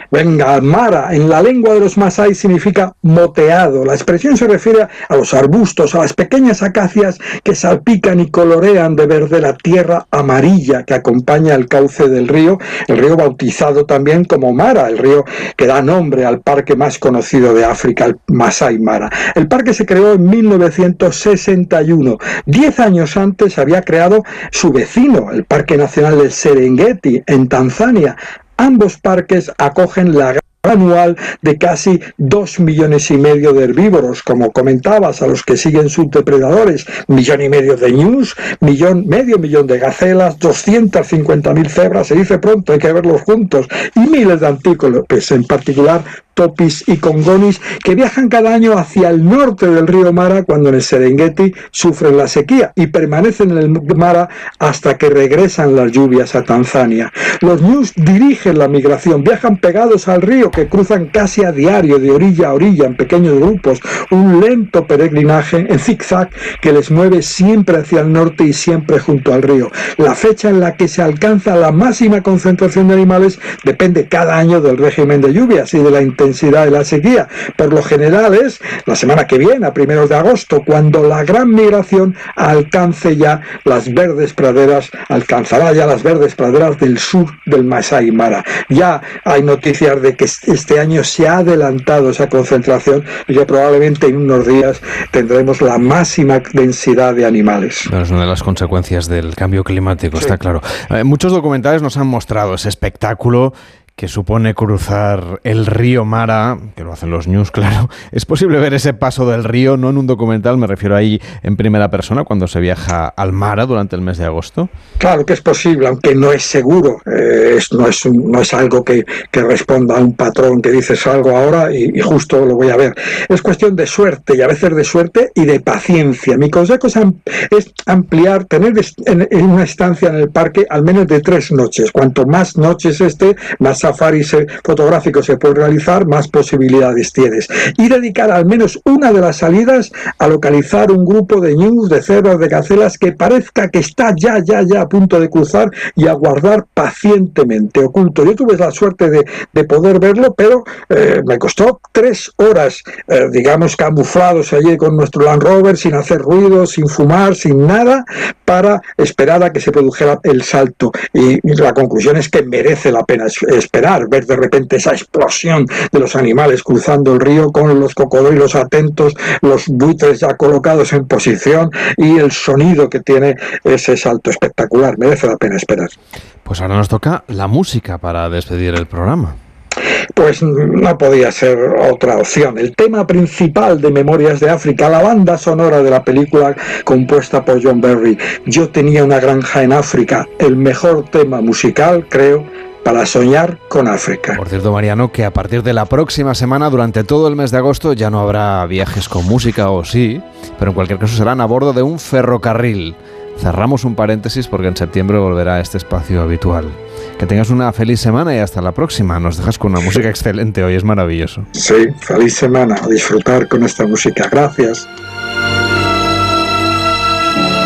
S41: Venga, Mara, en la lengua de los Masai significa moteado. La expresión se refiere a los arbustos, a las pequeñas acacias que salpican y colorean de verde la tierra amarilla que acompaña el cauce del río, el río bautizado también como Mara, el río que da nombre al parque más conocido de África, el Masai Mara. El parque se creó en 1961. Diez años antes había creado su vecino, el Parque Nacional del Serengeti, en Tanzania. Ambos parques acogen la anual de casi dos millones y medio de herbívoros, como comentabas, a los que siguen sus depredadores, millón y medio de ñus, millón, medio millón de gacelas, 250 mil cebras, se dice pronto, hay que verlos juntos, y miles de antílopes, en particular topis y congonis que viajan cada año hacia el norte del río Mara cuando en el Serengeti sufren la sequía y permanecen en el Mara hasta que regresan las lluvias a Tanzania. Los ñus dirigen la migración, viajan pegados al río que cruzan casi a diario de orilla a orilla en pequeños grupos, un lento peregrinaje en zigzag que les mueve siempre hacia el norte y siempre junto al río. La fecha en la que se alcanza la máxima concentración de animales depende cada año del régimen de lluvias y de la intensidad de la sequía. Por lo general es la semana que viene, a primeros de agosto, cuando la gran migración alcance ya las verdes praderas, alcanzará ya las verdes praderas del sur del Masai Mara. Ya hay noticias de que este año se ha adelantado esa concentración y que probablemente en unos días tendremos la máxima densidad de animales.
S1: es una de las consecuencias del cambio climático, está claro. Eh, muchos documentales nos han mostrado ese espectáculo que supone cruzar el río Mara, que lo hacen los news, claro. Es posible ver ese paso del río, no en un documental, me refiero ahí en primera persona, cuando se viaja al Mara durante el mes de agosto.
S41: Claro que es posible, aunque no es seguro. Eh, no, es no es algo que, responda a un patrón que dices algo ahora y, justo lo voy a ver. Es cuestión de suerte y a veces de suerte y de paciencia. Mi consejo es, ampliar, tener en, una estancia en el parque al menos de tres noches. Cuanto más noches esté, más safaris fotográficos se puede realizar, más posibilidades tienes. Y dedicar al menos una de las salidas a localizar un grupo de news, de cebras, de gacelas que parezca que está ya, ya, ya a punto de cruzar y aguardar pacientemente oculto. Yo tuve la suerte de, poder verlo, pero eh, me costó tres horas, eh, digamos, camuflados allí con nuestro Land Rover, sin hacer ruido, sin fumar, sin nada, para esperar a que se produjera el salto. Y, la conclusión es que merece la pena esperar ver de repente esa explosión de los animales cruzando el río con los cocodrilos atentos, los buitres ya colocados en posición y el sonido que tiene ese salto espectacular. Merece la pena esperar.
S1: Pues ahora nos toca la música para despedir el programa.
S41: Pues no podía ser otra opción. El tema principal de Memorias de África, la banda sonora de la película compuesta por John Berry. Yo tenía una granja en África, el mejor tema musical, creo, para soñar con África.
S1: Por cierto, Mariano, que a partir de la próxima semana, durante todo el mes de agosto, ya no habrá viajes con música o sí, pero en cualquier caso serán a bordo de un ferrocarril. Cerramos un paréntesis porque en septiembre volverá a este espacio habitual. Que tengas una feliz semana y hasta la próxima. Nos dejas con una música excelente hoy, es maravilloso.
S41: Sí, feliz semana. A disfrutar con esta música. Gracias.